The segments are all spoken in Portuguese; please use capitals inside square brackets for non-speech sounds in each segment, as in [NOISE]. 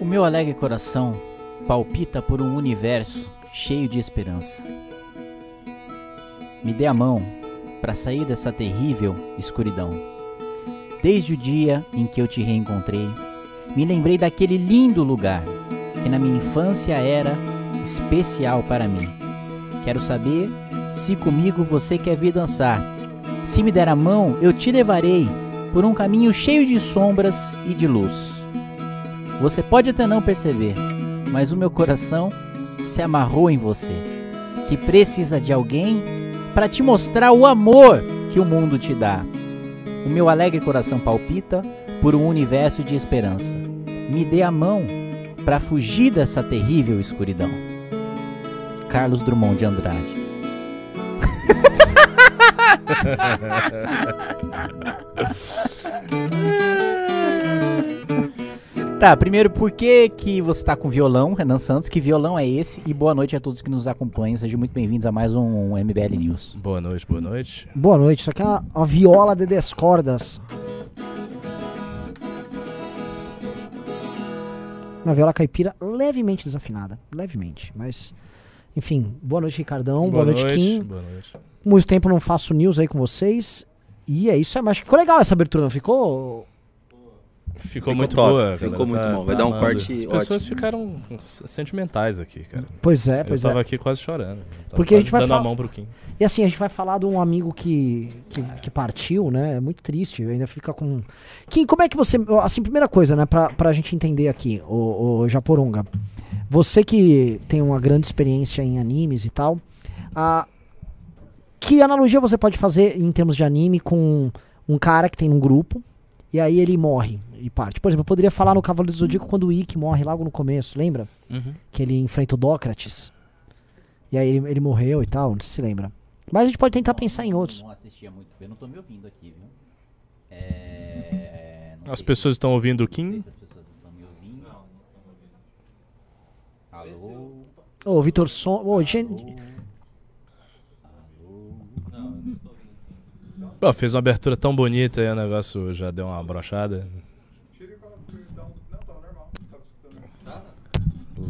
O meu alegre coração palpita por um universo cheio de esperança. Me dê a mão para sair dessa terrível escuridão. Desde o dia em que eu te reencontrei, me lembrei daquele lindo lugar que na minha infância era especial para mim. Quero saber se comigo você quer vir dançar. Se me der a mão, eu te levarei por um caminho cheio de sombras e de luz. Você pode até não perceber, mas o meu coração se amarrou em você, que precisa de alguém para te mostrar o amor que o mundo te dá. O meu alegre coração palpita por um universo de esperança. Me dê a mão para fugir dessa terrível escuridão. Carlos Drummond de Andrade. [LAUGHS] Tá, primeiro, por que, que você tá com violão, Renan Santos? Que violão é esse? E boa noite a todos que nos acompanham. Sejam muito bem-vindos a mais um MBL News. Boa noite, boa noite. Boa noite, isso aqui é uma, uma viola de 10 cordas. Uma viola caipira levemente desafinada. Levemente, mas. Enfim, boa noite, Ricardão. Boa, noite, Kim. Boa noite. Muito tempo não faço news aí com vocês. E é isso aí, mas acho que ficou legal essa abertura, não ficou? Ficou, Ficou muito top, boa. ficou galera muito tá- bom. Vai tá dar um amando. corte As pessoas ótimo. ficaram sentimentais aqui, cara. Pois é, Eu pois tava é. aqui quase chorando. Tava Porque a quase gente vai dando falar- a mão pro Kim. E assim, a gente vai falar de um amigo que, que, que partiu, né? É muito triste, ainda fica com. Kim, como é que você. Assim, primeira coisa, né, pra, pra gente entender aqui, o, o Japoronga. Você que tem uma grande experiência em animes e tal, a, que analogia você pode fazer em termos de anime com um cara que tem um grupo e aí ele morre e parte? Por exemplo, eu poderia falar no Cavaleiro do Zodíaco quando o Ikki morre logo no começo, lembra? que ele enfrenta o Dócrates. E aí ele, ele morreu e tal, não sei se lembra. Mas a gente pode tentar pensar em outros. Não assistia muito bem, não tô me ouvindo aqui, viu? É, não As sei pessoas estão ouvindo o se- não sei Kim. se as pessoas estão me ouvindo. Alô? Ô, Vitor Som. Ô, gente. Pô, fez uma abertura tão bonita aí, o negócio já deu uma brochada.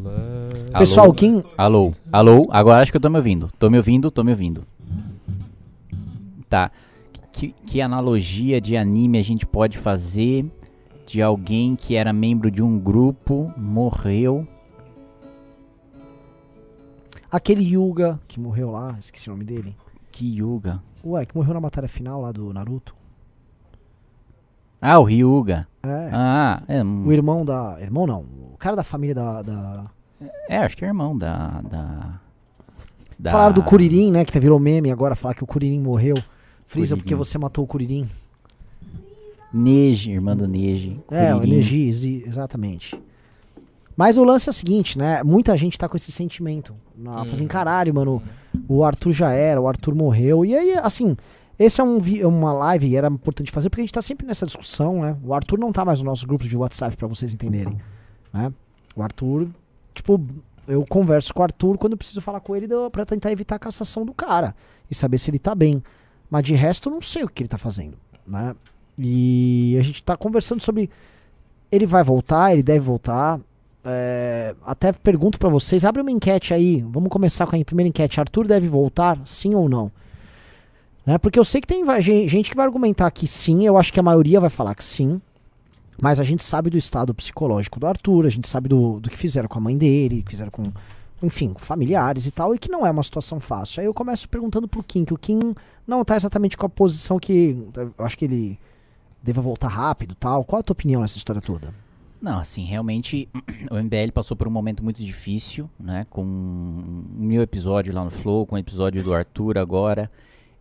Lá- Pessoal, Alô? quem. Alô? Alô? Agora acho que eu tô me ouvindo. Tô me ouvindo, tô me ouvindo. Tá. Que, que analogia de anime a gente pode fazer de alguém que era membro de um grupo, morreu. Aquele Yuga que morreu lá, esqueci o nome dele. Que Yuga. Ué, que morreu na batalha final lá do Naruto. Ah, o Ryuga. É. Ah, é, hum, O irmão da. Irmão não. O cara da família da. da... é, acho que é irmão da. da, da- Falaram do Kuririn, né? Que virou meme agora, falar que o Kuririn morreu. Kuririn. porque você matou o Kuririn. Neji, irmã do Neji. É, o Kuririn. Exi- exatamente. Mas o lance é o seguinte, né? Muita gente tá com esse sentimento. Na, Fazendo caralho, mano. O Arthur já era, o Arthur morreu. E aí, assim, esse é um, uma live e era importante fazer porque a gente tá sempre nessa discussão, né? O Arthur não tá mais nos nossos grupos de WhatsApp pra vocês entenderem, né? O Arthur, tipo, eu converso com o Arthur quando eu preciso falar com ele pra tentar evitar a cassação do cara e saber se ele tá bem. Mas de resto, eu não sei o que ele tá fazendo, né? E a gente tá conversando sobre ele vai voltar, ele deve voltar. É, até pergunto pra vocês, abre uma enquete aí. Vamos começar com a primeira enquete. Arthur deve voltar, sim ou não? Né? Porque eu sei que tem gente que vai argumentar que sim, eu acho que a maioria vai falar que sim. Mas a gente sabe do estado psicológico do Arthur, a gente sabe do, do que fizeram com a mãe dele, que fizeram com, enfim, com familiares e tal, e que não é uma situação fácil. Aí eu começo perguntando pro Kim, que o Kim não tá exatamente com a posição que eu acho que ele deva voltar rápido tal. Qual a tua opinião nessa história toda? Não, assim, realmente [CLEARS THROAT] o MBL passou por um momento muito difícil, né? Com um mil episódio lá no Flow, com o episódio do Arthur agora.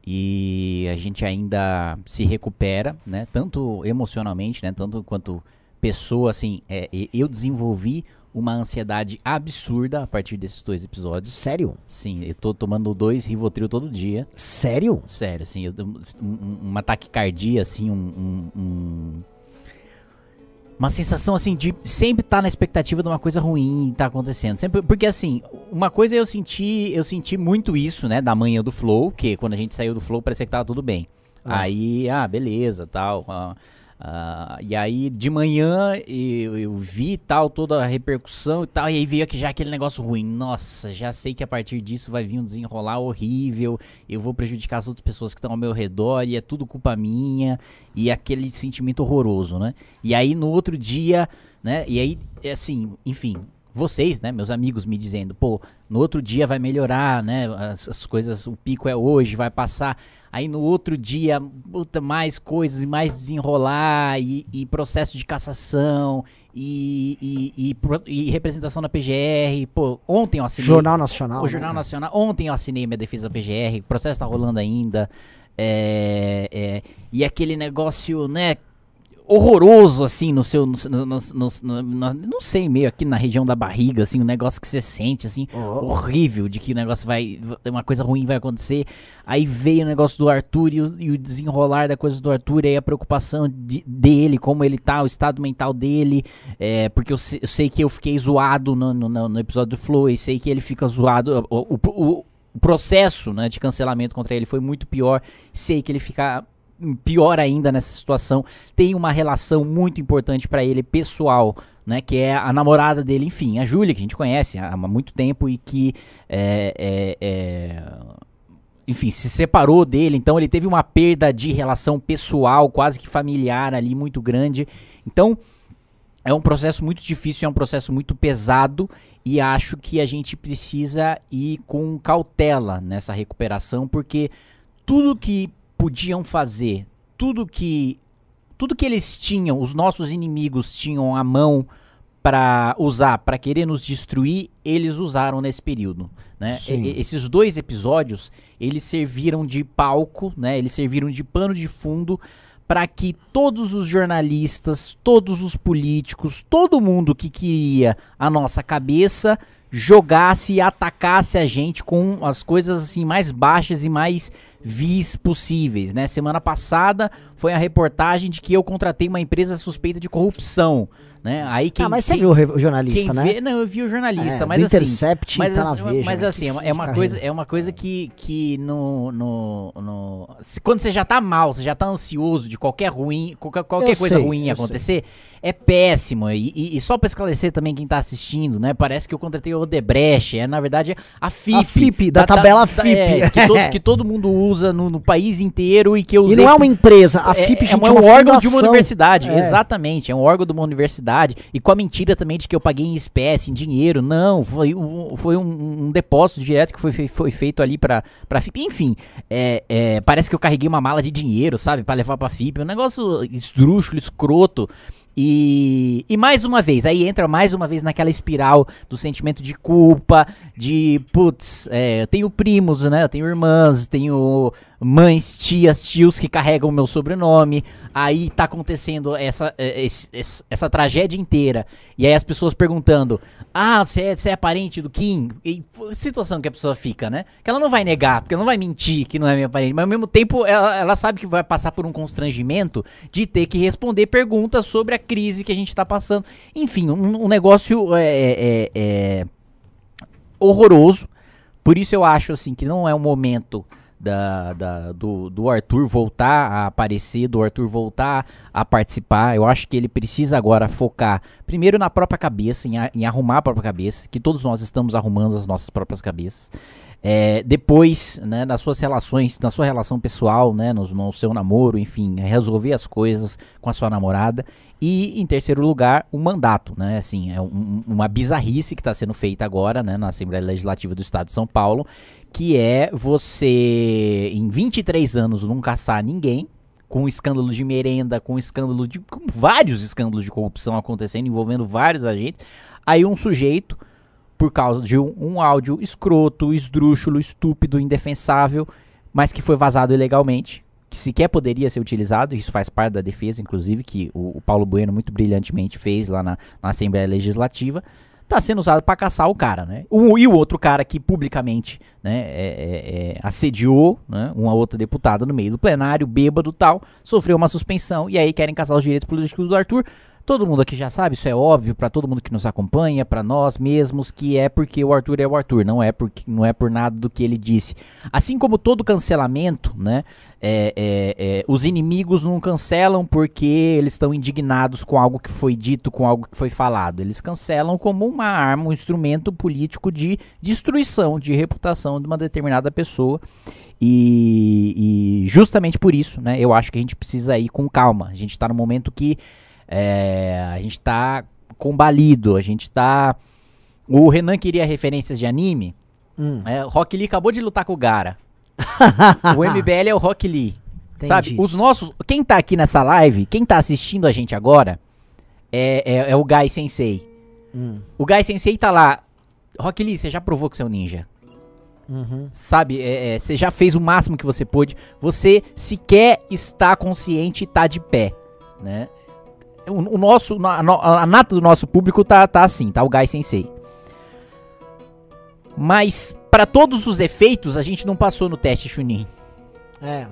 E a gente ainda se recupera, né? Tanto emocionalmente, né? Tanto quanto pessoa, assim, é, eu desenvolvi uma ansiedade absurda a partir desses dois episódios. Sério? Sim, eu tô tomando dois Rivotril todo dia. Sério? Sério, assim, eu, um, um- uma taquicardia, assim, um, um- um- uma sensação, assim, de sempre estar na expectativa de uma coisa ruim tá acontecendo. Sempre, porque, assim, uma coisa eu senti, eu senti muito isso, né, da manhã do Flow, que quando a gente saiu do Flow parecia que tava tudo bem. Ah. Aí, ah, beleza, tal. ah. Uh, e aí de manhã eu, eu, vi tal, toda a repercussão e tal, e aí veio aqui já aquele negócio ruim. Nossa, já sei que a partir disso vai vir um desenrolar horrível, eu vou prejudicar as outras pessoas que estão ao meu redor e é tudo culpa minha, e aquele sentimento horroroso, né? E aí no outro dia, né? E aí, é assim, enfim, vocês, né, meus amigos, me dizendo, pô, no outro dia vai melhorar, né? As, as, coisas, o pico é hoje, vai passar. Aí no outro dia, puta, mais coisas e mais desenrolar, e, e processo de cassação, e, e, e, representação na PGR. Pô, ontem eu assinei. Jornal Nacional. O né, Jornal Nacional. Ontem eu assinei minha defesa da PGR, o processo tá rolando ainda. É, é, e aquele negócio, né, horroroso, assim, no seu. No, no, no, não sei, meio aqui na região da barriga, assim, um negócio que você sente, assim, oh. horrível, de que o negócio vai. Uma coisa ruim vai acontecer. Aí veio o negócio do Arthur e o, e o desenrolar da coisa do Arthur, e aí a preocupação de, dele, como ele tá, o estado mental dele. É, porque eu, eu, sei que eu fiquei zoado no, no, episódio do Flow, e sei que ele fica zoado. O, o, o, o processo né, de cancelamento contra ele foi muito pior. Sei que ele fica pior ainda nessa situação, tem uma relação muito importante para ele pessoal, né, que é a namorada dele, enfim, a Júlia, que a gente conhece há muito tempo e que é, é, é, enfim, se separou dele, então ele teve uma perda de relação pessoal, quase que familiar ali, muito grande. Então, é um processo muito difícil, é um processo muito pesado e acho que a gente precisa ir com cautela nessa recuperação, porque tudo que podiam fazer, tudo que tudo que eles tinham, os nossos inimigos tinham à mão para usar, para querer nos destruir, eles usaram nesse período, né? E, esses dois episódios, eles serviram de palco, né? Eles serviram de pano de fundo para que todos os jornalistas, todos os políticos, todo mundo que queria a nossa cabeça jogasse e atacasse a gente com as coisas assim mais baixas e mais vis possíveis, né? Semana passada foi a reportagem de que eu contratei uma empresa suspeita de corrupção. Né? Aí quem, ah, mas você quem, viu o jornalista, né? Vê, não, eu vi o jornalista, é, mas assim. Intercept mas, tá assim, Veja, mas assim, é uma, coisa, é uma coisa que, que no, no, no, Quando você já tá mal, você já tá ansioso de qualquer ruim, qualquer, qualquer coisa sei, ruim acontecer, sei. é péssimo. E, e, e, só pra esclarecer também quem tá assistindo, né? Parece que eu contratei o Odebrecht, é na verdade a FIP. A FIP, da, da tabela da, FIP. É, que, todo, [LAUGHS] que, todo, mundo usa no, no, país inteiro e que eu usei. E não é uma empresa, a FIP, é, gente, é, um órgão fundação. de uma universidade, é. exatamente. É um órgão de uma universidade. E com a mentira também de que eu paguei em espécie, em dinheiro. Não, foi um, foi um, um depósito direto que foi, foi feito ali pra, pra FIP. Enfim, é, é, parece que eu carreguei uma mala de dinheiro, sabe? para levar pra FIP. Um negócio esdrúxulo, escroto. E, e mais uma vez, aí entra mais uma vez naquela espiral do sentimento de culpa, de putz, é, eu tenho primos, né? Eu tenho irmãs, tenho mães, tias, tios que carregam o meu sobrenome. Aí tá acontecendo essa, é, essa, essa tragédia inteira. E aí as pessoas perguntando: Ah, você é, você é parente do Kim? E situação que a pessoa fica, né? Que ela não vai negar, porque ela não vai mentir que não é minha parente. Mas ao mesmo tempo, ela, ela sabe que vai passar por um constrangimento de ter que responder perguntas sobre a crise que a gente tá passando. Enfim, um, um negócio é, é, é horroroso. Por isso eu acho assim que não é o momento da, da, do, do Arthur voltar a aparecer, do Arthur voltar a participar. Eu acho que ele precisa agora focar primeiro na própria cabeça, em, em arrumar a própria cabeça, que todos nós estamos arrumando as nossas próprias cabeças. É, depois, né, nas suas relações, na sua relação pessoal, né, no, no, seu namoro, enfim, resolver as coisas com a sua namorada. E, em terceiro lugar, o mandato, né, assim, é um, uma bizarrice que está sendo feita agora, né, na Assembleia Legislativa do Estado de São Paulo, que é você, em 23 anos, não caçar ninguém, com escândalo de merenda, com escândalo de. Com vários escândalos de corrupção acontecendo, envolvendo vários agentes. Aí um sujeito, por causa de um, um áudio escroto, esdrúxulo, estúpido, indefensável, mas que foi vazado ilegalmente, que sequer poderia ser utilizado, isso faz parte da defesa, inclusive, que o, o Paulo Bueno muito brilhantemente fez lá na, na Assembleia Legislativa tá sendo usado para caçar o cara, né? O, e o outro cara que publicamente né, é, é, é, assediou né, uma outra deputada no meio do plenário, bêbado tal, sofreu uma suspensão e aí querem caçar os direitos políticos do Arthur. Todo mundo aqui já sabe, isso é óbvio pra todo mundo que nos acompanha, pra nós mesmos, que é porque o Arthur é o Arthur, não é porque não é por nada do que ele disse. Assim como todo cancelamento, né? É, é, é, os inimigos não cancelam porque eles estão indignados com algo que foi dito, com algo que foi falado. Eles cancelam como uma arma, um instrumento político de destruição de reputação de uma determinada pessoa. E, e justamente por isso, né? Eu acho que a gente precisa ir com calma. A gente está no momento que é, a gente está combalido, a gente está. O Renan queria referências de anime. Hum. É, Rock Lee acabou de lutar com o Gara. O MBL é o Rock Lee. Entendi. Sabe? Os nossos. Quem tá aqui nessa live, quem tá assistindo a gente agora, é, é, é o Guy Sensei. Hum. O Guy Sensei tá lá. Rock Lee, você já provou que você é um ninja. Uhum. Sabe? É, é, você já fez o máximo que você pôde. Você sequer está consciente e tá de pé. Né? O, o nosso. A, a nata do nosso público tá, tá assim, tá? O Guy Sensei. Mas, para todos os efeitos, a gente não passou no teste Chunin. É.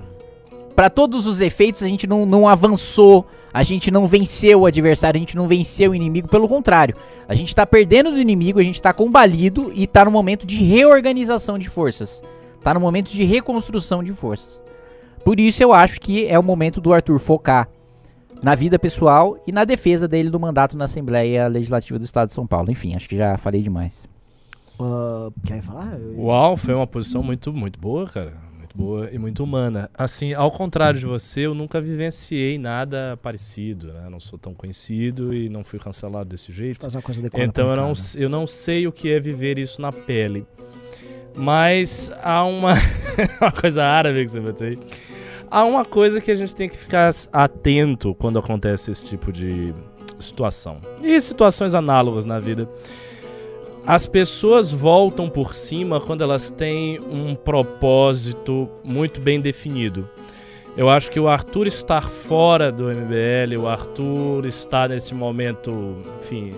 Pra todos os efeitos, a gente não, não avançou, a gente não venceu o adversário, a gente não venceu o inimigo, pelo contrário. A gente tá perdendo do inimigo, a gente tá combalido e tá no momento de reorganização de forças. Tá no momento de reconstrução de forças. Por isso eu acho que é o momento do Arthur focar na vida pessoal e na defesa dele do mandato na Assembleia Legislativa do Estado de São Paulo. Enfim, acho que já falei demais. Ah, quer falar? Eu- Uau, foi uma posição muito, muito boa, cara. Muito boa e muito humana. Assim, ao contrário de você, eu nunca vivenciei nada parecido, né? Não sou tão conhecido e não fui cancelado desse jeito. Uma coisa Então eu não, s- eu não sei o que é viver isso na pele. Mas há uma, [LAUGHS] uma coisa árabe que você botou aí. Há uma coisa que a gente tem que ficar atento quando acontece esse tipo de situação. E situações análogas na vida. As pessoas voltam por cima quando elas têm um propósito muito bem definido. Eu acho que o Arthur estar fora do MBL, o Arthur estar nesse momento, enfim,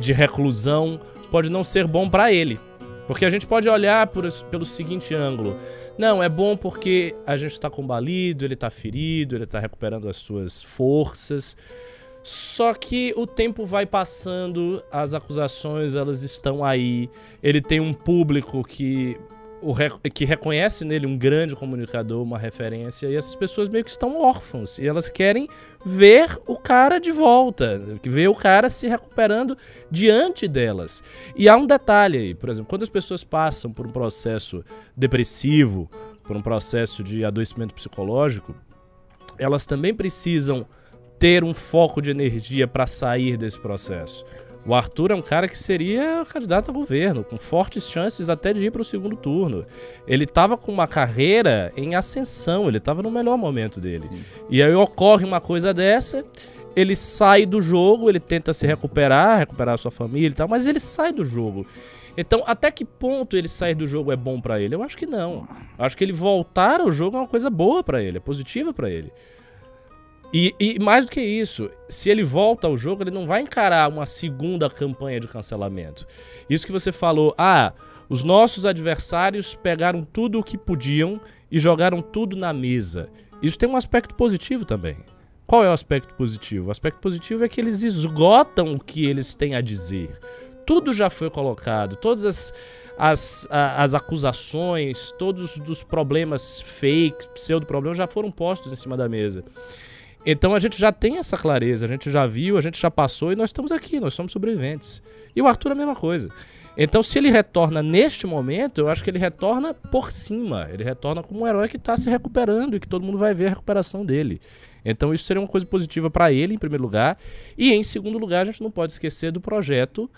de reclusão, pode não ser bom pra ele. Porque a gente pode olhar por pelo seguinte ângulo. Não, é bom porque a gente tá combalido, ele tá ferido, ele tá recuperando as suas forças. Só que o tempo vai passando, as acusações elas estão aí. Ele tem um público que o que reconhece nele um grande comunicador, uma referência, e essas pessoas meio que estão órfãs e elas querem ver o cara de volta, ver o cara se recuperando diante delas. E há um detalhe aí, por exemplo, quando as pessoas passam por um processo depressivo, por um processo de adoecimento psicológico, elas também precisam ter um foco de energia para sair desse processo. O Arthur é um cara que seria candidato a governo, com fortes chances até de ir para o segundo turno. Ele estava com uma carreira em ascensão, ele estava no melhor momento dele. E aí ocorre uma coisa dessa, ele sai do jogo, ele tenta se recuperar, recuperar a sua família e tal, mas ele sai do jogo. Então, até que ponto ele sair do jogo é bom pra ele? Eu acho que não. Eu acho que ele voltar ao jogo é uma coisa boa pra ele, é positiva pra ele. E, e mais do que isso, se ele volta ao jogo, ele não vai encarar uma segunda campanha de cancelamento. Isso que você falou, ah, os nossos adversários pegaram tudo o que podiam e jogaram tudo na mesa. Isso tem um aspecto positivo também. Qual é o aspecto positivo? O aspecto positivo é que eles esgotam o que eles têm a dizer. Tudo já foi colocado, todas as, as, as acusações, todos os problemas fakes, pseudo-problemas já foram postos em cima da mesa. Então a gente já tem essa clareza, a gente já viu, a gente já passou e nós estamos aqui, nós somos sobreviventes. E o Arthur a mesma coisa. Então, se ele retorna neste momento, eu acho que ele retorna por cima. Ele retorna como um herói que está se recuperando e que todo mundo vai ver a recuperação dele. Então, isso seria uma coisa positiva para ele, em primeiro lugar. E, em segundo lugar, a gente não pode esquecer do projeto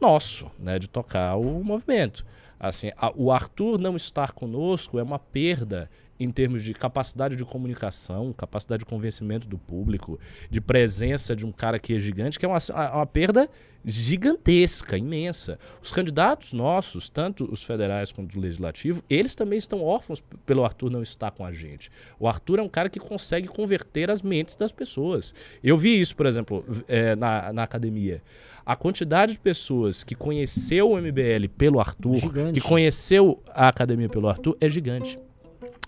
nosso, né, de tocar o movimento. Assim, a- o Arthur não estar conosco é uma perda em termos de capacidade de comunicação, capacidade de convencimento do público, de presença de um cara que é gigante, que é uma, uma perda gigantesca, imensa. Os candidatos nossos, tanto os federais quanto o legislativo, eles também estão órfãos pelo Arthur não estar com a gente. O Arthur é um cara que consegue converter as mentes das pessoas. Eu vi isso, por exemplo, eh, na, na academia. A quantidade de pessoas que conheceu o MBL pelo Arthur, Gigante. que conheceu a academia pelo Arthur, é gigante.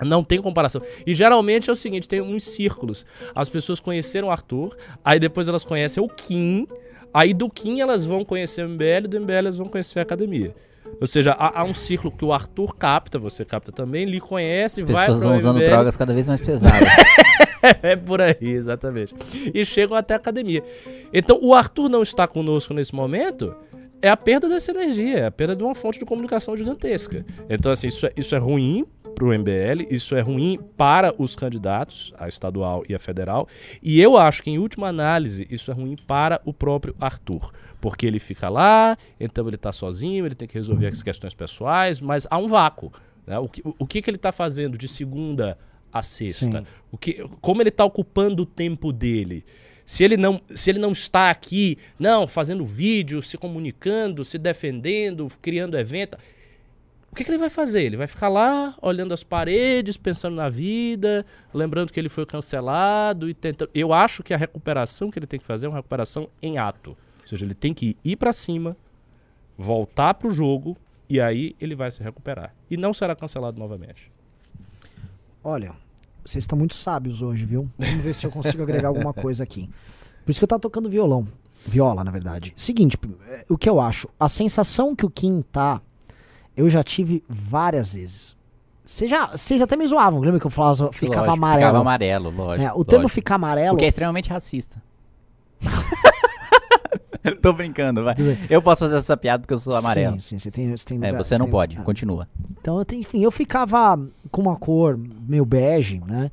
Não tem comparação. E geralmente é o seguinte, tem uns círculos. As pessoas conheceram o Arthur, aí depois elas conhecem o Kim, aí do Kim elas vão conhecer o MBL, do MBL elas vão conhecer a academia. Ou seja, há, há um círculo que o Arthur capta, você capta também, lhe conhece, As vai pessoas pro vão usando MBL. drogas cada vez mais pesadas. [LAUGHS] É por aí, exatamente. E chegam até a academia. Então, o Arthur não estar conosco nesse momento é a perda dessa energia, é a perda de uma fonte de comunicação gigantesca. Então, assim, isso é, isso é ruim para o MBL, isso é ruim para os candidatos, a estadual e a federal, e eu acho que, em última análise, isso é ruim para o próprio Arthur, porque ele fica lá, então ele está sozinho, ele tem que resolver as questões pessoais, mas há um vácuo. né? O, que, o, que, que ele está fazendo de segunda a sexta? Sim. O que, como ele está ocupando o tempo dele? Se ele, não, se ele não está aqui, não, fazendo vídeo, se comunicando, se defendendo, criando evento, que, que ele vai fazer? Ele vai ficar lá, olhando as paredes, pensando na vida, lembrando que ele foi cancelado e tentando. Eu acho que a recuperação que ele tem que fazer é uma recuperação em ato. Ou seja, ele tem que ir para cima, voltar pro jogo e aí ele vai se recuperar. E não será cancelado novamente. Olha, vocês estão muito sábios hoje, viu? Vamos ver se eu consigo agregar alguma coisa aqui. Por isso que eu tava tocando violão. Viola, na verdade. Seguinte, eh, o que eu acho, a sensação que o Kim tá, eu já tive várias vezes. Vocês já, vocês até me zoavam, lembra que eu falava, ficava Lógico, amarelo. Ficava amarelo, lógico. né? O termo lógico. ficar amarelo. Porque é extremamente racista. [LAUGHS] Tô brincando, vai. Eu posso fazer essa piada porque eu sou amarelo. Sim, sim, você tem, você tem É, lugar- você não tem- pode. ah. Continua. Então, eu tenho- enfim, eu ficava com uma cor meio bege, né?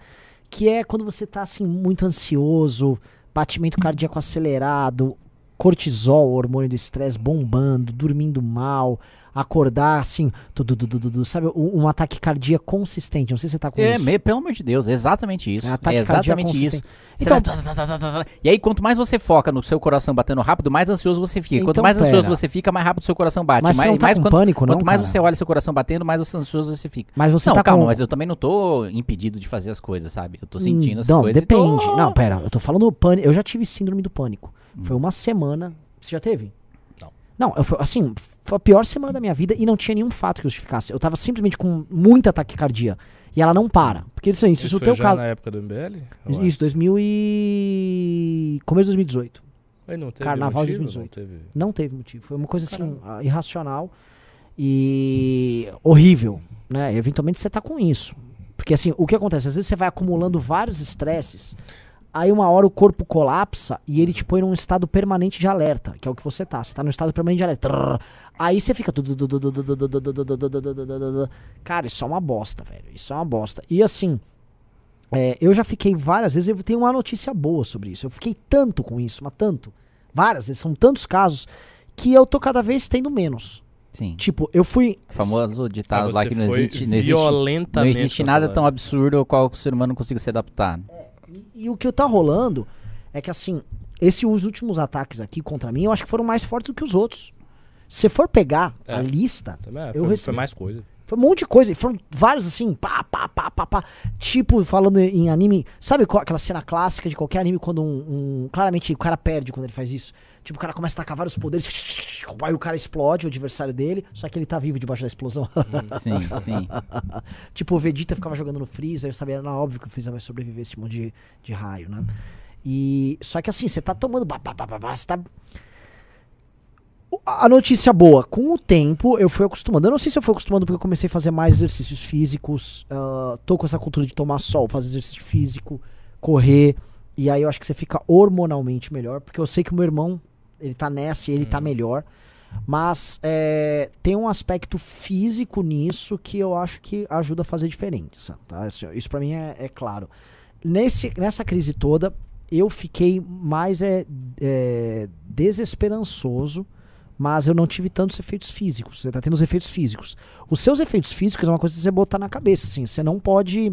Que é quando você tá assim muito ansioso, batimento cardíaco acelerado, cortisol, hormônio do estresse bombando, dormindo mal, acordar assim, tudo, tudo, sabe, um, um ataque cardíaco consistente. Não sei se você tá com É, isso. me- pelo amor de Deus, é exatamente isso. É É, exatamente isso. Você Então, vai tá, tá, tá. E aí, quanto mais você foca no seu coração batendo rápido, mais ansioso você fica. quanto Então, mais ansioso pera. você fica, mais rápido seu coração bate. mas você mais, não tá mais quanto, pânico, não, quanto mais cara? você olha seu coração batendo, mais ansioso você fica. Mas você não, tá calma, com... mas eu também não tô impedido de fazer as coisas, sabe? Eu tô sentindo essas Não, coisas. e depende. tô- Não, pera, eu tô falando pânico. Eu já tive síndrome do pânico. Hum. Foi uma semana. Você já teve? Não. Eu, assim, foi a pior semana da minha vida e não tinha nenhum fato que justificasse. Eu tava simplesmente com muita taquicardia. E ela não para. Porque isso, isso, Isso o teu já caso. na época do MBL? Isso, antes? 2000 e. Começo de 2018. Aí não teve Carnaval de motivo, 2018. não teve- Não teve motivo. Foi uma coisa assim, ah, irracional e horrível, né? Eventualmente você tá com isso. Porque assim, o que acontece? Às vezes você vai acumulando vários estresses, aí uma hora o corpo colapsa e ele te põe num estado permanente de alerta, que é o que você tá. Você tá num estado permanente de alerta. Aí você fica. Cara, isso é uma bosta, velho. Isso é uma bosta. E assim. é, eu já fiquei várias vezes, eu tenho uma notícia boa sobre isso. Eu fiquei tanto com isso, mas tanto. Várias vezes, são tantos casos que eu tô cada vez tendo menos. Sim. Tipo, eu fui. O famoso ditado lá que não existe, não existe, não violentamente existe nada tão absurdo ao qual o ser humano não consiga se adaptar. E, e o que tá rolando é que assim, esses os últimos ataques aqui contra mim, eu acho que foram mais fortes do que os outros. Se for pegar É. a lista, Também, é, Eu foi, recebi. foi mais coisa. Foi um monte de coisa. E foram vários assim, pá, pá, pá, pá, pá. Tipo, falando em anime. Sabe qual, aquela cena clássica de qualquer anime quando um, um- Claramente o cara perde quando ele faz isso. Tipo, o cara começa a tacar vários poderes. [LAUGHS] Aí o cara explode, o adversário dele. Só que ele tá vivo debaixo da explosão. [LAUGHS] Sim, sim. [LAUGHS] tipo, o Vegeta ficava jogando no Freeza, eu sabia, era óbvio que o Freeza vai sobreviver a esse monte de, de raio, né? E. Só que assim, você tá tomando. Bah, bah, bah, bah, você tá. A notícia boa, com o tempo eu fui acostumando. Eu não sei se eu fui acostumando porque eu comecei a fazer mais exercícios físicos. ah, tô com essa cultura de tomar sol, fazer exercício físico, correr. E aí eu acho que você fica hormonalmente melhor. Porque eu sei que o meu irmão, ele tá nessa e ele tá melhor. Mas é, tem um aspecto físico nisso que eu acho que ajuda a fazer diferença. Tá? Ó, isso pra mim é, é claro. Nesse, nessa crise toda, eu fiquei mais é, é, desesperançoso, mas eu não tive tantos efeitos físicos. Você tá tendo os efeitos físicos. Os seus efeitos físicos é uma coisa que você botar na cabeça. Assim, você não pode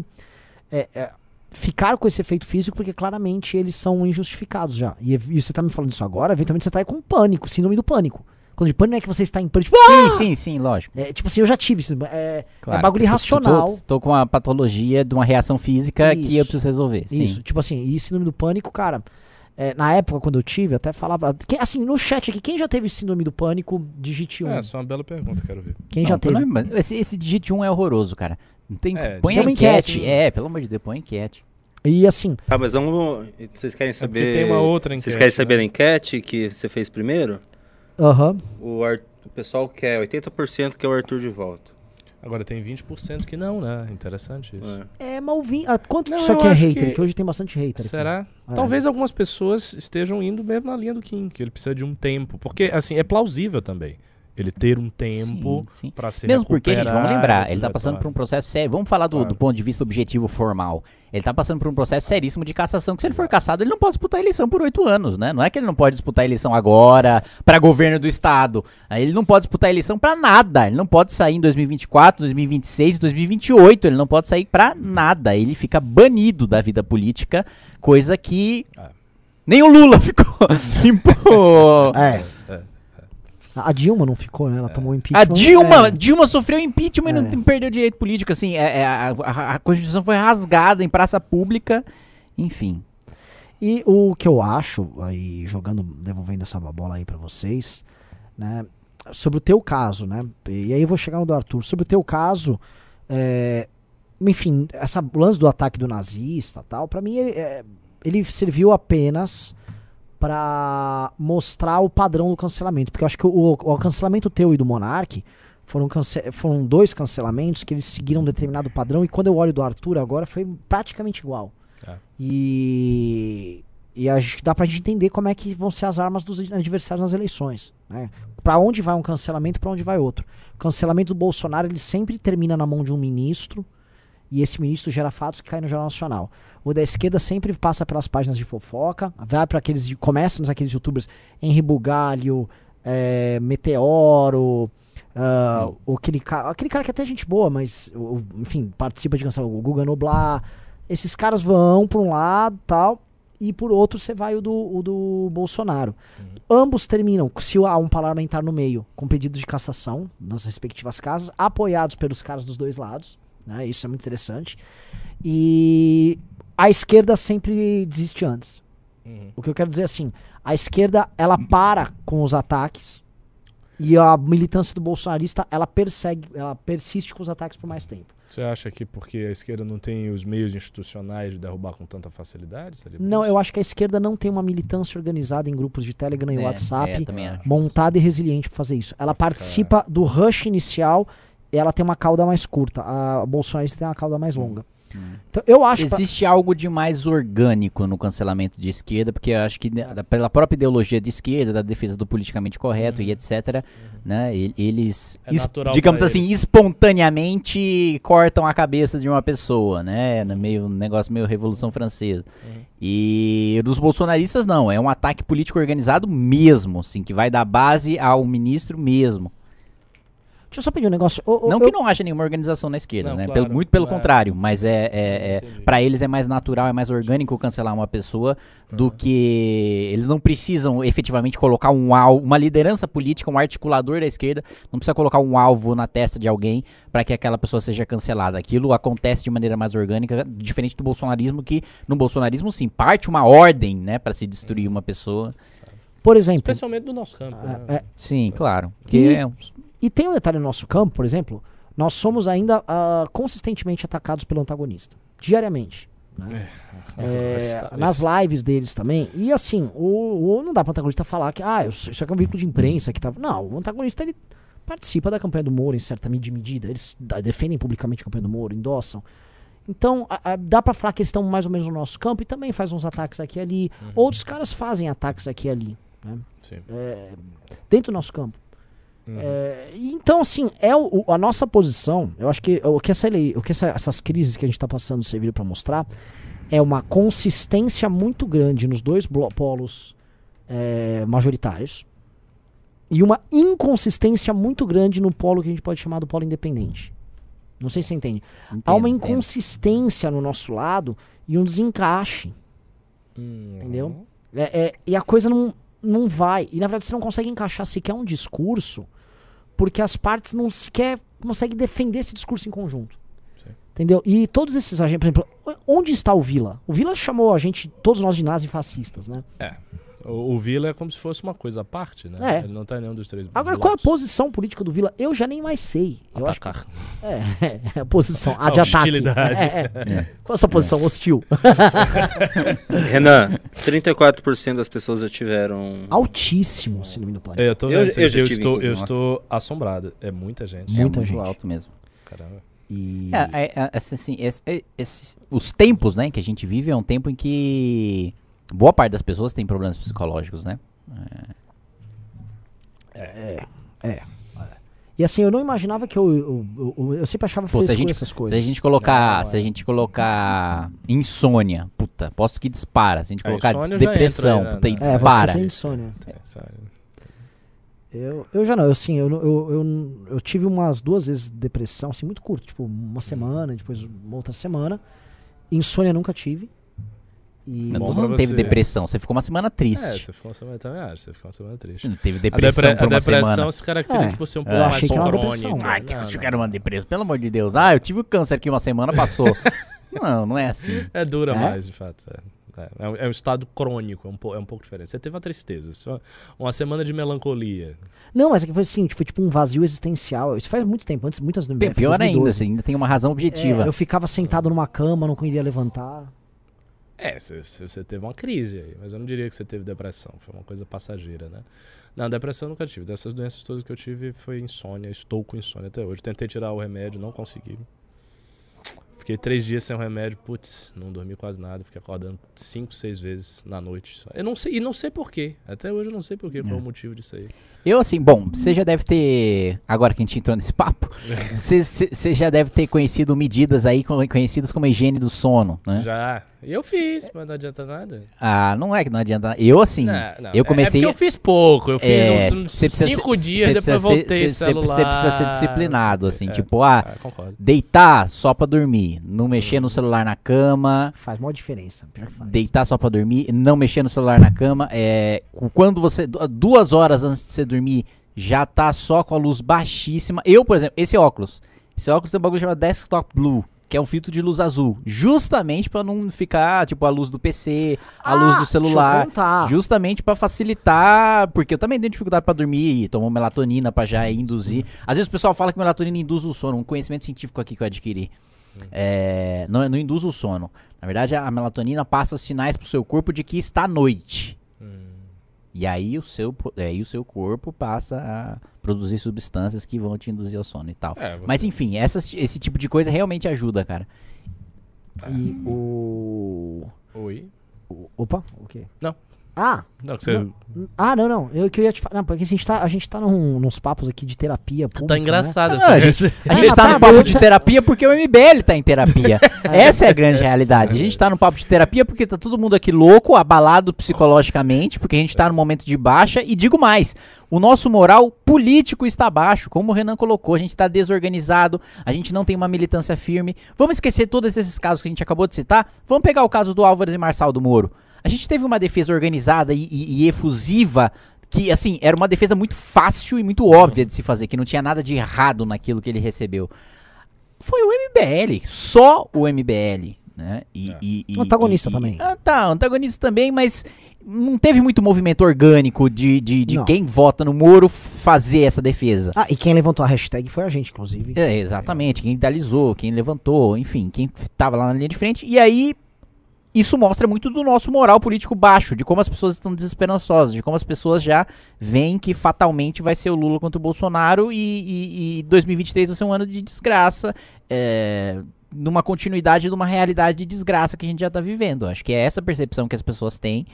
é, é, ficar com esse efeito físico porque claramente eles são injustificados já. E, e você tá me falando isso agora, eventualmente você tá aí com pânico, síndrome do pânico. Quando de pânico é que você está em pânico. Tipo, Sim, sim, sim, lógico. é, tipo assim, eu já tive isso. É, Claro. é bagulho tô- irracional. Tô, tô com a patologia de uma reação física que eu Isso. preciso resolver. Sim. Isso, tipo assim, e síndrome do pânico, cara. É, na época, quando eu tive, eu até falava. quem- assim, no chat aqui, quem já teve síndrome do pânico, digite um. É, essa é uma bela pergunta, quero ver. Quem Não, já teve? não- Esse, esse digite 1 é horroroso, cara. Não tem, É, põe tem a enquete. enquete. É, pelo amor de Deus, põe a enquete. E assim, Ah, mas vamos. Vocês querem É saber. tem uma outra enquete. Vocês querem saber né? a enquete que você fez primeiro? aham. O, Ar- o pessoal quer 80% que é o Arthur de volta. Agora tem 20% que não, né? Interessante isso. É. É, Malvin. Ah, quanto Não, disso eu aqui é hater? que- Que... hoje tem bastante hater. Será? É. Talvez algumas pessoas estejam indo mesmo na linha do Kim, que ele precisa de um tempo. Porque, assim, é plausível também. Ele ter um tempo Sim, sim. pra se Mesmo porque, gente, vamos lembrar, ele tá passando por um processo sério. Vamos falar do, Claro. do ponto de vista objetivo formal. Ele tá passando por um processo seríssimo de cassação, que se ele for cassado, ele não pode disputar a eleição por oito anos, né? Não é que ele não pode disputar a eleição agora pra governo do estado. Aí Ele não pode disputar a eleição pra nada. Ele não pode sair em 2024, 2026, 2028. Ele não pode sair pra nada. Ele fica banido da vida política, coisa que Ah. nem o Lula [LAUGHS] ficou. [LAUGHS] Tipo, É. É, A Dilma não ficou, né? Ela tomou impeachment. A Dilma, É. Dilma sofreu impeachment e É. não tem- perdeu direito político, assim, é- é, a, a- a Constituição foi rasgada em praça pública, enfim. E o que eu acho, aí jogando, devolvendo essa bola aí pra vocês, né? Sobre o teu caso, né? E aí eu vou chegar no do Arthur. Sobre o teu caso, é, enfim, essa lance do ataque do nazista tal, pra mim ele, é, ele serviu apenas pra mostrar o padrão do cancelamento. Porque eu acho que o, o cancelamento teu e do Monark foram, foram dois cancelamentos que eles seguiram um determinado padrão. E quando eu olho do Arthur agora, foi praticamente igual. É. E, e acho que dá pra gente entender como é que vão ser as armas dos adversários nas eleições. Né? Pra onde vai um cancelamento pra onde vai outro. O cancelamento do Bolsonaro ele sempre termina na mão de um ministro. E esse ministro gera fatos que caem no Jornal Nacional. O da esquerda sempre passa pelas páginas de fofoca, vai para aqueles. começa naqueles youtubers Henri Bugalho, é, Meteoro, ah, o aquele, ca- aquele cara que até é gente boa, mas, o- enfim, participa de canção, o Guga Noblar. Esses caras vão por um lado tal, e por outro você vai o do, o do Bolsonaro. Ambos terminam, se há um parlamentar no meio, com pedido de cassação nas respectivas casas, apoiados pelos caras dos dois lados. Né? Isso é muito interessante. E a esquerda sempre desiste antes. Uhum. O que eu quero dizer é assim, a esquerda ela para com os ataques e a militância do bolsonarista ela persegue, ela persiste com os ataques por mais tempo. Você acha que porque a esquerda não tem os meios institucionais de derrubar com tanta facilidade? Não, eu acho que a esquerda não tem uma militância organizada em grupos de Telegram e É, WhatsApp é, montada e resiliente para fazer isso. Ela participa do rush inicial ela tem uma cauda mais curta. A bolsonarista tem uma cauda mais longa. Então, eu acho que Existe algo de mais orgânico no cancelamento de esquerda, porque eu acho que né, pela própria ideologia de esquerda, da defesa do politicamente correto e etc, né, e- eles, É digamos pra assim, eles. espontaneamente cortam a cabeça de uma pessoa, né, no meio, um negócio meio Revolução Francesa. Uhum. E dos bolsonaristas não, é um ataque político organizado mesmo, assim, que vai dar base ao ministro mesmo. Deixa eu só pedir um negócio. Ô, Não eu- que não haja nenhuma organização na esquerda, Não, né? claro, Pelo- muito pelo claro. contrário, mas é, é, é para eles é mais natural, é mais orgânico cancelar uma pessoa do que eles não precisam efetivamente colocar um alvo, uma liderança política, um articulador da esquerda, não precisa colocar um alvo na testa de alguém para que aquela pessoa seja cancelada. Aquilo acontece de maneira mais orgânica, diferente do bolsonarismo que no bolsonarismo sim parte uma ordem, né, para se destruir uma pessoa. Por exemplo, Especialmente do nosso campo. né? é, Sim, claro. Que E- é e tem um detalhe no nosso campo, por exemplo, nós somos ainda ah, consistentemente atacados pelo antagonista, diariamente. né? É, [LAUGHS] Está- nas lives deles também. E assim, o, o- não dá pro antagonista falar que ah, isso aqui é um veículo de imprensa que tá. Não, o antagonista ele participa da campanha do Moro em certa med- medida. Eles defendem publicamente a campanha do Moro, endossam. Então, a- a- dá pra falar que eles estão mais ou menos no nosso campo e também faz uns ataques aqui e ali. Outros caras fazem ataques aqui e ali. né? Sim. É, dentro do nosso campo. Uhum. É, então, assim, é o, a nossa posição. Eu acho que o que, essa lei, o que essa- essas crises que a gente está passando serviram para mostrar é uma consistência muito grande nos dois polos é, majoritários e uma inconsistência muito grande no polo que a gente pode chamar do polo independente. Não sei se você entende. Há uma entendo, entendo. inconsistência no nosso lado e um desencaixe. Uhum. Entendeu? É, é, e a coisa não, não vai. E na verdade você não consegue encaixar sequer um discurso porque as partes não sequer conseguem defender esse discurso em conjunto. Sim. Entendeu? E todos esses agentes, por exemplo, onde está o Vila? O Vila chamou a gente, todos nós de nazifascistas, né? O, o Vila é como se fosse uma coisa à parte, né? É. Ele não tá em nenhum dos três Agora, qual é a posição política do Vila? Eu já nem mais sei. Eu acho que Atacar. é, é [LAUGHS] a posição. A [LAUGHS] A de ataque. hostilidade. É, é. Qual é a sua posição? Hostil. [LAUGHS] Renan, 34% das pessoas já tiveram. Altíssimo, síndrome do pânico. É, eu tô Eu- vendo, eu eu, estou, eu estou assombrado. É muita gente. Muita é muito gente. alto mesmo. Caramba. E... É, é, é, assim, assim, esse- é- esses- os tempos, né, que a gente vive é um tempo em que boa parte das pessoas tem problemas psicológicos, né? E assim, eu não imaginava que eu. Eu, eu, eu- eu sempre achava Pô, se a gente- essas Se coisas. a gente colocar, Não, se a é. gente colocar insônia, puta, posto que dispara. Se a gente A colocar já depressão, entra aí, puta, e né? É, dispara. você tem insônia. É. Eu, eu já não, eu, assim, eu, eu, eu, eu tive umas duas vezes depressão, assim, muito curto, tipo, uma semana, depois uma outra semana. Insônia nunca tive. E Não, Bom mundo teve você. depressão, você ficou uma semana É, triste. você ficou uma semana também acho, você ficou uma semana triste. Não teve A, depressão depre- por a uma depressão semana. se caracteriza É, por ser um eu pouco mais achei que era uma crônica. depressão. Ai, que Não, acho que não. era uma depressão, pelo amor de Deus. Ah, eu tive o câncer aqui uma semana, passou. não, não é assim. É dura É? mais, de fato. É, É, é um, é um estado crônico, é um, po- é um pouco diferente. Você teve uma tristeza, só uma semana de melancolia. Não, mas é que foi assim, foi tipo um vazio existencial. Isso faz muito tempo, antes, muitas Pior ainda, você ainda tem uma razão objetiva. É, eu ficava sentado numa cama, não conseguia levantar. É, você teve uma crise aí, mas eu não diria que você teve depressão, foi uma coisa passageira, né? Não, depressão eu nunca tive. Dessas doenças todas que eu tive foi insônia, estou com insônia até hoje. Tentei tirar o remédio, não consegui. Fiquei três dias sem o remédio, putz, não dormi quase nada, fiquei acordando cinco, seis vezes na noite. só. Eu não sei, e não sei porquê. Até hoje eu não sei porquê, qual é o motivo disso aí. Eu, assim, bom, você já deve ter. Agora que a gente entrou nesse papo, [LAUGHS] você- já deve ter conhecido medidas aí co- conhecidas como higiene do sono, né? Já. Eu fiz, mas não adianta nada. Ah, não é que não adianta. nada. Eu, assim, Não, não, eu é- comecei. É porque eu fiz pouco, eu fiz é, uns, uns cinco ser- dias, depois ser- voltei você- precisa ser disciplinado, assim, quê. tipo, ah, É, concordo. deitar só pra dormir, não mexer no celular na cama, Faz maior diferença. Faz. deitar só pra dormir, não mexer no celular na cama, é, quando você, du- duas horas antes de você dormir, já tá só com a luz baixíssima. Eu, por exemplo, esse óculos, esse óculos tem um bagulho chamado Desktop Blue, que é um filtro de luz azul, justamente pra não ficar, tipo, a luz do PC, a luz do Ah, celular. Justamente pra facilitar, porque eu também tenho dificuldade pra dormir e tomo melatonina pra já induzir. Às vezes o pessoal fala que melatonina induz o sono, um conhecimento científico aqui que eu adquiri. É, não, não induz o sono. Na verdade, a melatonina passa sinais pro seu corpo de que está noite. E aí o seu, po- aí o seu corpo passa a produzir substâncias que vão te induzir ao sono e tal. É, você- Mas enfim, essas- esse tipo de coisa realmente ajuda, cara. E o... Oi? o- Opa, o quê? Não. Ah, Não, que você Não. Ah, não, não. Eu que eu ia te falar. Não, porque assim, a gente tá, a gente tá num, nos papos aqui de terapia pública. tá engraçado. Ah, a essa- gente- A gente tá tá no papo de tá- terapia porque o MBL tá em terapia. [LAUGHS] Essa é a grande realidade. A gente tá no papo de terapia porque tá todo mundo aqui louco, abalado psicologicamente, porque a gente tá num momento de baixa. E digo mais, o nosso moral político está baixo, como o Renan colocou. A gente tá desorganizado, a gente não tem uma militância firme. Vamos esquecer todos esses casos que a gente acabou de citar. Vamos pegar o caso do Álvares e Marçal do Moro. A gente teve uma defesa organizada e, e- e efusiva que, assim, era uma defesa muito fácil e muito óbvia de se fazer, que não tinha nada de errado naquilo que ele recebeu. Foi o MBL, só o MBL, né? E, É. e- e- Antagonista e- também. Ah, tá, antagonista também, mas não teve muito movimento orgânico de, de, de quem vota no Moro fazer essa defesa. Ah, e quem levantou a hashtag foi a gente, inclusive. É, exatamente, quem idealizou, quem levantou, enfim, quem tava lá na linha de frente. E aí, isso mostra muito do nosso moral político baixo, de como as pessoas estão desesperançosas, de como as pessoas já veem que fatalmente vai ser o Lula contra o Bolsonaro e, e, e 2023 vai ser um ano de desgraça, é, numa continuidade de uma realidade de desgraça que a gente já tá vivendo. Acho que é essa percepção que as pessoas têm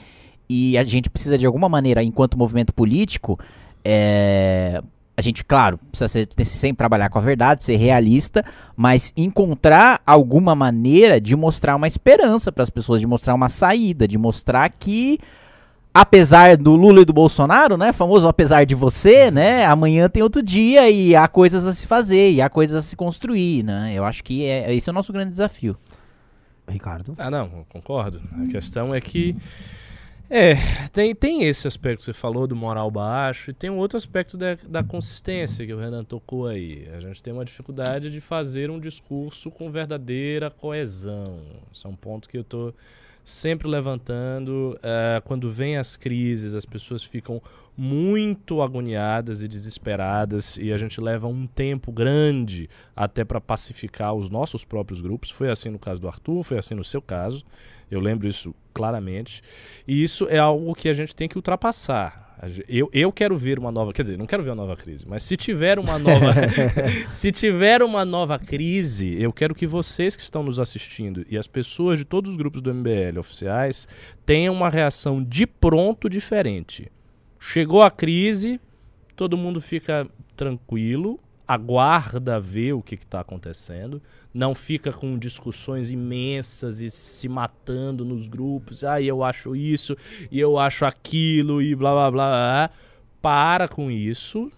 e a gente precisa de alguma maneira, enquanto movimento político, é, a gente, claro, precisa ser- sempre trabalhar com a verdade, ser realista, mas encontrar alguma maneira de mostrar uma esperança para as pessoas, de mostrar uma saída, de mostrar que apesar do Lula e do Bolsonaro, né, famoso apesar de você, né, amanhã tem outro dia e há coisas a se fazer, e há coisas a se construir, né? Eu acho que é, esse é o nosso grande desafio. Ricardo. Ah, não, eu concordo. A questão é que. É, tem, tem esse aspecto que você falou do moral baixo, e tem um outro aspecto da, da consistência que o Renan tocou aí. A gente tem uma dificuldade de fazer um discurso com verdadeira coesão. Isso é um ponto que eu tô sempre levantando. eh, quando vem as crises, as pessoas ficam muito agoniadas e desesperadas e a gente leva um tempo grande até para pacificar os nossos próprios grupos. Foi assim no caso do Arthur, foi assim no seu caso. Eu lembro isso claramente. E isso é algo que a gente tem que ultrapassar. Eu, eu quero ver uma nova. Quer dizer, não quero ver uma nova crise, mas se tiver uma nova. [LAUGHS] se tiver uma nova crise, eu quero que vocês que estão nos assistindo e as pessoas de todos os grupos do MBL oficiais tenham uma reação de pronto diferente. Chegou a crise, todo mundo fica tranquilo, aguarda ver o que está acontecendo, não fica com discussões imensas e se matando nos grupos. Ah, eu acho isso e eu acho aquilo e blá blá blá. blá. Para com isso,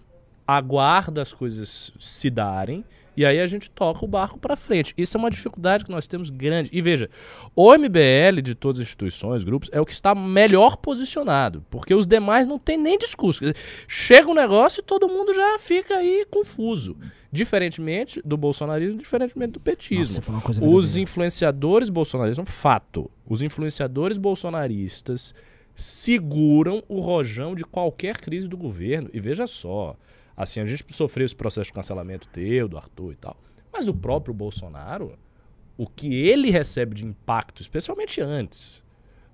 aguarda as coisas se darem e aí a gente toca o barco para frente. Isso é uma dificuldade que nós temos grande. E veja, o MBL de todas as instituições, grupos, é o que está melhor posicionado, porque os demais não tem nem discurso. Chega um negócio e todo mundo já fica aí confuso. Diferentemente do bolsonarismo, diferentemente do petismo. Nossa, Os influenciadores bolsonaristas, um fato, os influenciadores bolsonaristas seguram o rojão de qualquer crise do governo. E veja só, assim, a gente sofreu esse processo de cancelamento teu, do Arthur e tal, mas o próprio Bolsonaro, o que ele recebe de impacto, especialmente antes,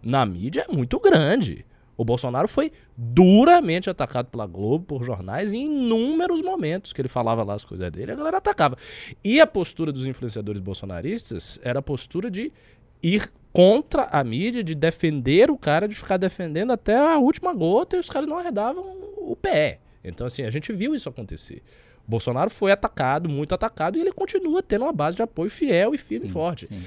na mídia é muito grande. O Bolsonaro foi duramente atacado pela Globo, por jornais, em inúmeros momentos que ele falava lá as coisas dele, a galera atacava. E a postura dos influenciadores bolsonaristas era a postura de ir contra a mídia, de defender o cara, de ficar defendendo até a última gota e os caras não arredavam o pé. Então, assim, a gente viu isso acontecer. O Bolsonaro foi atacado, muito atacado, e ele continua tendo uma base de apoio fiel e firme e forte. Sim.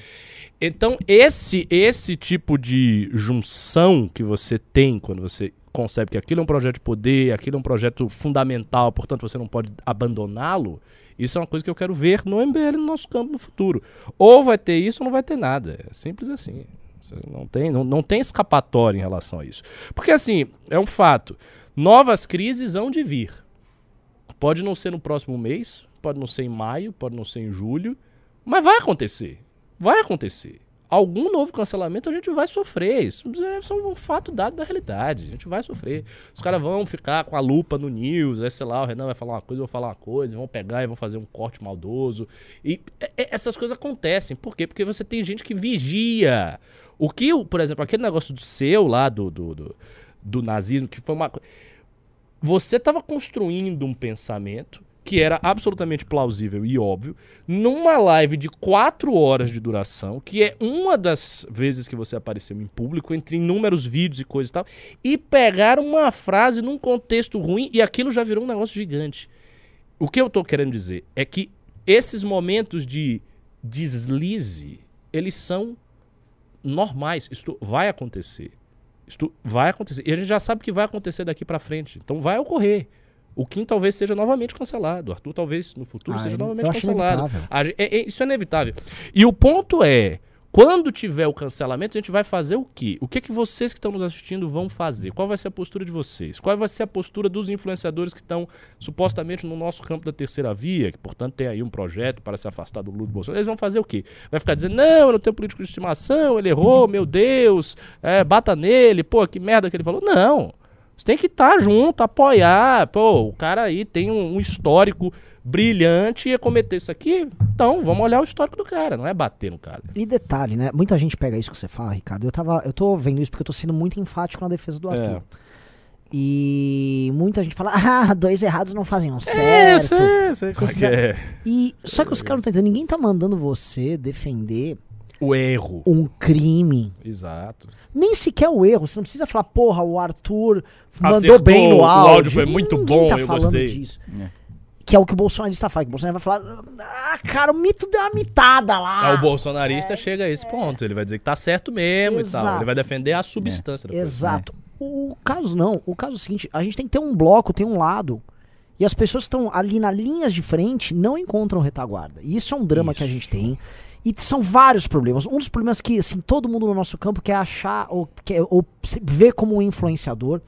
Então, esse esse tipo de junção que você tem quando você concebe que aquilo é um projeto de poder, aquilo é um projeto fundamental, portanto você não pode abandoná-lo, isso é uma coisa que eu quero ver no MBL no nosso campo no futuro. Ou vai ter isso ou não vai ter nada. É simples assim. Você não tem, não, não tem escapatória em relação a isso. Porque assim, é um fato. Novas crises hão de vir. Pode não ser no próximo mês, pode não ser em maio, pode não ser em julho, mas vai acontecer. Vai acontecer. Algum novo cancelamento a gente vai sofrer. Isso é é um fato dado da realidade. A gente vai sofrer. Os caras vão ficar com a lupa no news, aí, sei lá, o Renan vai falar uma coisa, eu vou falar uma coisa, vão pegar e vão fazer um corte maldoso. E é, é, essas coisas acontecem. Por quê? Porque você tem gente que vigia. O que, por exemplo, aquele negócio do seu lá, do, do, do, do nazismo, que foi uma. Você estava construindo um pensamento que era absolutamente plausível e óbvio, numa live de quatro horas de duração, que é uma das vezes que você apareceu em público, entre inúmeros vídeos e coisa e tal, e pegaram uma frase num contexto ruim e aquilo já virou um negócio gigante. O que eu tô querendo dizer é que esses momentos de deslize, eles são normais. Isto vai acontecer. Isto vai acontecer. E a gente já sabe que vai acontecer daqui pra frente. Então vai ocorrer. O Kim talvez seja novamente cancelado. O Arthur talvez no futuro Ah, seja novamente cancelado. A é- é- isso é inevitável. E o ponto é, quando tiver o cancelamento, a gente vai fazer o quê? O que, que vocês que estão nos assistindo vão fazer? Qual vai ser a postura de vocês? Qual vai ser a postura dos influenciadores que estão supostamente no nosso campo da terceira via, que portanto tem aí um projeto para se afastar do Lula do Bolsonaro? Eles vão fazer o quê? Vai ficar dizendo, não, eu não tenho político de estimação, ele errou, meu Deus, é, bata nele, pô, que merda que ele falou. Não. Você tem que estar junto, apoiar. Pô, o cara aí tem um, um histórico brilhante e ia cometer isso aqui. Então, vamos olhar o histórico do cara, não é bater no cara. E detalhe, né? Muita gente pega isso que você fala, Ricardo. Eu, tava, eu tô vendo isso porque eu tô sendo muito enfático na defesa do Arthur. É. E muita gente fala, [LAUGHS] ah, dois errados não fazem um É, certo. eu sei, eu sei como é é. E só que os caras não estão entendendo, ninguém tá mandando você defender O erro. um crime. Exato. Nem sequer o erro. Você não precisa falar, porra, o Arthur mandou Acertou, bem no o áudio. áudio foi muito Ninguém bom, tá eu falando gostei. disso. É. Que é o que o bolsonarista faz. Que o Bolsonaro vai falar, ah, cara, o mito deu uma mitada lá. Ah, o bolsonarista chega a esse ponto. Ele vai dizer que tá certo mesmo e tal. Exato. Ele vai defender a substância da coisa. Exato. O caso não. O caso é o seguinte: a gente tem que ter um bloco, tem um lado. E as pessoas que estão ali nas linhas de frente não encontram retaguarda. E isso é um drama que a gente Isso. tem. E são vários problemas. Um dos problemas que, assim, todo mundo no nosso campo quer achar ou, quer, ou vê como um influenciador,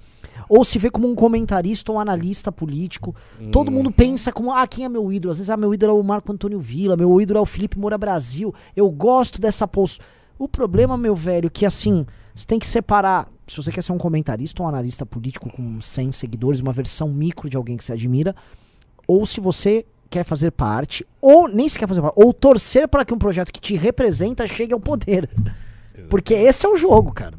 ou se vê como um comentarista ou analista político. Todo mundo pensa como, ah, quem é meu ídolo? Às vezes, ah, meu ídolo é o Marco Antônio Villa, meu ídolo é o Felipe Moura Brasil. Eu gosto dessa postura. O problema, meu velho, que assim, você tem que separar. Se você quer ser um comentarista ou um analista político com 100 seguidores, uma versão micro de alguém que você admira, ou se você quer fazer parte, ou nem se quer fazer parte, ou torcer para que um projeto que te representa chegue ao poder. Porque esse é o jogo, cara.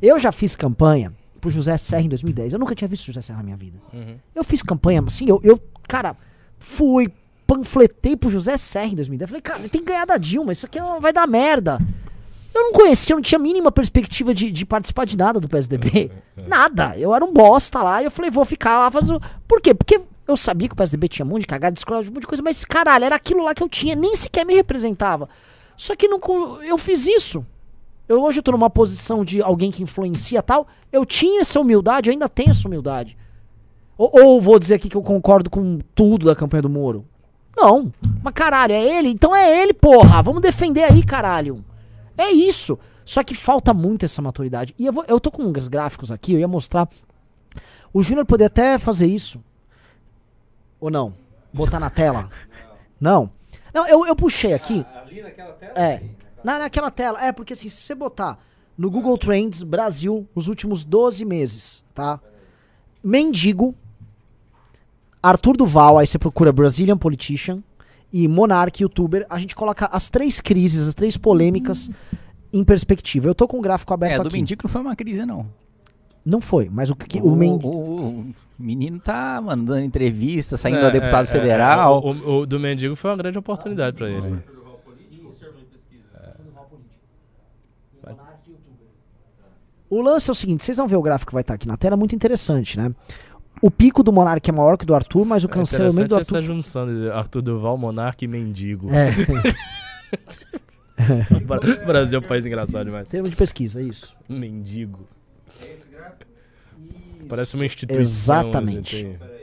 Eu já fiz campanha pro José Serra em 2010. Eu nunca tinha visto o José Serra na minha vida. Uhum. Eu fiz campanha, assim, eu, eu cara, fui, panfletei pro José Serra em 2010. Falei, cara, ele tem que ganhar da Dilma, isso aqui não vai dar merda. Eu não conhecia, eu não tinha a mínima perspectiva de, de participar de nada do PSDB. Nada. Eu era um bosta lá e eu falei, vou ficar lá fazer. Por quê? Porque eu sabia que o PSDB tinha um monte de cagada, de escola, um monte de coisa, mas caralho, era aquilo lá que eu tinha, nem sequer me representava. Só que não, eu fiz isso. Eu hoje eu tô numa posição de alguém que influencia tal. Eu tinha essa humildade, eu ainda tenho essa humildade. Ou, ou vou dizer aqui que eu concordo com tudo da campanha do Moro. Não. Mas caralho, é ele? Então é ele, porra. Vamos defender aí, caralho. É isso. Só que falta muito essa maturidade. E eu, vou- eu tô com uns gráficos aqui, eu ia mostrar. O Júnior poderia até fazer isso. Ou não? Botar na tela? Não. Não, eu, eu puxei aqui. Ali naquela tela? É. Na, naquela tela. É, porque assim, se você botar no Google Trends Brasil nos últimos 12 meses, tá? Mendigo, Arthur Duval, aí você procura Brazilian Politician e Monarch YouTuber, a gente coloca as três crises, as três polêmicas em perspectiva. Eu tô com o gráfico aberto É, do aqui. Mendigo não foi uma crise, não. Não foi, mas o que o, Mendigo o, o menino tá mandando entrevista, saindo É, a deputado é, é, federal. o, o- o do mendigo foi uma grande oportunidade pra ele. O lance é o seguinte, vocês vão ver o gráfico que vai estar aqui na tela, é muito interessante, né? O pico do Monark é maior que o do Arthur, mas o É cancelamento do interessante Arthur essa junção de Arthur Duval, Monarca e Mendigo. É, [LAUGHS] Bra- Brasil é um país engraçado demais. termo de pesquisa, é isso. Mendigo. Parece uma instituição. Exatamente. assim, tem-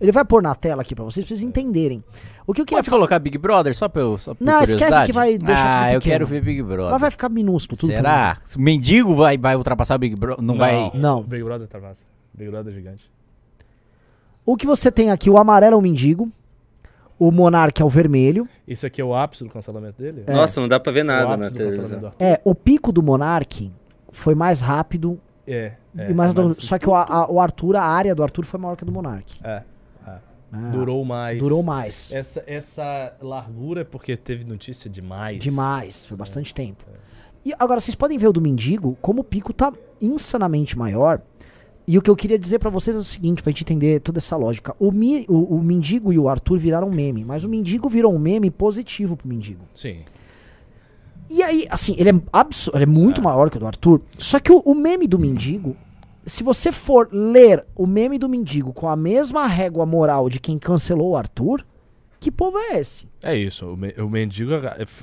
Ele vai pôr na tela aqui pra vocês, pra vocês entenderem. O que eu queria Pode colocar Big Brother só pra eu. Só por Não, esquece que vai deixar Ah, tudo eu quero ver Big Brother. Mas vai ficar minúsculo, tudo Será? O mendigo vai, vai ultrapassar o Big Brother? Não, vai. Não. Big Brother tá massa. Big Brother é gigante. O que você tem aqui, o amarelo é o mendigo, o monarca é o vermelho. Isso aqui é o ápice do cancelamento dele? É. Nossa, não dá pra ver o nada na do cancelamento do televisão. Arthur? É, o pico do monarque foi mais rápido É. é e mais mas- só que o, a- o Arthur, a área do Arthur foi maior que a do monarque. É. Ah, Durou mais. Durou mais. Essa, essa largura é porque teve notícia demais. Demais, foi bastante tempo. E agora, vocês podem ver o do mendigo, como o pico tá insanamente maior. E o que eu queria dizer pra vocês é o seguinte, pra gente entender toda essa lógica. O, mi, o, o mendigo e o Arthur viraram meme, mas o mendigo virou um meme positivo pro mendigo. Sim. E aí, assim, ele é, absu- ele é muito maior que o do Arthur. Só que o, o meme do mendigo, se você for ler o meme do mendigo com a mesma régua moral de quem cancelou o Arthur, que povo é esse? É isso. O, me- o mendigo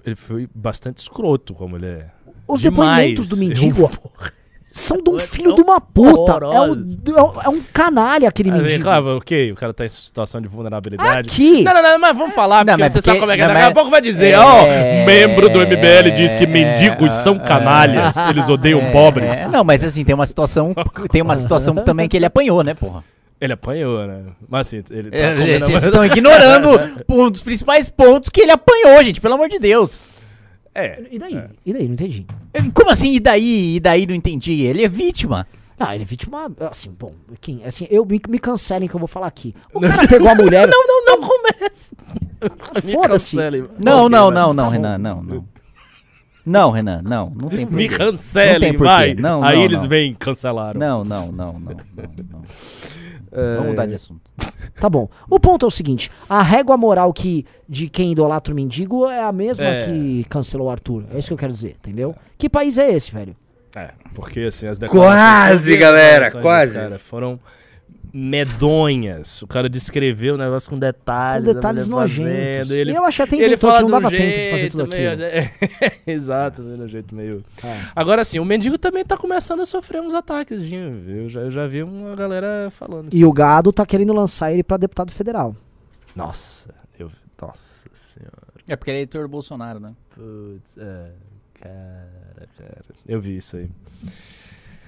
ele foi bastante escroto, como ele é. Os Demais. depoimentos do mendigo [LAUGHS] são de um É filho um de uma puta. É, é um- é um canalha aquele Assim, mendigo. claro, ok, o cara tá em situação de vulnerabilidade. Aqui. Não, não, não, mas vamos falar, Não, porque você sabe porque- como é que é. Daqui a pouco vai dizer, É, ó, membro do MBL diz que mendigos são canalhas, eles odeiam É, pobres. é, não, mas assim, tem uma situação. Tem uma situação também que ele apanhou, né, porra? Ele apanhou, né? Mas assim, ele tá É, Vocês estão ignorando um dos principais pontos que ele apanhou, gente, pelo amor de Deus. É. E daí? E daí? Não entendi. Como assim, e daí? E daí não entendi? Ele é vítima. Ah, ele é vítima. Assim, bom, quem, assim, eu me, me cancelem que eu vou falar aqui. [LAUGHS] O cara pegou a mulher. Não, não, não começa. Me Foda-se. Não, não, não, não, Renan, não, não. Não, Renan, não, não tem Me porquê. Não cancelem, tem porquê. vai. Não, Aí não, eles não. vêm, cancelaram. Não, não, não, não, não, não. [LAUGHS] É. Vamos mudar de assunto. [LAUGHS] Tá bom. O ponto é o seguinte: a régua moral que de quem idolatra o mendigo é a mesma É. que cancelou o Arthur. É isso que eu quero dizer, entendeu? Que país é esse, velho? É, porque assim, as Quase, vi as galera, declarações quase. cara, foram medonhas. O cara descreveu o negócio com detalhes. Com detalhes fazendo, nojentos. Ele, E eu achei até ele inventou fala que não dava tempo de fazer jeito tudo meio... aquilo. é, [LAUGHS] Exato, um jeito meio... É. Agora sim, o mendigo também tá começando a sofrer uns ataques. Eu já, eu já vi uma galera falando. E o gado tá querendo lançar ele pra deputado federal. Nossa, eu... Nossa senhora. É porque ele é eleitor do Bolsonaro, né? Putz, é... Cara, cara. Eu vi isso aí.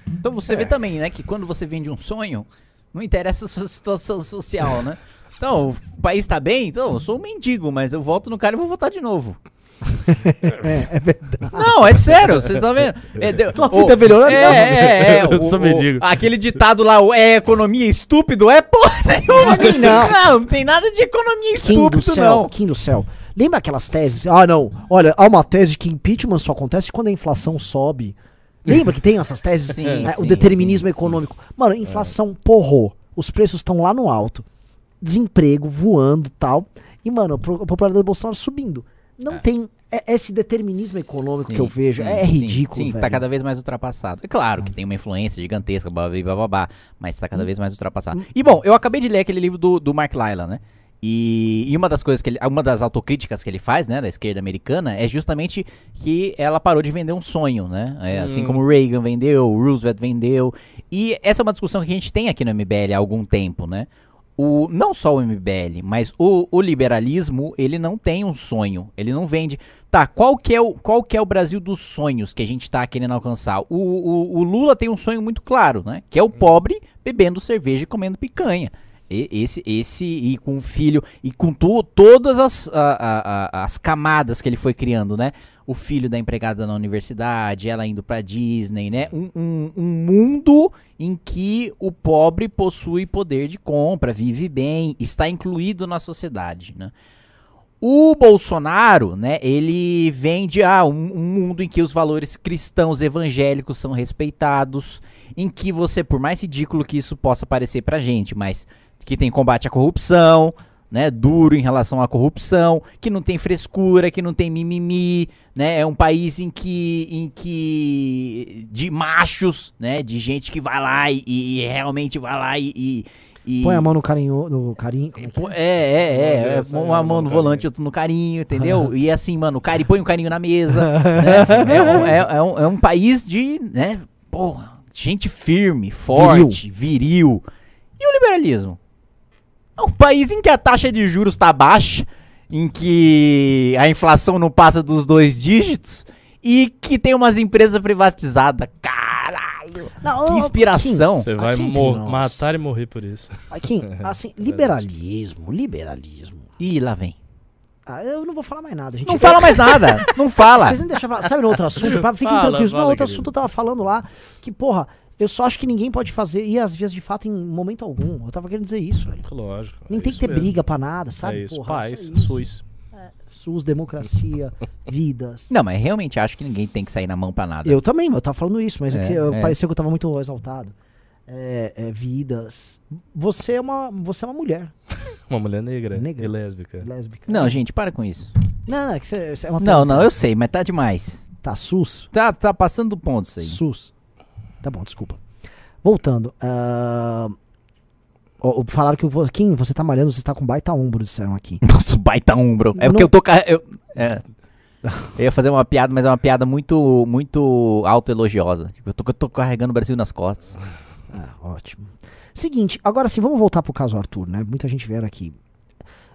Então você vê também, né, que quando você vende um sonho, não interessa a sua situação social, né? Então, o país tá bem? Então, eu sou um mendigo, mas eu voto no cara e vou votar de novo. É, é verdade. Não, é sério, vocês estão vendo? É, deu- Tua o- vida é melhorando? É, é, é. [LAUGHS] Eu o- sou o- mendigo. Aquele ditado lá, o é economia estúpido, é porra [LAUGHS] nenhuma. Não, não. Não, não tem nada de economia Kim do estúpido, céu, não. Kim do céu. Lembra aquelas teses? Ah, não. Olha, há uma tese que impeachment só acontece quando a inflação sobe. Lembra que tem essas teses? Sim, É, o sim, determinismo sim, econômico. Mano, inflação porrou. Os preços estão lá no alto. Desemprego voando tal. E, mano, a popularidade do Bolsonaro subindo. Não tem. é- esse determinismo econômico que eu Sim, vejo sim, é sim, ridículo, Sim, velho. tá cada vez mais ultrapassado. É claro que tem uma influência gigantesca, blá, blá, blá, blá, blá, mas tá cada vez mais ultrapassado. E bom, eu acabei de ler aquele livro do, do Mark Lyla, né? E, e uma das coisas que ele, uma das autocríticas que ele faz, né, da esquerda americana, é justamente que ela parou de vender um sonho, né? É, Assim Hum. como o Reagan vendeu, o Roosevelt vendeu. E essa é uma discussão que a gente tem aqui no MBL há algum tempo, né? O, não só o MBL, mas o, o liberalismo, ele não tem um sonho. Ele não vende. Tá, qual que é o, qual que é o Brasil dos sonhos que a gente tá querendo alcançar? O, o, o Lula tem um sonho muito claro, né? Que é o pobre bebendo cerveja e comendo picanha. Esse, esse, e com o filho, e com to, todas as, a- a- as camadas que ele foi criando, né? O filho da empregada na universidade, ela indo pra Disney, né? Um, um, um mundo em que o pobre possui poder de compra, vive bem, está incluído na sociedade, né? O Bolsonaro, né, ele vende ah, um, um mundo em que os valores cristãos evangélicos são respeitados, em que você, por mais ridículo que isso possa parecer pra gente, mas que tem combate à corrupção, né, duro em relação à corrupção, que não tem frescura, que não tem mimimi, né, é um país em que, em que de machos, né, de gente que vai lá e, e realmente vai lá e, e- e- Põe a mão no carinho. No carinho é É, é, é. é Essa uma é mão no no volante, outra no carinho, entendeu? e assim, mano, o cara põe um carinho na mesa. [LAUGHS] né? é, um, é- é um, é um país de, né? Porra, gente firme, forte, viril. E o liberalismo? É um país em que a taxa de juros tá baixa, em que a inflação não passa dos dois dígitos e que tem umas empresas privatizadas. Caralho! Não, Que inspiração. Você vai Aqui matar e morrer por isso. Kim, Kim, [LAUGHS] assim, liberalismo, liberalismo. Ih, lá vem. Ah, eu não vou falar mais nada. A gente Não fala mais nada. Não fala. Vocês nem deixavam falar. Sabe no outro assunto? Pra, fiquem Fala, tranquilos. fala, no outro querido. assunto eu tava falando lá que, porra, eu só acho que ninguém pode fazer ir às vias de fato em momento algum. Eu tava querendo dizer isso, velho. Lógico. Nem é tem que isso ter mesmo. briga pra nada, sabe? É isso, porra, paz, só isso. SUS. SUS, democracia, [LAUGHS] vidas. Não, mas realmente acho que ninguém tem que sair na mão pra nada. Eu também, eu tava falando isso, mas é, É, que eu- é. pareceu que eu tava muito exaltado. É, é, vidas. Você é uma, você é uma mulher Uma mulher negra, Negra. e lésbica. lésbica. Não, gente, para com isso. Não, não, é que você, você é uma Não, não, eu sei, mas tá demais. Tá, SUS. Tá, tá passando do ponto isso aí. SUS. Tá bom, desculpa. Voltando. ó, falaram que o Kim, você tá malhando, você está com baita ombro, disseram aqui. [LAUGHS] Nossa, baita umbro. É Não- porque eu tô. Eu, é. Eu ia fazer uma piada, mas é uma piada muito, muito autoelogiosa. Tipo, eu tô, eu tô carregando o Brasil nas costas. Ah, ótimo. Seguinte, agora sim, vamos voltar pro caso Arthur, né? Muita gente vieram aqui.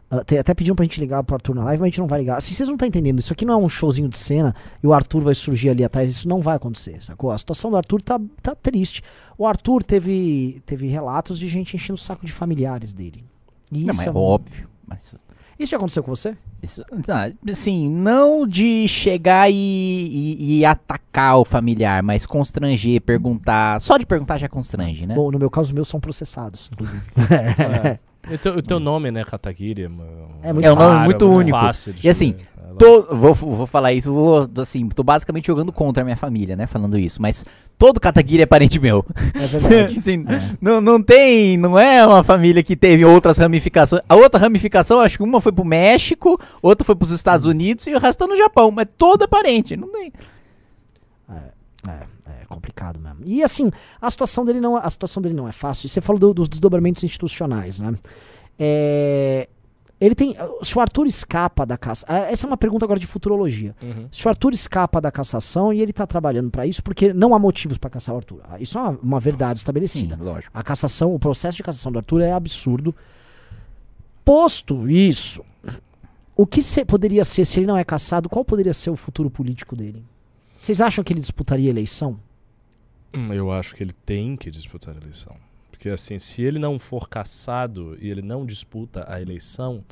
Ah, até pediram pra gente ligar pro Arthur na live, mas a gente não vai ligar. Se vocês não estão entendendo, isso aqui não é um showzinho de cena e o Arthur vai surgir ali atrás, isso não vai acontecer, sacou? A situação do Arthur tá, tá triste. O Arthur teve, teve relatos de gente enchendo o saco de familiares dele. E Não, isso, mas é é óbvio. Mas, isso já aconteceu com você? isso, tá, assim, não de chegar e, e- e atacar o familiar, mas constranger, perguntar. Só de perguntar já constrange, né? Bom, no meu caso, os meus são processados, inclusive. [LAUGHS] [LAUGHS] É. E teu, o teu nome, né, Kataguiri? É muito É um nome claro, muito único. Fácil de E assim. É. Tô- vou, vou falar isso, vou, assim, tô basicamente jogando contra a minha família, né? Falando isso, mas todo Kataguiri é parente meu. É verdade. [LAUGHS] Assim, não, não tem, não é uma família que teve outras ramificações. A outra ramificação, acho que uma foi pro México, outra foi pros Estados Unidos e o resto tá no Japão, mas todo é parente, não tem. É, é complicado mesmo. E assim, a situação dele não, a situação dele não é fácil. E Você falou do- dos desdobramentos institucionais, né? É, ele tem. Se o Arthur escapa da caça. ah, Essa é uma pergunta agora de futurologia. Uhum. Se o Arthur escapa da cassação e ele tá trabalhando pra isso, porque não há motivos pra caçar o Arthur. Ah, Isso é uma, uma verdade Sim, estabelecida. lógico. A cassação, o processo de cassação do Arthur é absurdo. Posto isso, o que se- poderia ser, se ele não é cassado, qual poderia ser o futuro político dele? Vocês acham que ele disputaria a eleição? Hum, Eu acho que ele tem que disputar a eleição. Porque assim, se ele não for caçado e ele não disputa a eleição,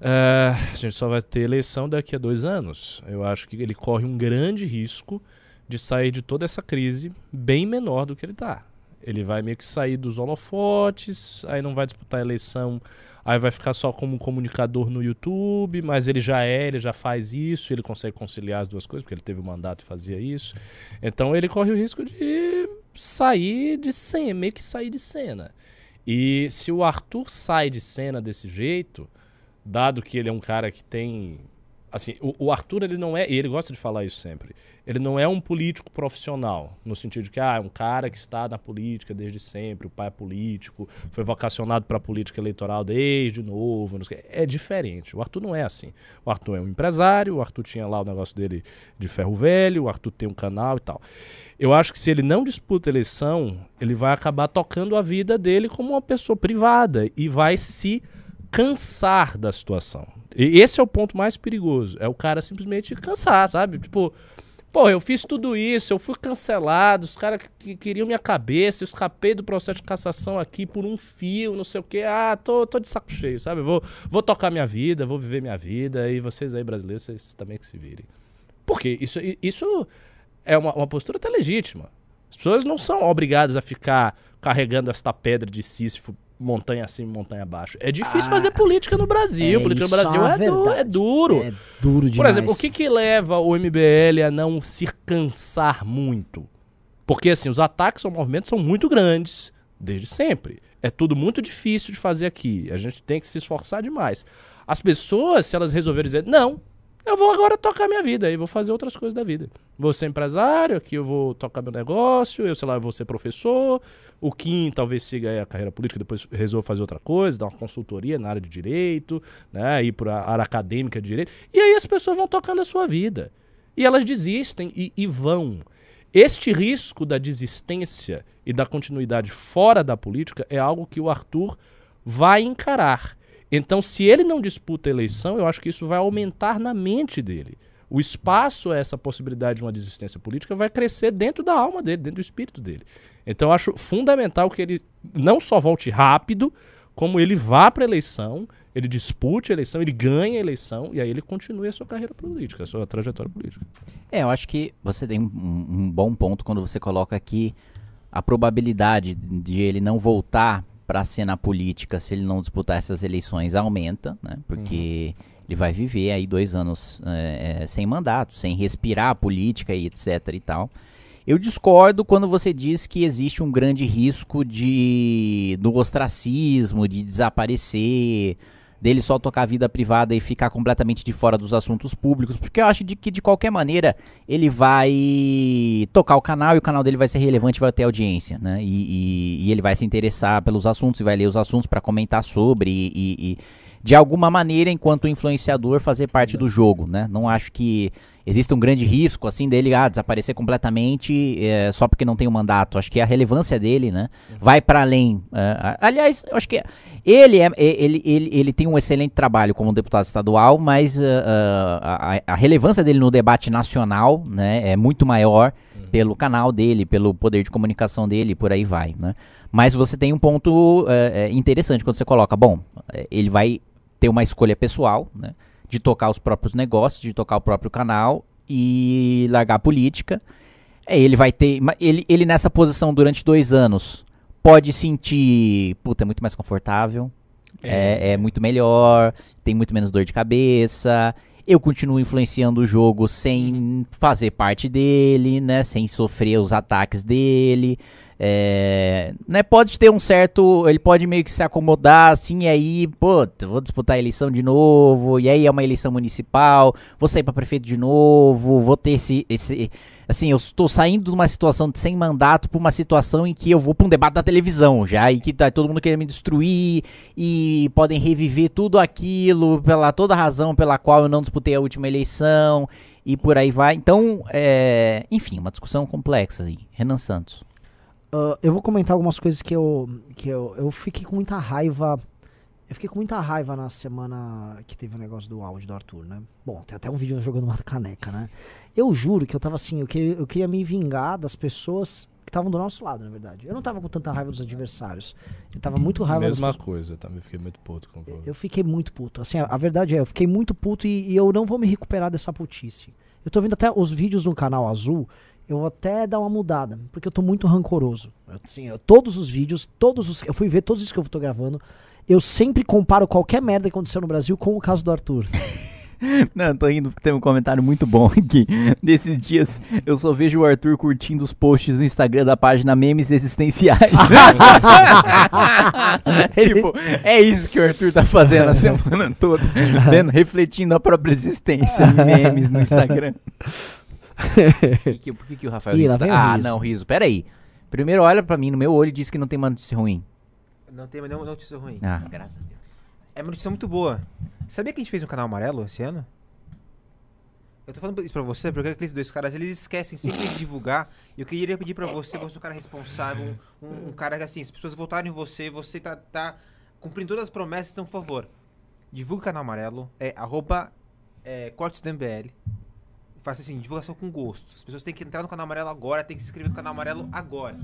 é, a gente só vai ter eleição daqui a dois anos. Eu acho que ele corre um grande risco de sair de toda essa crise bem menor do que ele está. Ele vai meio que sair dos holofotes, aí não vai disputar a eleição, aí vai ficar só como um comunicador no YouTube, mas ele já é, ele já faz isso, ele consegue conciliar as duas coisas, porque ele teve o mandato e fazia isso. Então ele corre o risco de sair de cena, meio que sair de cena. E se o Arthur sai de cena desse jeito, dado que ele é um cara que tem assim, o, o, Arthur ele não é, e ele gosta de falar isso sempre. Ele não é um político profissional, no sentido de que ah, é um cara que está na política desde sempre, o pai é político, foi vocacionado para a política eleitoral desde novo, é diferente. O Arthur não é assim. O Arthur é um empresário, o Arthur tinha lá o negócio dele de ferro velho, o Arthur tem um canal e tal. Eu acho que se ele não disputa eleição, ele vai acabar tocando a vida dele como uma pessoa privada e vai se cansar da situação. Esse é o ponto mais perigoso. É o cara simplesmente cansar, sabe? Tipo, pô, eu fiz tudo isso, eu fui cancelado, os caras que queriam minha cabeça, eu escapei do processo de cassação aqui por um fio, não sei o quê. Ah, tô, tô de saco cheio, sabe? Vou, vou tocar minha vida, vou viver minha vida, e vocês aí brasileiros, vocês também que se virem. Porque isso, isso é uma, uma postura até legítima. As pessoas não são obrigadas a ficar carregando esta pedra de Sísifo montanha acima montanha abaixo. É difícil ah, fazer política no Brasil. É política no Brasil é, du é, duro. É duro demais. Por exemplo, o que, que leva o MBL a não se cansar muito? Porque, assim, os ataques ao movimento são muito grandes, desde sempre. É tudo muito difícil de fazer aqui. A gente tem que se esforçar demais. As pessoas, se elas resolverem dizer, não, eu vou agora tocar minha vida e vou fazer outras coisas da vida. Vou ser empresário, aqui eu vou tocar meu negócio, eu sei lá, eu vou ser professor. O Kim talvez siga a carreira política, depois resolva fazer outra coisa, dar uma consultoria na área de direito, né, ir para a área acadêmica de direito. E aí as pessoas vão tocando a sua vida. E elas desistem e, e vão. Este risco da desistência e da continuidade fora da política é algo que o Arthur vai encarar. Então, se ele não disputa a eleição, eu acho que isso vai aumentar na mente dele. O espaço a essa possibilidade de uma desistência política vai crescer dentro da alma dele, dentro do espírito dele. Então, eu acho fundamental que ele não só volte rápido, como ele vá para a eleição, ele dispute a eleição, ele ganhe a eleição e aí ele continue a sua carreira política, a sua trajetória política. É, eu acho que você tem um, um bom ponto quando você coloca aqui a probabilidade de ele não voltar para a cena política, se ele não disputar essas eleições, aumenta, né? Porque uhum. ele vai viver aí dois anos é, sem mandato, sem respirar a política e etc e tal. Eu discordo quando você diz que existe um grande risco de do ostracismo, de desaparecer, dele só tocar a vida privada e ficar completamente de fora dos assuntos públicos, porque eu acho de que de qualquer maneira ele vai tocar o canal e o canal dele vai ser relevante, vai ter audiência, né? E, e, e ele vai se interessar pelos assuntos e vai ler os assuntos para comentar sobre e, e, de alguma maneira, enquanto influenciador, fazer parte do jogo, né? Não acho que existe um grande risco assim dele ah, desaparecer completamente é, só porque não tem o um mandato. Acho que a relevância dele, né, vai para além. Uh, aliás, acho que ele, é, ele, ele, ele tem um excelente trabalho como deputado estadual, mas uh, a, a, relevância dele no debate nacional, né, é muito maior pelo canal dele, pelo poder de comunicação dele, por aí vai, né. Mas você tem um ponto interessante quando você coloca, bom, ele vai ter uma escolha pessoal, né de tocar os próprios negócios, de tocar o próprio canal e largar a política. É, ele vai ter. Ele, ele nessa posição durante dois anos pode sentir. Puta, é muito mais confortável. É. é, é muito melhor. Tem muito menos dor de cabeça. Eu continuo influenciando o jogo sem fazer parte dele, né? Sem sofrer os ataques dele. É, né, pode ter um certo. Ele pode meio que se acomodar assim, e aí, pô, vou disputar a eleição de novo, e aí é uma eleição municipal, vou sair para prefeito de novo, vou ter esse. esse assim, eu estou saindo de uma situação de sem mandato para uma situação em que eu vou para um debate da televisão já, e que tá todo mundo querendo me destruir, e podem reviver tudo aquilo, pela toda razão pela qual eu não disputei a última eleição, e por aí vai. Então, é, enfim, uma discussão complexa aí. Renan Santos. Uh, eu vou comentar algumas coisas que eu. que eu, eu fiquei com muita raiva. Eu fiquei com muita raiva na semana que teve o negócio do áudio do Arthur, né? Bom, tem até um vídeo jogando uma caneca, né? Eu juro que eu tava assim, eu queria, eu queria me vingar das pessoas que estavam do nosso lado, na verdade. Eu não tava com tanta raiva dos adversários. Eu tava muito raiva das Mesma pessoas- coisa, eu também fiquei muito puto com o jogo. Eu fiquei muito puto. Assim, a, a verdade é, eu fiquei muito puto e, e eu não vou me recuperar dessa putice. Eu tô vendo até os vídeos no canal azul, eu vou até dar uma mudada, porque eu tô muito rancoroso. Eu, assim, eu- todos os vídeos, todos os. Eu fui ver todos os que eu tô gravando. Eu sempre comparo qualquer merda que aconteceu no Brasil com o caso do Arthur. [LAUGHS] Não, tô rindo porque tem um comentário muito bom aqui. [LAUGHS] Desses dias eu só vejo o Arthur curtindo os posts no Instagram da página Memes Existenciais. [LAUGHS] tipo, é isso que o Arthur tá fazendo a semana toda. Vendo, refletindo a própria existência. Memes no Instagram. [LAUGHS] Por que, por que, que o Rafael Ih, lá Riso tá- vem o Ah, riso. não, Riso, peraí. Primeiro olha pra mim no meu olho e diz que não tem uma notícia ruim. Não tem nenhuma notícia ruim. Ah, graças a Deus. É uma notícia muito boa. Sabia que a gente fez um canal amarelo esse ano? Eu tô falando isso pra você porque aqueles dois caras, eles esquecem sempre de divulgar. E eu queria pedir pra você, você é um cara responsável, um, um cara que assim, as pessoas votaram em você, você tá, tá cumprindo todas as promessas, então por favor, divulgue o canal amarelo, é arroba é, cortes do MBL. Faça assim, divulgação com gosto. As pessoas têm que entrar no canal amarelo agora, tem que se inscrever no canal amarelo agora.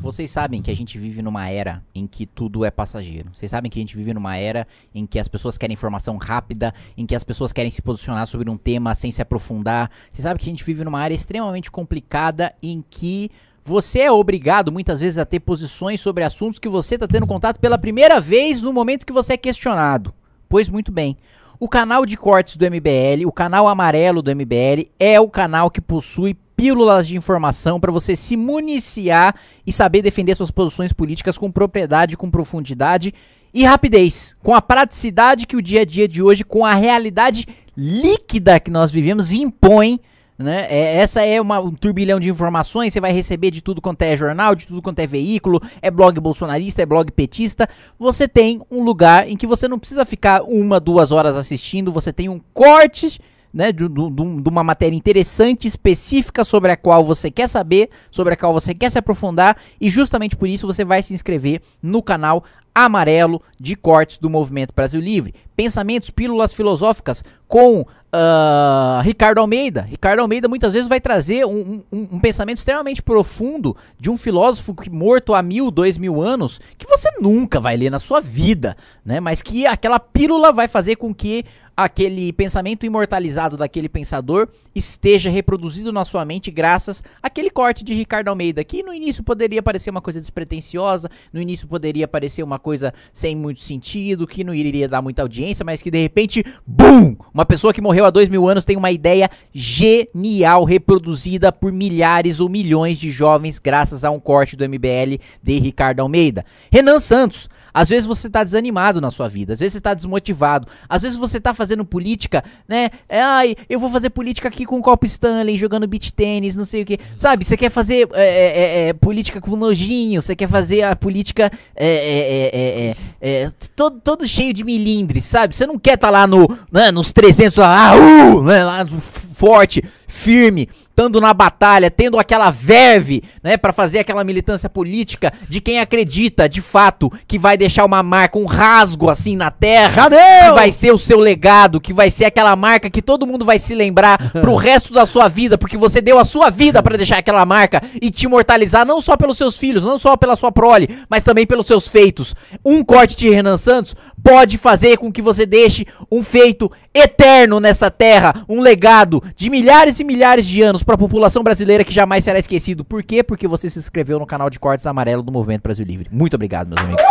Vocês sabem que a gente vive numa era em que tudo é passageiro. Vocês sabem que a gente vive numa era em que as pessoas querem informação rápida, em que as pessoas querem se posicionar sobre um tema sem se aprofundar. Vocês sabem que a gente vive numa área extremamente complicada em que você é obrigado muitas vezes a ter posições sobre assuntos que você está tendo contato pela primeira vez no momento que você é questionado. Pois muito bem. O canal de cortes do MBL, o canal amarelo do MBL, é o canal que possui pílulas de informação para você se municiar e saber defender suas posições políticas com propriedade, com profundidade e rapidez, com a praticidade que o dia a dia de hoje, com a realidade líquida que nós vivemos, impõe. Né? É, essa é uma, um turbilhão de informações, você vai receber de tudo quanto é jornal, de tudo quanto é veículo, é blog bolsonarista, é blog petista. Você tem um lugar em que você não precisa ficar uma, duas horas assistindo, você tem um corte né, de, de- de- uma matéria interessante, específica sobre a qual você quer saber, sobre a qual você quer se aprofundar, e justamente por isso você vai se inscrever no canal amarelo de cortes do Movimento Brasil Livre. Pensamentos, pílulas filosóficas com ah, Ricardo Almeida. Ricardo Almeida muitas vezes vai trazer um, um- um pensamento extremamente profundo de um filósofo que- morto há mil, dois mil anos, que você nunca vai ler na sua vida, né? Mas que aquela pílula vai fazer com que aquele pensamento imortalizado daquele pensador esteja reproduzido na sua mente graças àquele corte de Ricardo Almeida, que no início poderia parecer uma coisa despretensiosa, no início poderia parecer uma coisa sem muito sentido, que não iria dar muita audiência, mas que de repente, BUM! Uma pessoa que morreu há dois mil anos tem uma ideia genial reproduzida por milhares ou milhões de jovens graças a um corte do MBL de Ricardo Almeida. Renan Santos, às vezes você tá desanimado na sua vida, às vezes você tá desmotivado, às vezes você tá fazendo política, né? É, Ai, eu vou fazer política aqui com o Copo Stanley, jogando beach tênis, não sei o que. Sabe, você quer fazer é, é, é, política com nojinho, você quer fazer a política é, é, é, é, é, é, todo, todo cheio de milindres, sabe? Você não quer estar lá no, né, nos 300, lá, ah, uh, né, lá forte, firme, estando na batalha, tendo aquela verve, né, para fazer aquela militância política de quem acredita, de fato, que vai deixar uma marca, um rasgo assim na terra, que vai ser o seu legado, que vai ser aquela marca que todo mundo vai se lembrar pro resto da sua vida, porque você deu a sua vida para deixar aquela marca e te imortalizar não só pelos seus filhos, não só pela sua prole, mas também pelos seus feitos. Um corte de Renan Santos pode fazer com que você deixe um feito eterno nessa terra, um legado de milhares e milhares de anos para a população brasileira que jamais será esquecido. Por quê? Porque você se inscreveu no canal de cortes amarelo do Movimento Brasil Livre. Muito obrigado, meus amigos.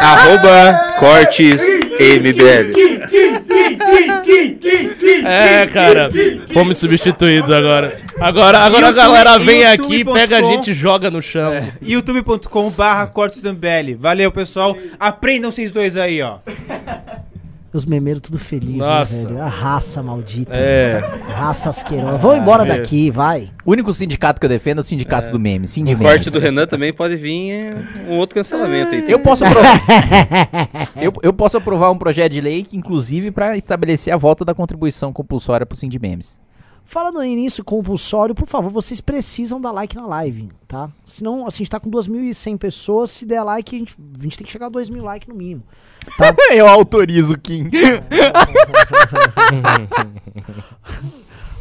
Arroba cortes MBL. É, cara, fomos substituídos agora. Agora, agora a YouTube- galera vem aqui, youtube.com. pega a gente e joga no chão. youtube.com barra cortes do MBL. Valeu, pessoal. Aprendam vocês dois aí, ó. Os memeiros tudo felizes, Nossa. né, velho? A raça maldita. É. A raça asquerosa. Vão embora é. daqui, vai. O único sindicato que eu defendo é o sindicato do meme, Sim de O corte do Renan também pode vir é, um outro cancelamento aí. Eu posso aprovar. [LAUGHS] eu, eu posso aprovar um projeto de lei que, inclusive, para estabelecer a volta da contribuição compulsória pro Sim de Memes. Falando início compulsório, por favor, vocês precisam dar like na live, tá? Senão, assim, a gente tá com 2.100 pessoas, se der like, a gente, a gente tem que chegar a 2.000 likes no mínimo. Tá? [LAUGHS] eu autorizo, Kim.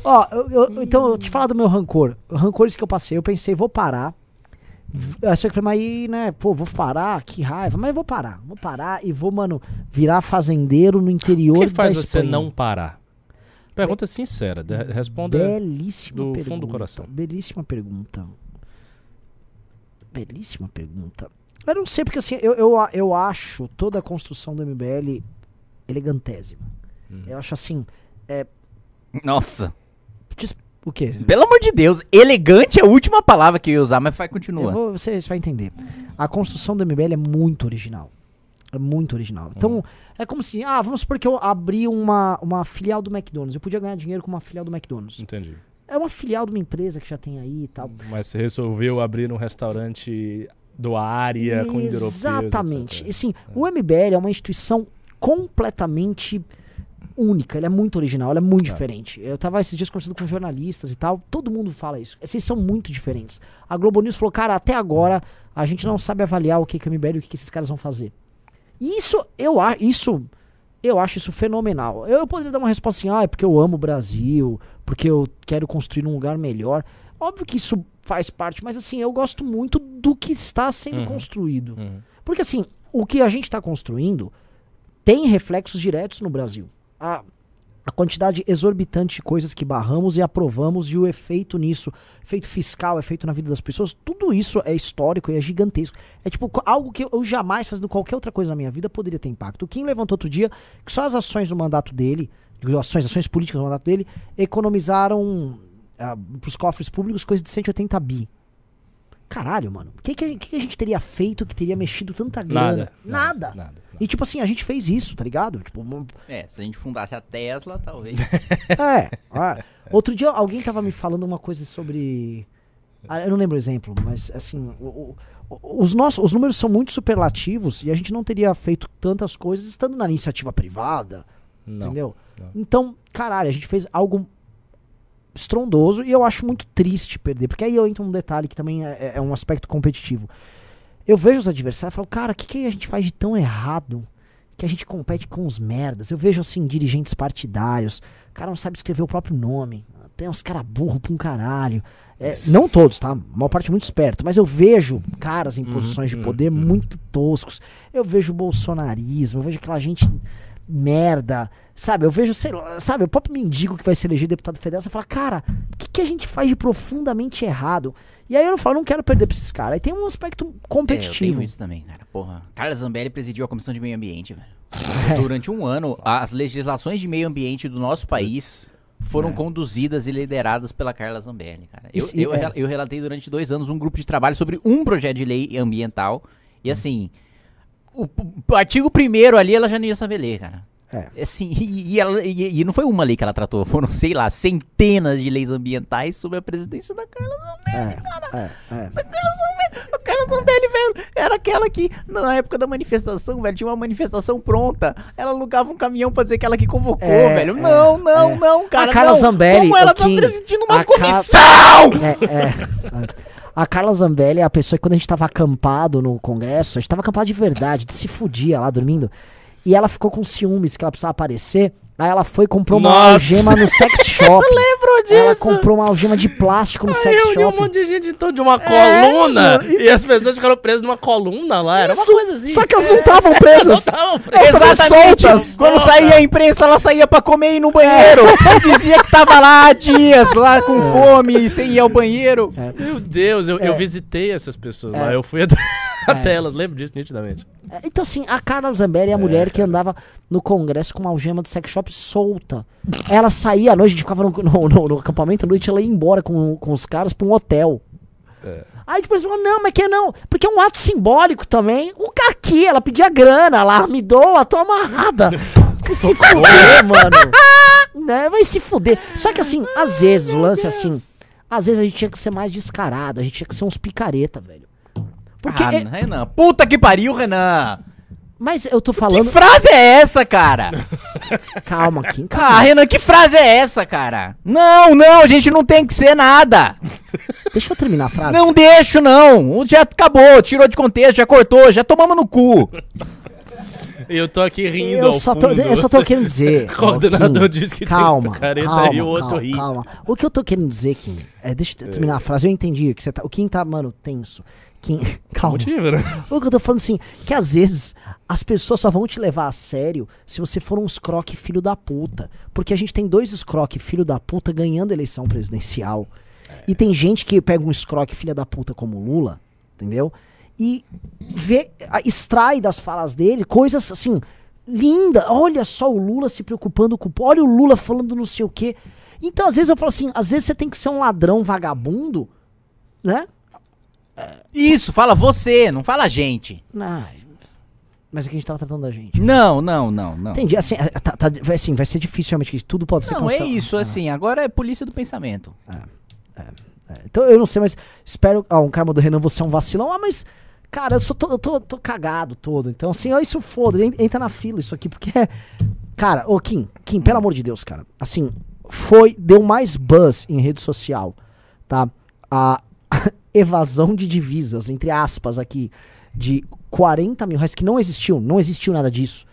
Ó, eu- eu- então, eu te falar do meu rancor. Rancores que eu passei, eu pensei, vou parar. Eu achei que falei, mas aí, né, pô, vou parar, que raiva. Mas eu vou parar, vou parar e vou, mano, virar fazendeiro no interior O que faz você não parar? Pergunta sincera. de- Responda. Belíssima do pergunta. fundo do coração. Belíssima pergunta. Belíssima pergunta. Eu não sei, porque assim, eu, eu, eu acho toda a construção do MBL elegantésima. Uhum. Eu acho assim, Nossa. diz- o quê? Pelo amor de Deus, elegante é a última palavra que eu ia usar, mas vai Eu continua. vou, você, você vai entender. A construção do MBL é muito original. É muito original. Então, é como se, ah, vamos supor que eu abri uma, uma filial do McDonald's. Eu podia ganhar dinheiro com uma filial do McDonald's. Entendi. É uma filial de uma empresa que já tem aí e tal. Mas você resolveu abrir um restaurante do área com europeus, Exatamente. E, Assim, o MBL é uma instituição completamente única, ele é muito original, ele é muito diferente. Eu tava esses dias conversando com jornalistas e tal, todo mundo fala isso. Vocês são muito diferentes. A Globo News falou, cara, até agora a gente não sabe avaliar o que, que é o MBL e o que, que esses caras vão fazer. Isso, eu acho, isso, eu acho isso fenomenal. Eu poderia dar uma resposta assim, ah, é porque eu amo o Brasil, porque eu quero construir um lugar melhor. Óbvio que isso faz parte, mas assim, eu gosto muito do que está sendo Uhum. construído. Uhum. Porque assim, o que a gente está construindo tem reflexos diretos no Brasil. A, a quantidade exorbitante de coisas que barramos e aprovamos e o efeito nisso, efeito fiscal, efeito na vida das pessoas, tudo isso é histórico e é gigantesco. É tipo algo que eu jamais, fazendo qualquer outra coisa na minha vida, poderia ter impacto. O Kim levantou outro dia que só as ações do mandato dele, ações, ações políticas do mandato dele, economizaram para os cofres públicos coisa de 180 bi. Caralho, mano. O que, que, a- que a gente teria feito que teria mexido tanta grana? Nada. Nada. Nada. nada. E tipo assim, a gente fez isso, tá ligado? Tipo, É, se a gente fundasse a Tesla, talvez. [LAUGHS] é. ah. Outro dia alguém tava me falando uma coisa sobre. Ah, eu não lembro o exemplo, mas assim, o- o- os nossos os números são muito superlativos e a gente não teria feito tantas coisas estando na iniciativa privada, Não. entendeu? não. Então, caralho, a gente fez algo estrondoso e eu acho muito triste perder, porque aí eu entro num detalhe que também é, é um aspecto competitivo. Eu vejo os adversários e falo, cara, o que, que a gente faz de tão errado que a gente compete com os merdas? Eu vejo, assim, dirigentes partidários, o cara não sabe escrever o próprio nome, tem uns cara burro pra um caralho. É, não todos, tá? A maior parte muito esperto, mas eu vejo caras em posições de uhum, poder muito toscos. Eu vejo bolsonarismo, eu vejo aquela gente merda, sabe? Eu vejo, sei lá, sabe, o próprio mendigo que vai se eleger deputado federal, você fala, cara, o que, que a gente faz de profundamente errado? E aí eu não falo, não quero perder pra esses caras. Aí tem um aspecto É, eu competitivo. tenho isso também, cara. Porra. Carla Zambelli presidiu a Comissão de Meio Ambiente, velho. [LAUGHS] Durante um ano, as legislações de meio ambiente do nosso país foram conduzidas e lideradas pela Carla Zambelli, cara. Eu, Isso, eu, é. eu relatei durante dois anos um grupo de trabalho sobre um projeto de lei ambiental. E assim, o, o artigo primeiro ali ela já não ia saber ler, cara. É. Assim, e, e ela- e- e não foi uma lei que ela tratou, foram, sei lá, centenas de leis ambientais sob a presidência da Carla Zambelli. É, é, é. A Carla Zambelli, a Carla Zambelli, velho, era aquela que, na época da manifestação, velho, tinha uma manifestação pronta. Ela alugava um caminhão pra dizer que ela que convocou, É, velho. é, não, não, é. não, cara. A Carla não. Zambelli, Como ela tá presidindo uma a Ca- comissão? É, é. [LAUGHS] A Carla Zambelli é a pessoa que quando a gente tava acampado no congresso, a gente tava acampado de verdade, de se fudia lá dormindo. E ela ficou com ciúmes que ela precisava aparecer. Aí ela foi e comprou uma Nossa. algema no sex [LAUGHS] shop. Lembrou disso? Ela comprou uma algema de plástico no sex Reuniu um shop. monte de gente em torno de uma coluna e as pessoas ficaram presas numa coluna lá. Era uma Isso, coisa assim. Só que elas não estavam presas. [LAUGHS] Não tavam presas. Elas estavam soltas. Quando saía a imprensa, ela saía pra comer e ir no banheiro. Dizia que tava lá há dias, lá com fome, sem ir ao banheiro. Meu Deus, eu, eu É. visitei essas pessoas É. lá. Eu fui até, até elas, lembro disso nitidamente. É, Então, assim, a Carla Zambelli é a mulher que andava no congresso com uma algema de sex shop solta. Ela saía à noite, a gente ficava no, no, no- no acampamento, à noite ela ia embora com, com os caras pra um hotel. Aí depois falou, não, mas que não, porque é um ato simbólico também. O aqui, ela pedia grana lá, me doa, tô amarrada. [LAUGHS] Que se fuder, mano. [LAUGHS] né, vai se fuder. Só que assim, às vezes, o lance é assim, às vezes a gente tinha que ser mais descarado, a gente tinha que ser uns picareta, velho. Porque, ah, é- Renan. Puta que pariu, Renan. mas eu tô Que falando, frase é essa, cara? [LAUGHS] calma, Kim, Ah. Renan, que frase é essa, cara? Não, não, a gente não tem que ser nada. [LAUGHS] Deixa eu terminar a frase. Não deixo, não. O Já acabou, tirou de contexto, já cortou, já tomamos no cu. Eu tô aqui rindo Eu ao só, tô, fundo. eu só tô querendo [LAUGHS] dizer. O Kim, disse que calma, tem careta calma, e o outro calma, ri. calma. O que eu tô querendo dizer, Kim, é, deixa eu terminar a frase. Eu entendi que você tá, o Kim tá, mano, tenso. Kim, [LAUGHS] calma. Motivo, né? O que eu tô falando assim, que às vezes as pessoas só vão te levar a sério se você for um escroque filho da puta. Porque a gente tem dois escroque filho da puta ganhando eleição presidencial. E tem gente que pega um escroque filha da puta como Lula, entendeu? E vê, extrai das falas dele coisas assim, linda. Olha só o Lula se preocupando com Olha o Lula falando não sei o quê. Então, às vezes eu falo assim, às vezes você tem que ser um ladrão vagabundo, né? Isso, fala você, não fala a gente. Ah, mas aqui a gente tava tratando da gente. Não, não, não, não. Entendi. Assim, é, tá, tá- vai, assim, vai ser difícil realmente, que tudo pode ser Não, é cancelado. isso, assim, agora é polícia do pensamento. É, Então eu não sei, mas espero. Ah, um cara mandou Renan, você é um vacilão. Ah, mas. Cara, eu, sou to- eu tô, tô cagado todo. Então, assim, ó, isso foda. en- Entra na fila isso aqui, porque. é- Cara, ô Kim, Kim, pelo amor de Deus, cara. Assim, foi. Deu mais buzz em rede social, tá? A [LAUGHS] evasão de divisas, entre aspas, aqui, de 40 mil reais, que não existiu, não existiu nada disso,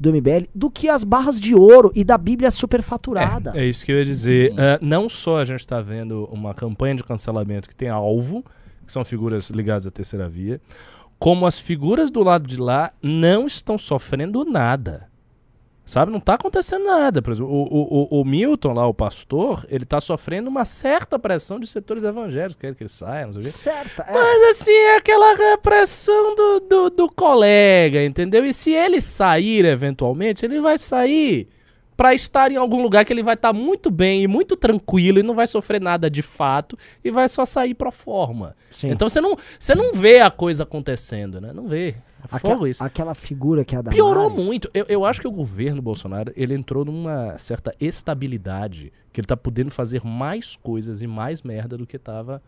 do MBL, do que as barras de ouro e da Bíblia superfaturada. É isso que eu ia dizer. É, não só a gente está vendo uma campanha de cancelamento que tem alvo, que são figuras ligadas à terceira via, como as figuras do lado de lá não estão sofrendo nada. Sabe, não tá acontecendo nada. Por exemplo, o, o, o- Milton lá, o pastor, ele tá sofrendo uma certa pressão de setores evangélicos, querem que ele saia, não sei o quê. Certa, é. Mas assim, é aquela repressão do, do, do colega, entendeu? E se ele sair eventualmente, ele vai sair pra estar em algum lugar que ele vai estar muito bem e muito tranquilo e não vai sofrer nada de fato e vai só sair pro forma. Sim. Então você não, você não vê a coisa acontecendo, né? Não vê. É isso. aquela figura que é a da Piorou muito. Eu, eu acho que o governo Bolsonaro, ele entrou numa certa estabilidade, que ele tá podendo fazer mais coisas e mais merda do que tava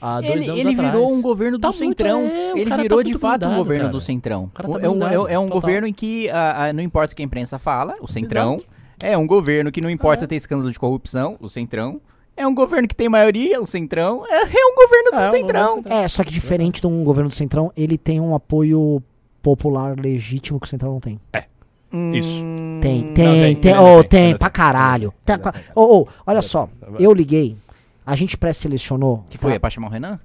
há dois Ele, anos ele atrás. virou um governo do Tá muito- Centrão. é, o ele cara tá virou de muito fato um governo cara. do Centrão. tá é, um, blindado, é, é um total. governo em que ah, ah, não importa o que a imprensa fala, o Centrão. É um governo que não importa ter escândalo de corrupção, o Centrão. É um governo que tem maioria, o Centrão. É, é um governo do É, Centrão. É, só que diferente de um governo do Centrão, ele tem um apoio popular legítimo que o Centrão não tem. Isso. Hum, Tem, não, tem, tem, tem, tem, oh, tem, tem, tem, pra caralho. tem, Tá. Ô, ô, olha só, eu liguei, a gente pré-selecionou. Que foi? tá? É pra chamar o Renan?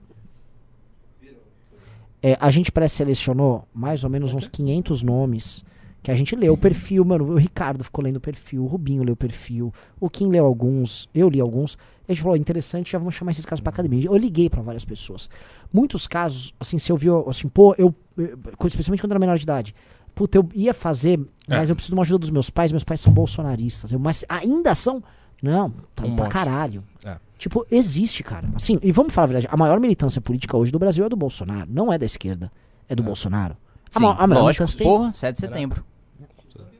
É, a gente pré-selecionou mais ou menos uns 500 nomes que a gente leu o perfil, mano. O Ricardo ficou lendo o perfil, o Rubinho leu o perfil, o Kim leu alguns, eu li alguns. A gente falou, interessante, já vamos chamar esses casos pra academia. Eu liguei pra várias pessoas. Muitos casos, assim, se eu vi, assim, pô, eu, eu- especialmente quando era menor de idade, puta, eu ia fazer, mas É. eu preciso de uma ajuda dos meus pais, meus pais são bolsonaristas. Eu, mas ainda são? Não, tá Um pra monte. caralho. É. Tipo, existe, cara. Assim, e vamos falar a verdade, a maior militância política hoje do Brasil é do Bolsonaro, não é da esquerda, é do Bolsonaro. A Sim, ma- a maior lógico. militância tem- Porra, 7 de setembro.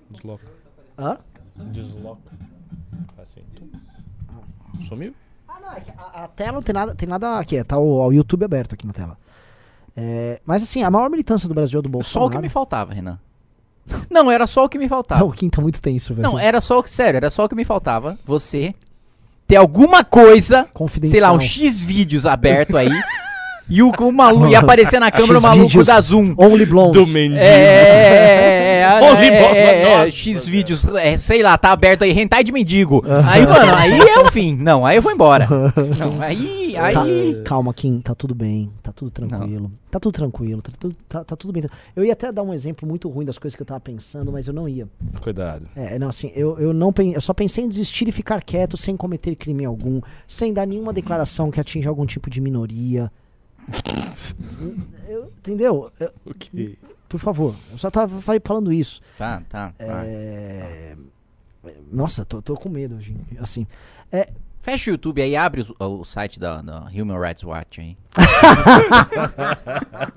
Desloca. Hã? Desloca. Assim. tum. Sumiu? Ah, não, é que a, a tela não tem nada, tem nada aqui, tá o, o YouTube aberto aqui na tela. É, mas assim, a maior militância do Brasil é do Só Bolsonaro. o que me faltava, Renan. Não, era só o que me faltava. Não, o Kim tá muito tenso, velho. Não, era só o que, sério, era só o que me faltava. Você ter alguma coisa, Confidencial. sei lá, um X vídeos aberto aí. E o, o maluco ia aparecer na [LAUGHS] câmera o maluco da Zoom. Only Blondes. Do mendigo. É, é, é, Only é, Blondes, é, é, nossa, X vídeos, é, sei lá, tá aberto aí, hentai de mendigo. [LAUGHS] Aí, mano, aí é o fim. Não, aí eu vou embora. [LAUGHS] Não, aí, aí... Calma, Kim, tá tudo bem, tá tudo tranquilo. Tá tudo tranquilo, tá, tudo- tá- tá tudo bem. Eu ia até dar um exemplo muito ruim das coisas que eu tava pensando, mas eu não ia. Cuidado. É, não, assim, eu, eu não eu só pensei em desistir e ficar quieto sem cometer crime algum, sem dar nenhuma declaração que atinja algum tipo de minoria. Eu- entendeu? Eu- Ok. por favor, eu só tava fa- falando isso. Tá, tá. tá. É... Nossa, tô, tô com medo, gente. Assim, Fecha o YouTube aí, abre o, o site da, da Human Rights Watch aí. [LAUGHS]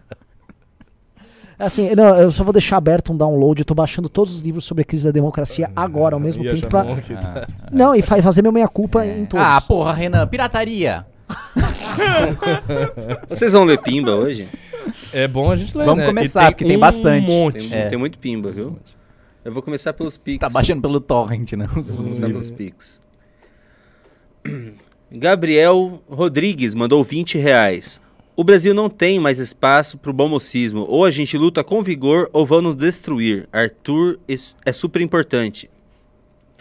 assim, não, eu só vou deixar aberto um download. Eu tô baixando todos os livros sobre a crise da democracia agora, ao mesmo tempo. Pra... tá- Não, e fa- fazer minha meia-culpa em todos. Ah, porra, Renan, pirataria. [LAUGHS] Vocês vão ler Pimba hoje? É bom a gente ler, Vamos né? começar, porque tem um bastante. monte. Tem, É. tem muito Pimba, viu? Eu vou começar pelos Pix. Tá baixando pelo torrent, né? Os- Vou os começar pelos Pix. Gabriel Rodrigues mandou 20 reais. O Brasil não tem mais espaço pro bom mocismo. Ou a gente luta com vigor ou vão nos destruir. Arthur é super importante.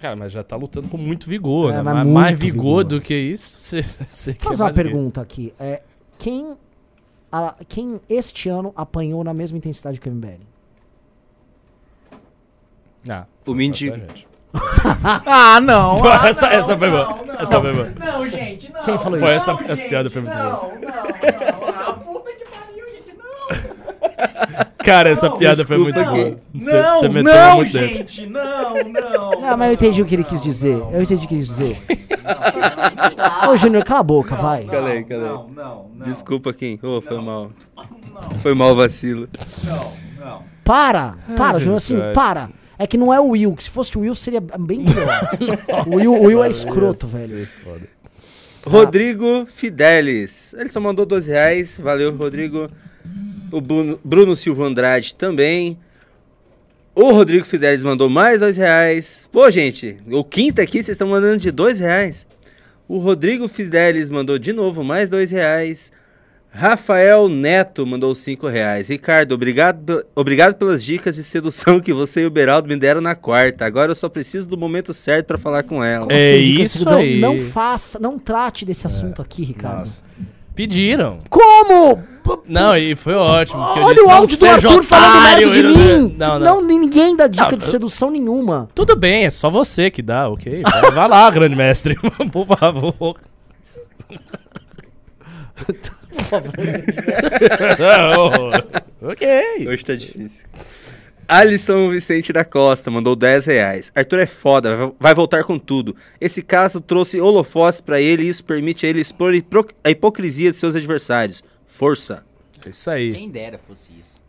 Cara, mas já tá lutando com muito vigor, É, né? mas Mais, muito mais vigor, vigor. do que isso, [LAUGHS] você, você Vou quer fazer uma pergunta aqui. É, quem, a- quem este ano apanhou na mesma intensidade que o MBL? Ah, O gente. [LAUGHS] Ah, não. [LAUGHS] ah, essa, não, essa foi boa. não, não. Essa foi boa. Não, gente, não. Quem falou Pô, isso? essa, Não, essa gente, piada foi muito boa. Não, não, não. Ah, puta que pariu, gente, não. Cara, essa Não, piada foi muito desculpa. boa. Você, não, você meteu não, muito dentro. gente, não, não. Não, mas eu entendi o que ele quis dizer. Eu entendi o que ele quis dizer. Ô, Júnior, cala a boca, vai. Cala aí, cala aí. Não, não, não. Desculpa, Kim. Ô, foi mal. Foi mal o vacilo. Não, não. Para, para, Júnior, assim, Christ. para. É que não é o Will, que se fosse o Will seria bem pior. o Will, o Will é escroto, velho. Foda. Rodrigo Fidelis. Ele só mandou 12 reais. Valeu, Rodrigo. O Bruno, Bruno Silva Andrade também. O Rodrigo Fidelis mandou mais 2 reais. Pô, gente, o quinto aqui vocês estão mandando de 2 reais. O Rodrigo Fidelis mandou de novo mais 2 reais. Rafael Neto mandou 5 reais. Ricardo, obrigado, obrigado pelas dicas de sedução que você e o Beraldo me deram na quarta. Agora eu só preciso do momento certo pra falar com ela. É isso aí. Não faça, não trate desse assunto aqui, Ricardo. Nossa. Pediram. Como? Não, e foi ótimo. Olha disse, o não áudio do Arthur falando otário, merda de não- mim. Não, não. ninguém dá dica Não, de sedução nenhuma. Tudo bem, é só você que dá, ok? Vai- Vai lá, grande mestre, [LAUGHS] por favor. [LAUGHS] [LAUGHS] ok. Hoje tá difícil. Alisson Vicente da Costa mandou 10 reais. Arthur é foda, vai- voltar com tudo. Esse caso trouxe holofotes pra ele e isso permite a ele expor a hipocrisia de seus adversários. Força. É Isso aí. Quem dera fosse isso.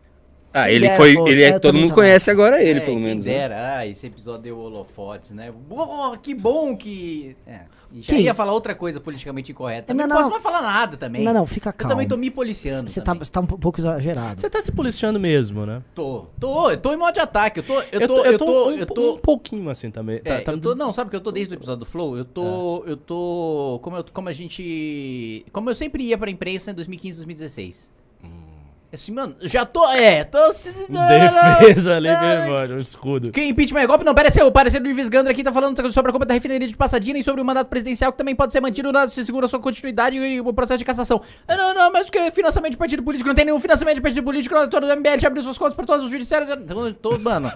Ah, Quem ele dera foi. fosse, Ele é, é, eu todo mundo conhece nessa. agora ele, É, pelo quem menos. né? dera. Ah, esse episódio deu holofotes, né? Boa, que bom que... É. Já Quem? ia falar outra coisa politicamente incorreta. Não, Não, não. posso mais falar nada também. Não, não, fica Eu calmo. também tô me policiando. Você tá, tá um pouco exagerado. Você tá se policiando mesmo, né? Tô, tô, eu tô em modo de ataque. Eu tô, eu tô, eu tô, um, eu um tô... pouquinho assim também. É, Tá- tá- eu tô, não, sabe que eu tô desde o episódio do Flow? Eu tô, eu tô, como, eu, como a gente, como eu sempre ia pra imprensa em 2015, 2016. Assim, mano, já tô, é, tô... [LAUGHS] Defesa ali, meu irmão, um escudo. Que impeachment é golpe? Não, aí, o parecer do Ives Gandra aqui tá falando sobre a compra da refinaria de Passadina e sobre o mandato presidencial que também pode ser mantido na, se segura sua continuidade e o processo de cassação. Ah, Não, não, mas o que é financiamento de partido político? Não tem nenhum financiamento de partido político, não, todo o MBL já abriu suas contas pra todos os judiciários. Então, eu tô, mano,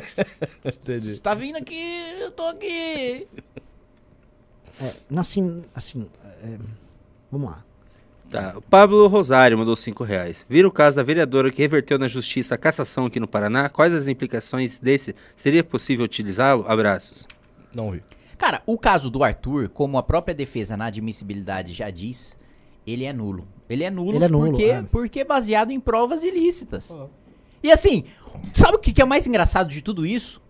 [LAUGHS] Entendi. tá vindo aqui, eu tô aqui. É, assim, assim, é, vamos lá. Tá. O Pablo Rosário mandou 5 reais. Vira o caso da vereadora que reverteu na justiça a cassação aqui no Paraná. Quais as implicações desse? Seria possível utilizá-lo? Abraços. Não vi. Cara, o caso do Arthur, como a própria defesa na admissibilidade já diz, ele é nulo. Ele é nulo, Ele é nulo, porque, é. porque é baseado em provas ilícitas. E assim, sabe o que que é mais engraçado de tudo isso?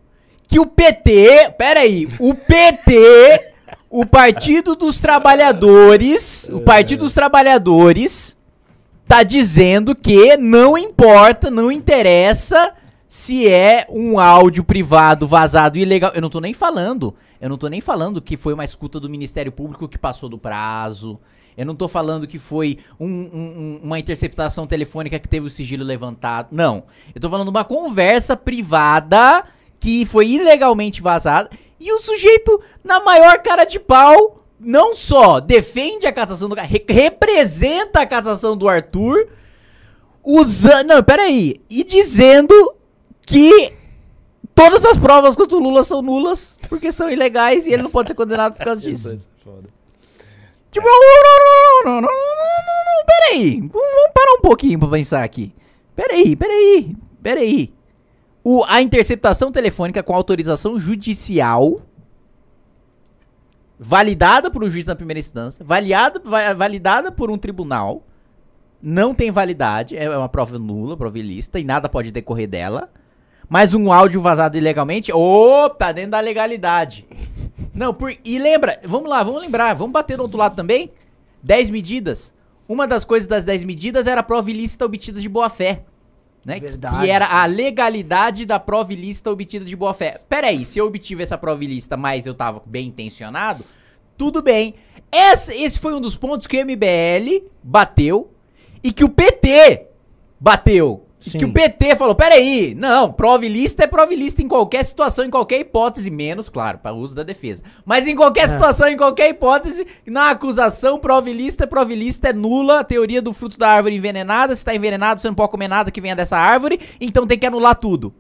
Que o PT, peraí, o PT, o Partido dos Trabalhadores, o Partido dos Trabalhadores tá dizendo que não importa, não interessa se é um áudio privado vazado ilegal. Eu não tô nem falando, eu não tô nem falando que foi uma escuta do Ministério Público que passou do prazo. Eu não tô falando que foi um- um- um- uma interceptação telefônica que teve o sigilo levantado. Não. Eu tô falando de uma conversa privada que foi ilegalmente vazada. E o sujeito, na maior cara de pau, não só defende a cassação do re representa a cassação do Arthur, usando. Não, peraí. E dizendo que todas as provas contra o Lula são nulas, porque são ilegais e ele não pode ser condenado por causa disso. Isso é. Tipo, peraí. Vamos parar um pouquinho pra pensar aqui. Peraí, peraí, peraí. O, a interceptação telefônica com autorização judicial, validada por um juiz na primeira instância, validada, va- validada por um tribunal, não tem validade, é uma prova nula, prova ilícita, e nada pode decorrer dela. Mas um áudio vazado ilegalmente, opa, tá dentro da legalidade. Não, por, e lembra, vamos lá, vamos lembrar, vamos bater do outro lado também. 10 medidas. Uma das coisas das 10 medidas era a prova ilícita obtida de boa fé. Né? Que- Verdade. Que era a legalidade da prova ilícita obtida de boa fé. Peraí, se eu obtive essa prova ilícita, mas eu tava bem intencionado, tudo bem. Esse, esse foi um dos pontos que o MBL bateu. e que o PT bateu. Sim. Que o PT falou, peraí, não, prova e lista é prova e lista em qualquer situação, em qualquer hipótese, menos, claro, para uso da defesa. Mas em qualquer situação, em qualquer hipótese, na acusação, prova e lista, prova e lista é nula, a teoria do fruto da árvore envenenada, se tá envenenado, você não pode comer nada que venha dessa árvore, então tem que anular tudo.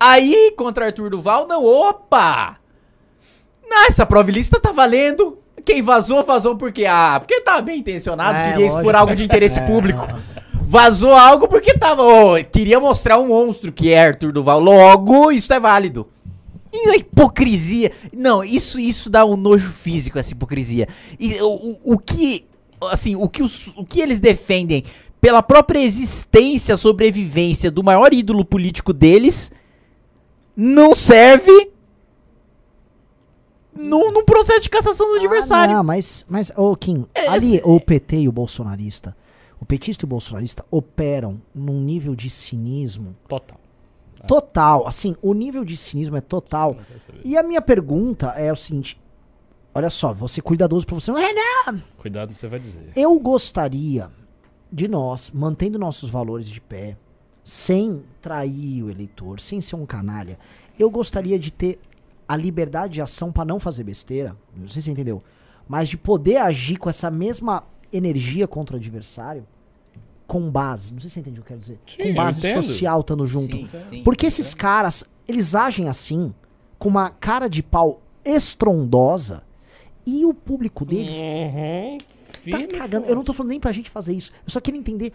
Aí, contra Arthur Duval, não, opa! Não, essa prova e lista tá valendo. Quem vazou, vazou porque, ah, porque tava bem intencionado, É, queria expor lógico. algo de interesse [LAUGHS] público. Vazou algo porque tava, ô, queria mostrar um monstro que é Arthur Duval. Logo, isso é válido. E a hipocrisia. Não, isso isso dá um nojo físico, essa hipocrisia. E o, o, o que. Assim, o que, os, o que eles defendem pela própria existência, sobrevivência do maior ídolo político deles, não serve num, num processo de cassação do adversário. Ah, não, mas, mas ô Kim, É, ali assim- o PT e o bolsonarista, o petista e o bolsonarista operam num nível de cinismo Total. total. Assim, o nível de cinismo é total. E a minha pergunta é o seguinte: olha só, você cuidadoso pra você. É. Cuidado, você vai dizer. Eu gostaria de nós, mantendo nossos valores de pé, sem trair o eleitor, sem ser um canalha, eu gostaria de ter a liberdade de ação pra não fazer besteira, não sei se você entendeu, mas de poder agir com essa mesma energia contra o adversário com base, não sei se você entende o que eu quero dizer, Sim, com base social estando junto. Sim, sim. Porque esses caras, eles agem assim, com uma cara de pau estrondosa, e o público deles Uhum. tá Firme cagando. Eu não tô falando nem pra gente fazer isso. Eu só queria entender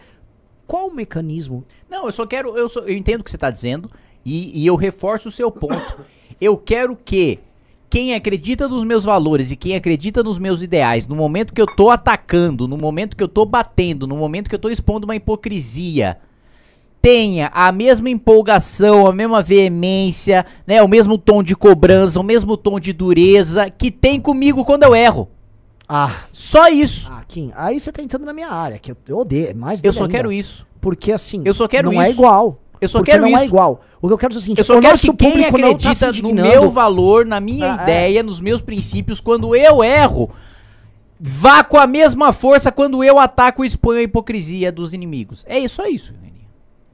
qual o mecanismo. Não, eu só quero. Eu, só- eu entendo o que você tá dizendo e, e eu reforço o seu ponto. eu quero que quem acredita nos meus valores e quem acredita nos meus ideais, no momento que eu tô atacando, no momento que eu tô batendo, no momento que eu tô expondo uma hipocrisia, tenha a mesma empolgação, a mesma veemência, né, o mesmo tom de cobrança, o mesmo tom de dureza que tem comigo quando eu erro. Ah, Só isso. ah Kim, aí você tá entrando na minha área, que eu, eu odeio, é mais Eu só ainda. quero isso. Porque assim, Eu só quero não é isso. igual. Eu só porque quero não isso. é igual. O que eu quero dizer é o seguinte, Eu só o quero nosso que quem público não tá se acredita no meu valor, na minha Ah, é. ideia, nos meus princípios, quando eu erro, vá com a mesma força quando eu ataco e exponho a hipocrisia dos inimigos. É isso, é isso.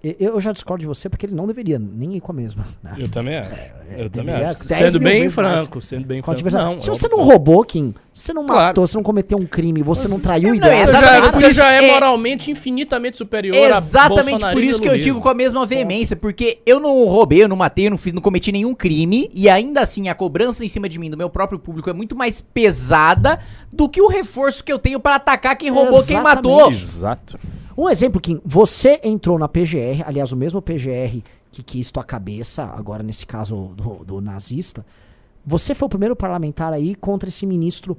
Eu- já discordo de você porque ele não deveria nem ir com a mesma. né? Eu também acho. eu também acho. 10 Sendo bem vezes mais. franco, sendo bem franco. Não, se é você óbvio. não roubou, Kim, você não Claro. matou, você não cometeu um crime, você não traiu Não. Você já, você já é é- moralmente infinitamente superior a Exatamente por isso que eu digo com a mesma veemência, porque eu não roubei, eu não matei, eu não fiz, não cometi nenhum crime e ainda assim a cobrança em cima de mim do meu próprio público é muito mais pesada do que o reforço que eu tenho pra atacar quem roubou, quem Exatamente. matou. Exato. Um exemplo, Kim, você entrou na PGR, aliás, o mesmo PGR que quis tua cabeça, agora nesse caso do, do nazista. Você foi o primeiro parlamentar aí contra esse ministro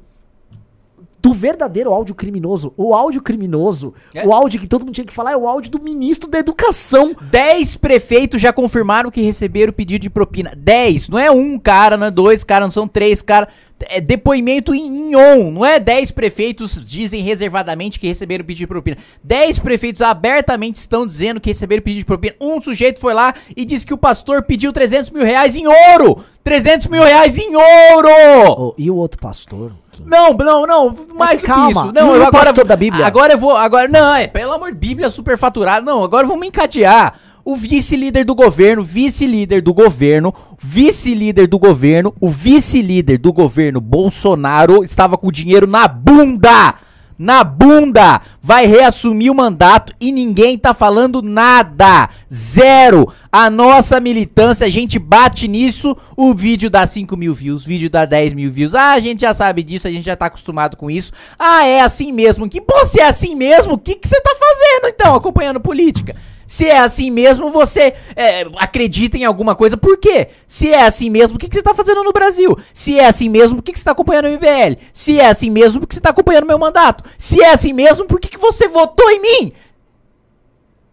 do verdadeiro áudio criminoso. O áudio criminoso, É. o áudio que todo mundo tinha que falar é o áudio do ministro da educação. Dez prefeitos já confirmaram que receberam pedido de propina. Dez, não é um cara, não é dois caras, não são três caras. É depoimento em, on, não é dez prefeitos dizem reservadamente que receberam pedido de propina. Dez prefeitos abertamente estão dizendo que receberam pedido de propina. Um sujeito foi lá e disse que o pastor pediu 300 mil reais em ouro. 300 mil reais em ouro! Oh, e o outro pastor? Não, não, não, mais do calma, isso. Não, eu agora pastor da Bíblia? Agora eu vou, agora não, é, pelo amor de Bíblia superfaturado. Não, agora vamos encadear. O vice-líder do governo, vice-líder do governo, vice-líder do governo, o vice-líder do governo Bolsonaro estava com o dinheiro na bunda. Na bunda! Vai reassumir o mandato e ninguém tá falando nada! Zero! A nossa militância, a gente bate nisso, o vídeo dá 5 mil views, o vídeo dá 10 mil views. Ah, a gente já sabe disso, a gente já tá acostumado com isso. Ah, é assim mesmo. Que pô, se é assim mesmo, o que que você tá fazendo então, acompanhando política? Se é assim mesmo, você é, acredita em alguma coisa, por quê? Se é assim mesmo, o que, que você tá fazendo no Brasil? Se é assim mesmo, por que, que você tá acompanhando o MBL? Se é assim mesmo, por que você tá acompanhando meu mandato? Se é assim mesmo, por que, que você votou em mim?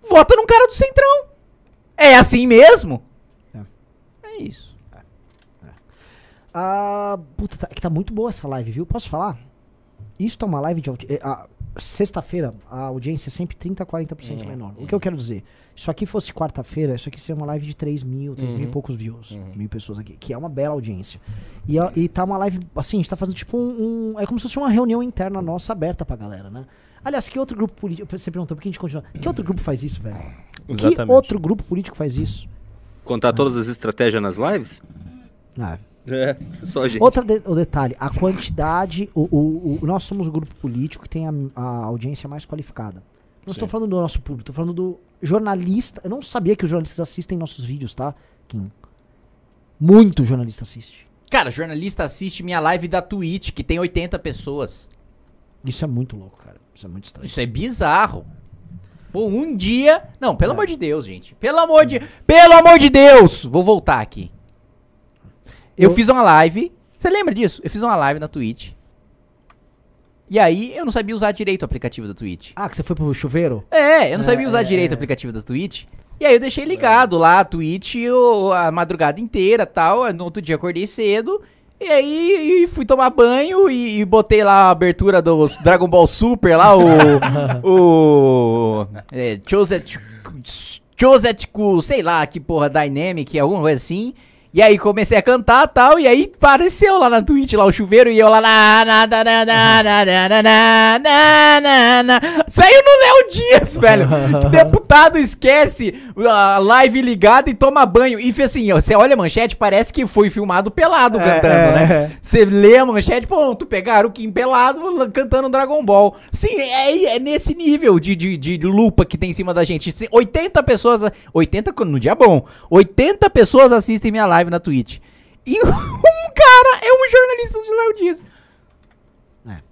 Vota num cara do Centrão. É assim mesmo? É, isso. Ah, puta, tá, que tá muito boa essa live, viu? Posso falar? Isso é uma live de ah, Sexta-feira, a audiência é sempre 30, 40% menor. O que eu quero dizer? Se isso aqui fosse quarta-feira, isso aqui seria uma live de 3 mil, 3 mil e poucos views. Mil pessoas aqui, que é uma bela audiência. E, a- e tá uma live, assim, a gente tá fazendo tipo um, um- É como se fosse uma reunião interna nossa aberta pra galera, né? Aliás, que outro grupo político. Você perguntou por que a gente continua. Que outro grupo faz isso, velho? Que Exatamente. outro grupo político faz isso? Contar todas as estratégias nas lives? Ah, [LAUGHS] É, só gente. Outro de- o detalhe, a quantidade. O, o- o- nós somos o grupo político que tem a, a audiência mais qualificada. Não estou falando do nosso público, estou falando do jornalista. Eu não sabia que os jornalistas assistem nossos vídeos, tá, Kim? Muito jornalista assiste. Cara, jornalista assiste minha live da Twitch, que tem 80 pessoas. Isso é muito louco, cara. Isso é muito estranho. Isso é bizarro. Pô, um dia. Não, pelo amor de Deus, gente. Pelo amor de. Pelo amor de Deus! Vou voltar aqui. Eu, Eu- fiz uma live. Você lembra disso? Eu fiz uma live na Twitch. E aí eu não sabia usar direito o aplicativo da Twitch. Ah, que você foi pro chuveiro? É, eu não É, sabia usar é, direito é. o aplicativo da Twitch. E aí eu deixei ligado lá a Twitch a madrugada inteira tal. No outro dia acordei cedo. E aí fui tomar banho e, e botei lá a abertura do Dragon Ball Super lá, o. [LAUGHS] o. É, Choset. Chosetku, sei lá, que porra, Dynamic, alguma coisa assim. E aí comecei a cantar tal, e aí apareceu lá na Twitch lá o chuveiro e eu lá. na. Saiu no Léo Dias, velho. Deputado esquece a live ligada e toma banho. E assim, você olha a manchete, parece que foi filmado pelado é, cantando, é, né? Você lê a manchete, ponto pegaram o Kim pelado cantando Dragon Ball. Sim, é, nesse nível de, de, de lupa que tem em cima da gente. 80 pessoas. 80 no dia bom. 80 pessoas assistem minha live na Twitch. E [LAUGHS] um cara é um jornalista do Léo Dias. É.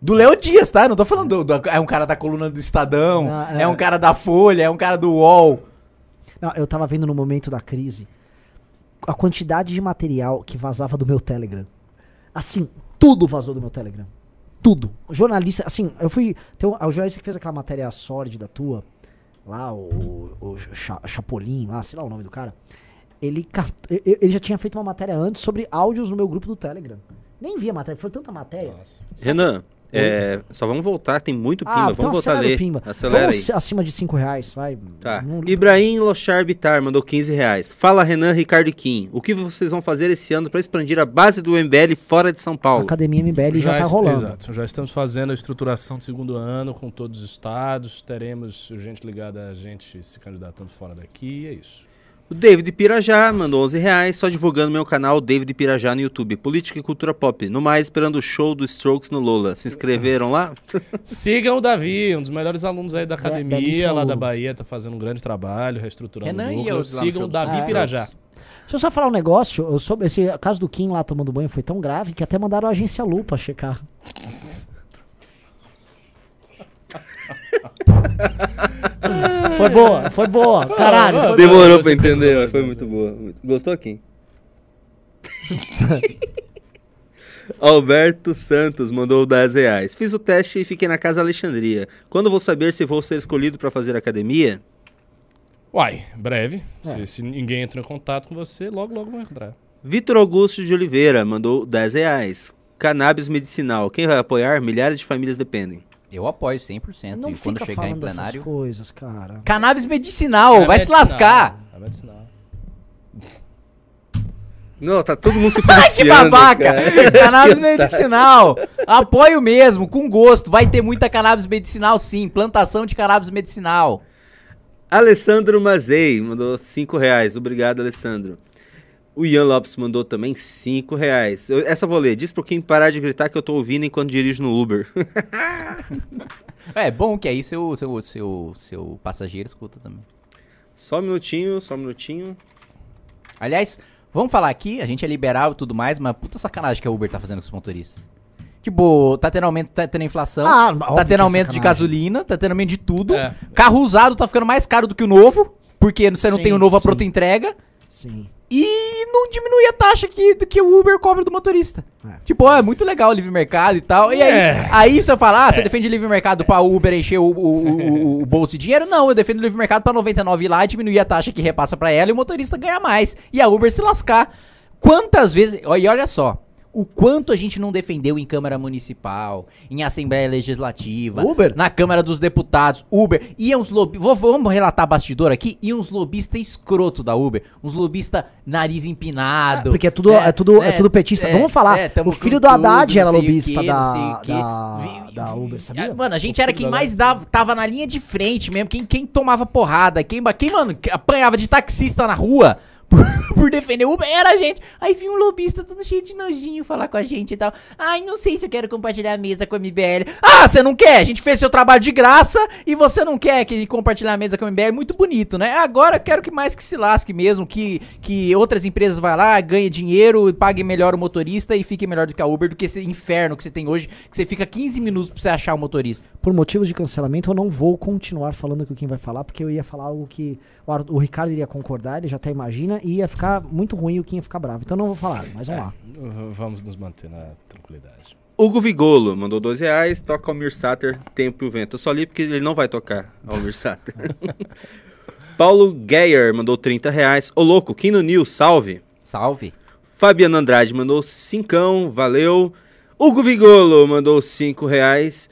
Do Léo Dias, tá? Não tô falando do, do- É um cara da coluna do Estadão, Ah, é. é. um cara da Folha, é um cara do UOL. Não, eu tava vendo no momento da crise a quantidade de material que vazava do meu Telegram. Assim, tudo vazou do meu Telegram. Tudo. O jornalista, assim, eu fui. Tem um, o jornalista que fez aquela matéria sórdida tua, lá, o, o Cha- Chapolin, lá, sei lá o nome do cara. Ele, ele já tinha feito uma matéria antes sobre áudios no meu grupo do Telegram. Nem vi a matéria, foi tanta matéria. Renan, é, só vamos voltar, tem muito pimba. Ah, então vamos voltar a ler. pimba. Acelera aí. Vamos acima de 5 reais, vai. Tá. Não- Ibrahim Lochar Bitar mandou 15 reais. Fala Renan, Ricardo e Kim. O que vocês vão fazer esse ano para expandir a base do MBL fora de São A Paulo? Academia MBL já, tá est- rolando. Exato. Já estamos fazendo a estruturação de segundo ano com todos os estados. Teremos gente ligada a gente se candidatando fora daqui. E é isso. O David Pirajá mandou 11 reais, só divulgando meu canal David Pirajá no YouTube. Política e cultura pop. No mais, esperando o show do Strokes no Lola. Se inscreveram lá? [LAUGHS] Sigam o Davi, um dos melhores alunos aí da academia belíssimo lá da. Bahia, tá fazendo um grande trabalho, reestruturando Renan o e núcleo. eu Sigam o Davi Strokes. Pirajá. Deixa eu só falar um negócio. Eu soube, esse caso do Kim lá tomando banho foi tão grave que até mandaram a agência Lu pra checar. [LAUGHS] foi boa, foi boa. Caralho. foi Demorou pra entender, mas foi muito boa. Gostou, Kim? [LAUGHS] Alberto Santos mandou 10 reais. Fiz o teste e fiquei na casa Alexandria. Quando vou saber se vou ser escolhido para fazer academia? Uai, breve. É. Se, se ninguém entrou em contato com você, logo, logo vai encontrar. Vitor Augusto de Oliveira mandou 10 reais. Cannabis medicinal. Quem vai apoiar? Milhares de famílias dependem. Eu apoio 100%. Não e quando fica chegar em plenário. coisas, cara. Cannabis medicinal, É vai se medicinal, lascar. É medicinal. Não, tá todo mundo se [LAUGHS] Ai, que babaca! cara. [LAUGHS] Cannabis [LAUGHS] medicinal! Apoio mesmo, com gosto. Vai ter muita cannabis medicinal, sim. Plantação de cannabis medicinal. Alessandro Mazei mandou 5 reais. Obrigado, Alessandro. O Ian Lopes mandou também 5 reais. Eu- essa eu vou ler. Diz pro Kim parar de gritar que eu tô ouvindo enquanto dirijo no Uber. [LAUGHS] É bom que aí seu, seu, seu, seu passageiro escuta também. só um minutinho, só um minutinho. Aliás, vamos falar aqui, a gente é liberal e tudo mais, mas puta sacanagem que a Uber tá fazendo com os motoristas. Tipo, tá tendo aumento, tá tendo inflação, Ah, tá tendo é aumento de gasolina, tá tendo aumento de tudo. É. Carro usado tá ficando mais caro do que o novo, porque você não Sim, tem o novo a sim. pronta entrega. Sim. E não diminui a taxa que, do que o Uber cobra do motorista. É. Tipo, ó, é muito legal o livre mercado e tal. E aí, É. aí você fala, ah, você defende livre mercado pra Uber encher o, o, o- o bolso de dinheiro? Não, eu defendo o livre mercado pra 99 ir lá e diminuir a taxa que repassa pra ela e o motorista ganhar mais. E a Uber se lascar. Quantas vezes. E olha só. O quanto a gente não defendeu em Câmara Municipal, em Assembleia Legislativa, Uber? na Câmara dos Deputados, Uber, e uns lobistas, vamos relatar bastidor aqui, e uns lobistas escroto da Uber, uns lobistas nariz empinado. Porque é tudo, é, tudo, é, tudo petista. Vamos falar. é, o filho do Haddad tudo, era lobista da, da, Uber, sabia? Ah, Mano, a gente era quem mais dava, tava na linha de frente mesmo, quem, quem tomava porrada, quem, quem, mano, apanhava de taxista na rua [LAUGHS] por, defender o Uber, era a gente. Aí vinha um lobista todo cheio de nojinho falar com a gente e tal. Ai, não sei se eu quero compartilhar a mesa com a MBL. Ah, você não quer? A gente fez seu trabalho de graça e você não quer que compartilhar a mesa com a MBL? Muito bonito, né? Agora eu quero que mais que se lasque mesmo, que, que outras empresas vá lá, ganhe dinheiro, pague melhor o motorista e fique melhor do que a Uber, do que esse inferno que você tem hoje, que você fica 15 minutos pra você achar o motorista. Por motivos de cancelamento, eu não vou continuar falando o que vai falar, porque eu ia falar algo que o, Ar- o Ricardo iria concordar, ele já até imagina, ia ficar muito ruim e o Kim ia ficar bravo. Então não vou falar, mas vamos lá. V- Vamos nos manter na tranquilidade. Hugo Vigolo mandou 12 reais, toca Almir Sater, Tempo e o Vento. Eu só li porque ele não vai tocar Almir Sater. [LAUGHS] Paulo Geyer mandou 30 reais. Ô louco, Kino News, salve. Salve. Fabiano Andrade mandou 5, valeu. Hugo Vigolo mandou 5 reais.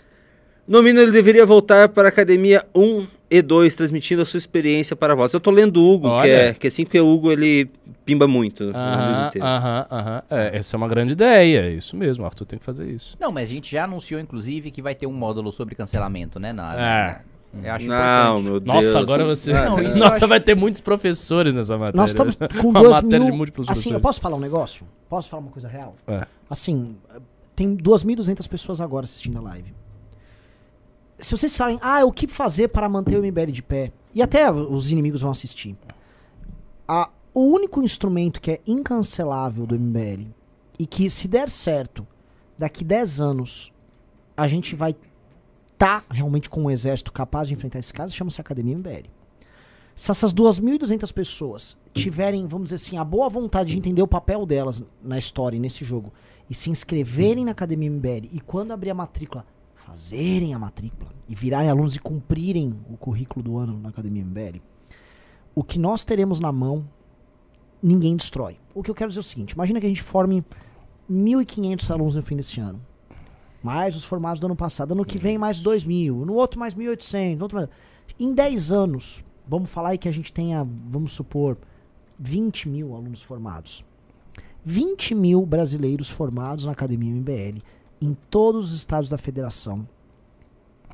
No mínimo, ele deveria voltar para a Academia 1 e 2, transmitindo a sua experiência para vós. Eu tô lendo o Hugo, que é, que é assim, porque o Hugo ele pimba muito. no Aham, aham, aham. É, essa é uma grande ideia, é isso mesmo. O Arthur tem que fazer isso. Não, mas a gente já anunciou, inclusive, que vai ter um módulo sobre cancelamento, né? Na, É. na- eu acho Não, importante. meu Deus. Nossa, agora você. Não, Nossa, acho- vai ter muitos professores nessa matéria. Nós estamos [LAUGHS] com Uma 2 matéria mil. de múltiplos Assim, eu posso falar um negócio? Posso falar uma coisa real? É. Assim, tem 2.200 pessoas agora assistindo a live. Se vocês sabem, ah, o que fazer para manter o MBL de pé? E até os inimigos vão assistir. O único instrumento que é incancelável do MBL e que, se der certo, daqui 10 anos, a gente vai estar realmente com um exército capaz de enfrentar esses caras, chama-se Academia MBL. Se essas 2.200 pessoas tiverem, vamos dizer assim, a boa vontade de entender o papel delas na história e nesse jogo e se inscreverem na Academia MBL e quando abrir a matrícula, fazerem a matrícula e virarem alunos e cumprirem o currículo do ano na Academia MBL, o que nós teremos na mão, ninguém destrói. O que eu quero dizer é o seguinte: imagina que a gente forme 1.500 alunos no fim desse ano. Mais os formados do ano passado. Ano que vem, mais 2.000. No outro, mais 1.800. No outro, mais... Em 10 anos, vamos falar aí que a gente tenha, vamos supor, 20 mil alunos formados. 20 mil brasileiros formados na Academia MBL, em todos os estados da federação,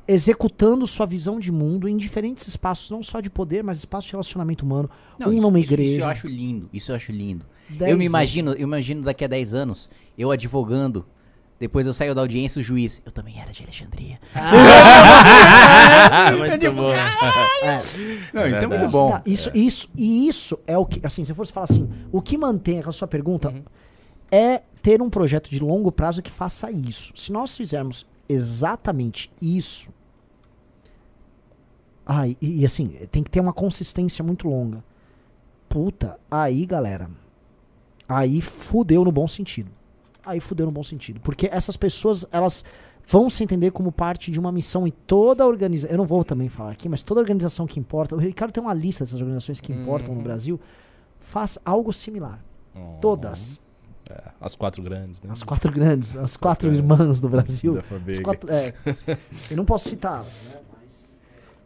executando sua visão de mundo em diferentes espaços, não só de poder, mas espaços de relacionamento humano. um isso, numa isso- igreja. Isso eu acho lindo, isso eu acho lindo. 10 eu me imagino, eu imagino daqui a 10 anos, eu advogando, depois eu saio da audiência, o juiz, eu também era de Alexandria. [LAUGHS] Muito bom. Não, isso é verdade. muito bom. Não, isso, isso, e isso é o que, assim, se eu fosse falar assim, o que mantém aquela sua pergunta é ter um projeto de longo prazo que faça isso. Se nós fizermos exatamente isso, ai, e, e assim, tem que ter uma consistência muito longa. Puta, aí, galera, aí fudeu no bom sentido. Aí fudeu no bom sentido. Porque essas pessoas, elas vão se entender como parte de uma missão e toda organização. Eu não vou também falar aqui, mas toda organização que importa. O Ricardo tem uma lista dessas organizações que importam no Brasil. Faz algo similar. Todas. É, as quatro grandes, né? As quatro grandes, as quatro grandes. irmãs do Brasil. As quatro, é, eu não posso citar.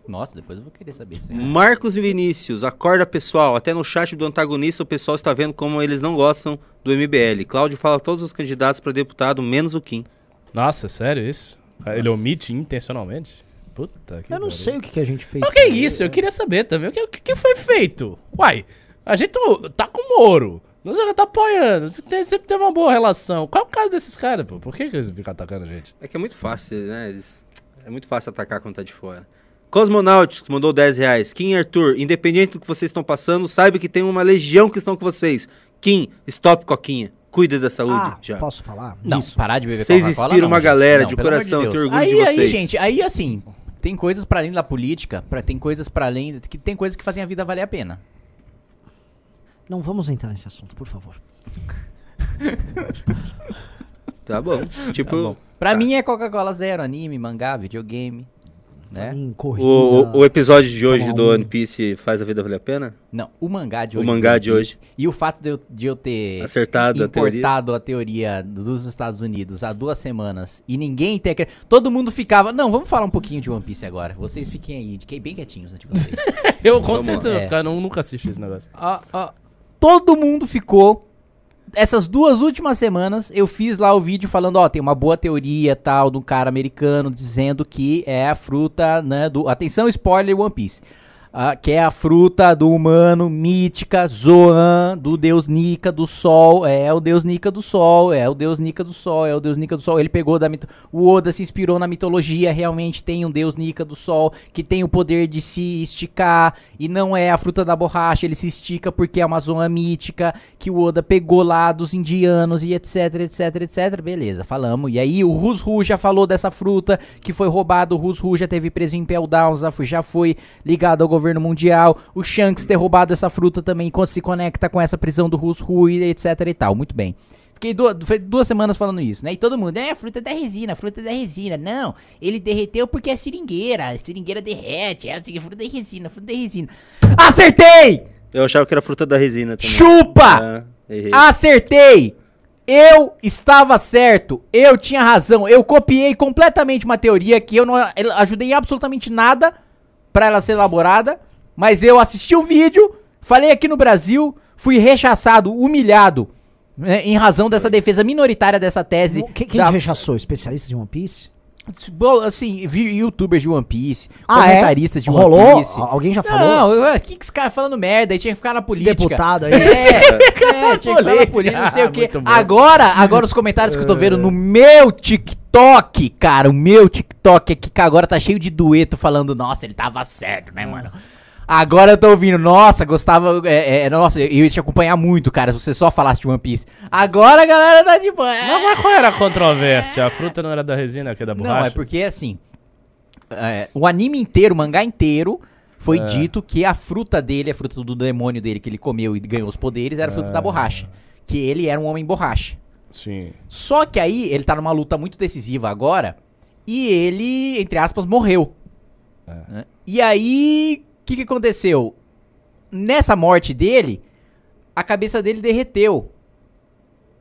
Nossa, depois eu vou querer saber isso aí. Marcos e Vinícius, acorda pessoal. Até no chat do antagonista o pessoal está vendo como eles não gostam do MBL. Cláudio fala todos os candidatos para deputado, menos o Kim. Nossa, sério isso? Ele omite intencionalmente? Puta que Eu não pariu. sei o que, que a gente fez. Mas o que é isso? Eu queria saber também. O que, o que foi feito? Uai, a gente tá- tá com o Moro. Nós já tá apoiando. Você tem- sempre teve uma boa relação. Qual é o caso desses caras, pô? Por que, que eles ficam atacando a gente? É que é muito fácil, né? Eles- É muito fácil atacar quando tá de fora. Cosmonautics mandou 10 reais. Kim e Arthur, independente do que vocês estão passando, saiba que tem uma legião que estão com vocês. Kim, stop Coquinha. Cuida da saúde Ah, já. posso falar? Não, Isso. parar de beber Vocês inspiram não, uma gente. galera Não, de coração, Deus. tenho orgulho aí, de Aí, vocês. gente, aí assim, tem coisas pra além da política, pra, tem coisas pra além, que tem coisas que fazem a vida valer a pena. Não vamos entrar nesse assunto, por favor. [LAUGHS] Tá bom. Tipo, Pra Tá. mim é Coca-Cola zero, anime, mangá, videogame. né? Em corrida. O, o episódio de hoje do 1. One Piece faz a vida valer a pena? Não, o mangá de O hoje. mangá do de hoje. E o fato de eu, de eu ter Acertado a teoria? importado a teoria dos Estados Unidos há duas semanas e ninguém ter. Todo mundo ficava. Não, vamos falar um pouquinho de One Piece agora. Vocês fiquem aí, fiquem bem quietinhos né, de vocês. [LAUGHS] Eu com Vamos certeza ficar, não, nunca assisti esse negócio. Ah, ah, todo mundo ficou. Essas duas últimas semanas eu fiz lá o vídeo falando, ó, tem uma boa teoria tal de um cara americano dizendo que é a fruta, né, do atenção spoiler One Piece. Ah, que é a fruta do humano mítica Zoan, do deus Nika do sol, é o deus Nika do sol, é o deus Nika do sol, é o deus Nika do sol. Ele pegou da mito... o Oda se inspirou na mitologia, realmente tem um deus Nika do sol que tem o poder de se esticar e não é a fruta da borracha, ele se estica porque é uma zona mítica que o Oda pegou lá dos indianos e etc, etc, etc. Beleza, falamos. E aí o Rusru já falou dessa fruta que foi roubado, o Rusru já teve preso em Pell Downs, já foi- já foi ligado ao governo mundial. O Shanks ter roubado essa fruta também quando se conecta com essa prisão do Rusru e etc e tal. Muito bem. Fiquei duas, duas semanas falando isso, né? E todo mundo, é, fruta da resina, fruta da resina. Não, ele derreteu porque é seringueira. A seringueira derrete, é assim, fruta da resina, fruta da resina. Acertei! Eu achava que era fruta da resina também. Chupa! Ah. Acertei! Eu estava certo, eu tinha razão, eu copiei completamente uma teoria que eu não ajudei em absolutamente nada pra ela ser elaborada, mas eu assisti o vídeo, falei aqui no Brasil, fui rechaçado, humilhado, né, em razão dessa defesa minoritária dessa tese. Quem, quem da- te rechaçou? Especialistas de One Piece? Bom, assim, vi youtubers de One Piece, Ah, é? comentaristas de One Rolou? Piece. Al- Alguém já falou? Não, eu- que que esse cara falando merda aí tinha que ficar na Esse política. deputado aí. É, é, tinha que falar [LAUGHS] Política. política, não sei o quê. Agora, agora os comentários que eu tô vendo no meu TikTok, cara, o meu TikTok aqui, que agora tá cheio de dueto falando, nossa, ele tava certo, né, mano? Agora eu tô ouvindo, nossa, gostava, é, é, nossa, eu ia te acompanhar muito, cara, se você só falasse de One Piece. Agora a galera tá de boa. Mas, mas qual era a controvérsia? A fruta não era da resina, que é da borracha? Não, é porque assim, é, o anime inteiro, o mangá inteiro, foi É. dito que a fruta dele, a fruta do demônio dele que ele comeu e ganhou os poderes, era a fruta É. da borracha. Que ele era um homem borracha. Sim. Só que aí ele tá numa luta muito decisiva agora e ele, entre aspas, morreu. É. né? E aí, que, que aconteceu? Nessa morte dele, a cabeça dele derreteu.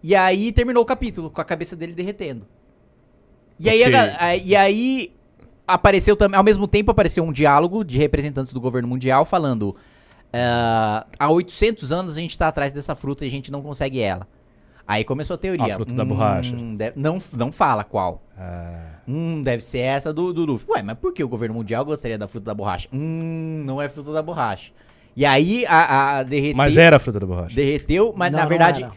E aí terminou o capítulo com a cabeça dele derretendo. E aí, a a- e aí apareceu também, ao mesmo tempo apareceu um diálogo de representantes do governo mundial falando: "Ah, há 800 anos a gente tá atrás dessa fruta e a gente não consegue ela. Aí começou a teoria. A fruta da borracha. de- não, não fala qual. Ah, Hum, deve ser essa do, do Luffy. Ué, mas por que o governo mundial gostaria da fruta da borracha? Hum, não é fruta da borracha. E aí a, a derreteu, mas era a fruta da borracha. derreteu, mas Não, na verdade era.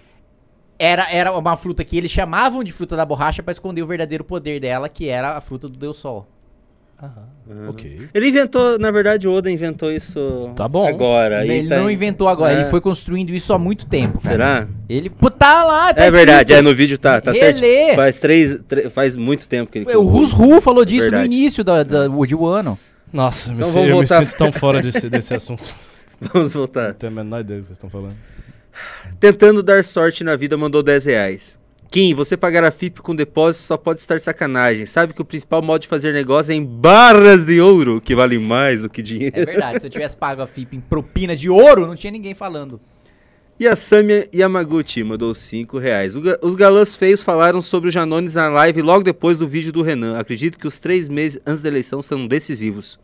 era. Era, uma fruta que eles chamavam de fruta da borracha pra esconder o verdadeiro poder dela, que era a fruta do Deus Sol. Uhum. Ok. Ele inventou, na verdade, o Oda inventou isso Tá bom. agora. ele tá- não inventou agora, É. ele foi construindo isso há muito tempo. cara. Será? Ele pô, tá lá, tá é verdade, é escrito. no vídeo tá, tá certo. Relê. Faz três, tre- faz muito tempo que ele O. Rusru falou disso no início da, da, de Wano. Nossa, eu me Então vamos eu me voltar. sinto tão fora [LAUGHS] desse, desse assunto. Vamos voltar. Não tenho a menor ideia do que vocês estão falando. Tentando dar sorte na vida mandou 10 reais. Kim, você pagar a FIP com depósito só pode estar sacanagem. Sabe que o principal modo de fazer negócio é em barras de ouro, que valem mais do que dinheiro. É verdade, se eu tivesse pago a FIP em propinas de ouro, não tinha ninguém falando. E a Samia Yamaguchi mandou 5 reais. Ga- Os galãs feios falaram sobre o Janones na live logo depois do vídeo do Renan. Acredito que os três meses antes da eleição são decisivos.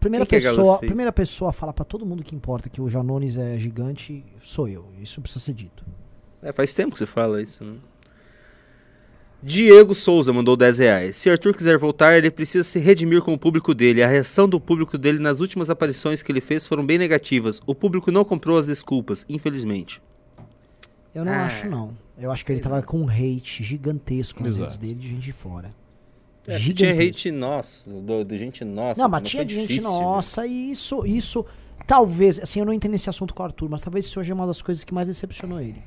Primeira que é pessoa, feio? primeira pessoa a falar pra todo mundo que importa que o Janones é gigante sou eu. Isso precisa ser dito. É, faz tempo que você fala isso, né? Diego Souza mandou 10 reais. Se Arthur quiser voltar, ele precisa se redimir com o público dele. A reação do público dele nas últimas aparições que ele fez foram bem negativas. O público não comprou as desculpas, infelizmente. Eu não Ah. acho, não. Eu acho que ele tava com um hate gigantesco nas redes dele de gente de fora. É, tinha hate nossa, do, do gente nossa. Não, mas tinha de gente difícil, né? nossa, e isso, isso. Talvez, assim, eu não entrei nesse assunto com o Arthur, mas talvez isso hoje é uma das coisas que mais decepcionou ele.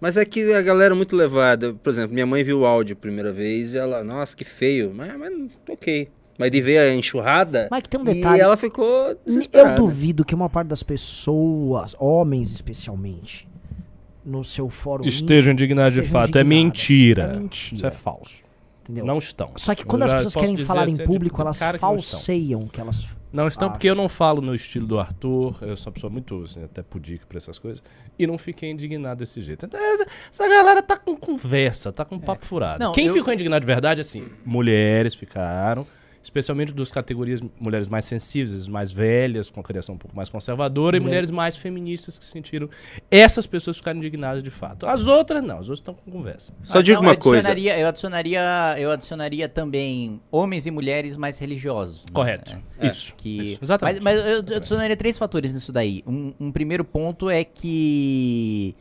Mas é que a galera é muito levada. Por exemplo, minha mãe viu o áudio a primeira vez e ela, nossa, que feio. Mas, mas ok. Mas de ver a enxurrada. Mas que tem um detalhe. E ela ficou Eu duvido que uma parte das pessoas, homens especialmente, no seu fórum Estejam indignados de fato. É mentira. É mentira. Isso é falso. Entendeu? Não estão. Só que Eu quando as já pessoas querem dizer falar em até de- público, de elas falseiam que elas. Não estão Ah. porque eu não falo no estilo do Arthur, eu sou uma pessoa muito, assim, até pudica pra essas coisas, e não fiquei indignado desse jeito. Então, essa, essa galera tá com conversa, tá com papo furado. Não, Quem eu- ficou indignado de verdade, assim, mulheres ficaram, especialmente das categorias mulheres mais sensíveis, mais velhas, com a criação um pouco mais conservadora, e Mulher- mulheres mais feministas que sentiram. Essas pessoas ficaram indignadas de fato. As outras não, as outras estão com conversa. Só Ah, digo não, uma eu coisa. adicionaria- Eu adicionaria, eu adicionaria também homens e mulheres mais religiosos. né? Correto. É, Isso, que- isso, exatamente. Mas, mas eu adicionaria três fatores nisso daí. Um, um primeiro ponto é que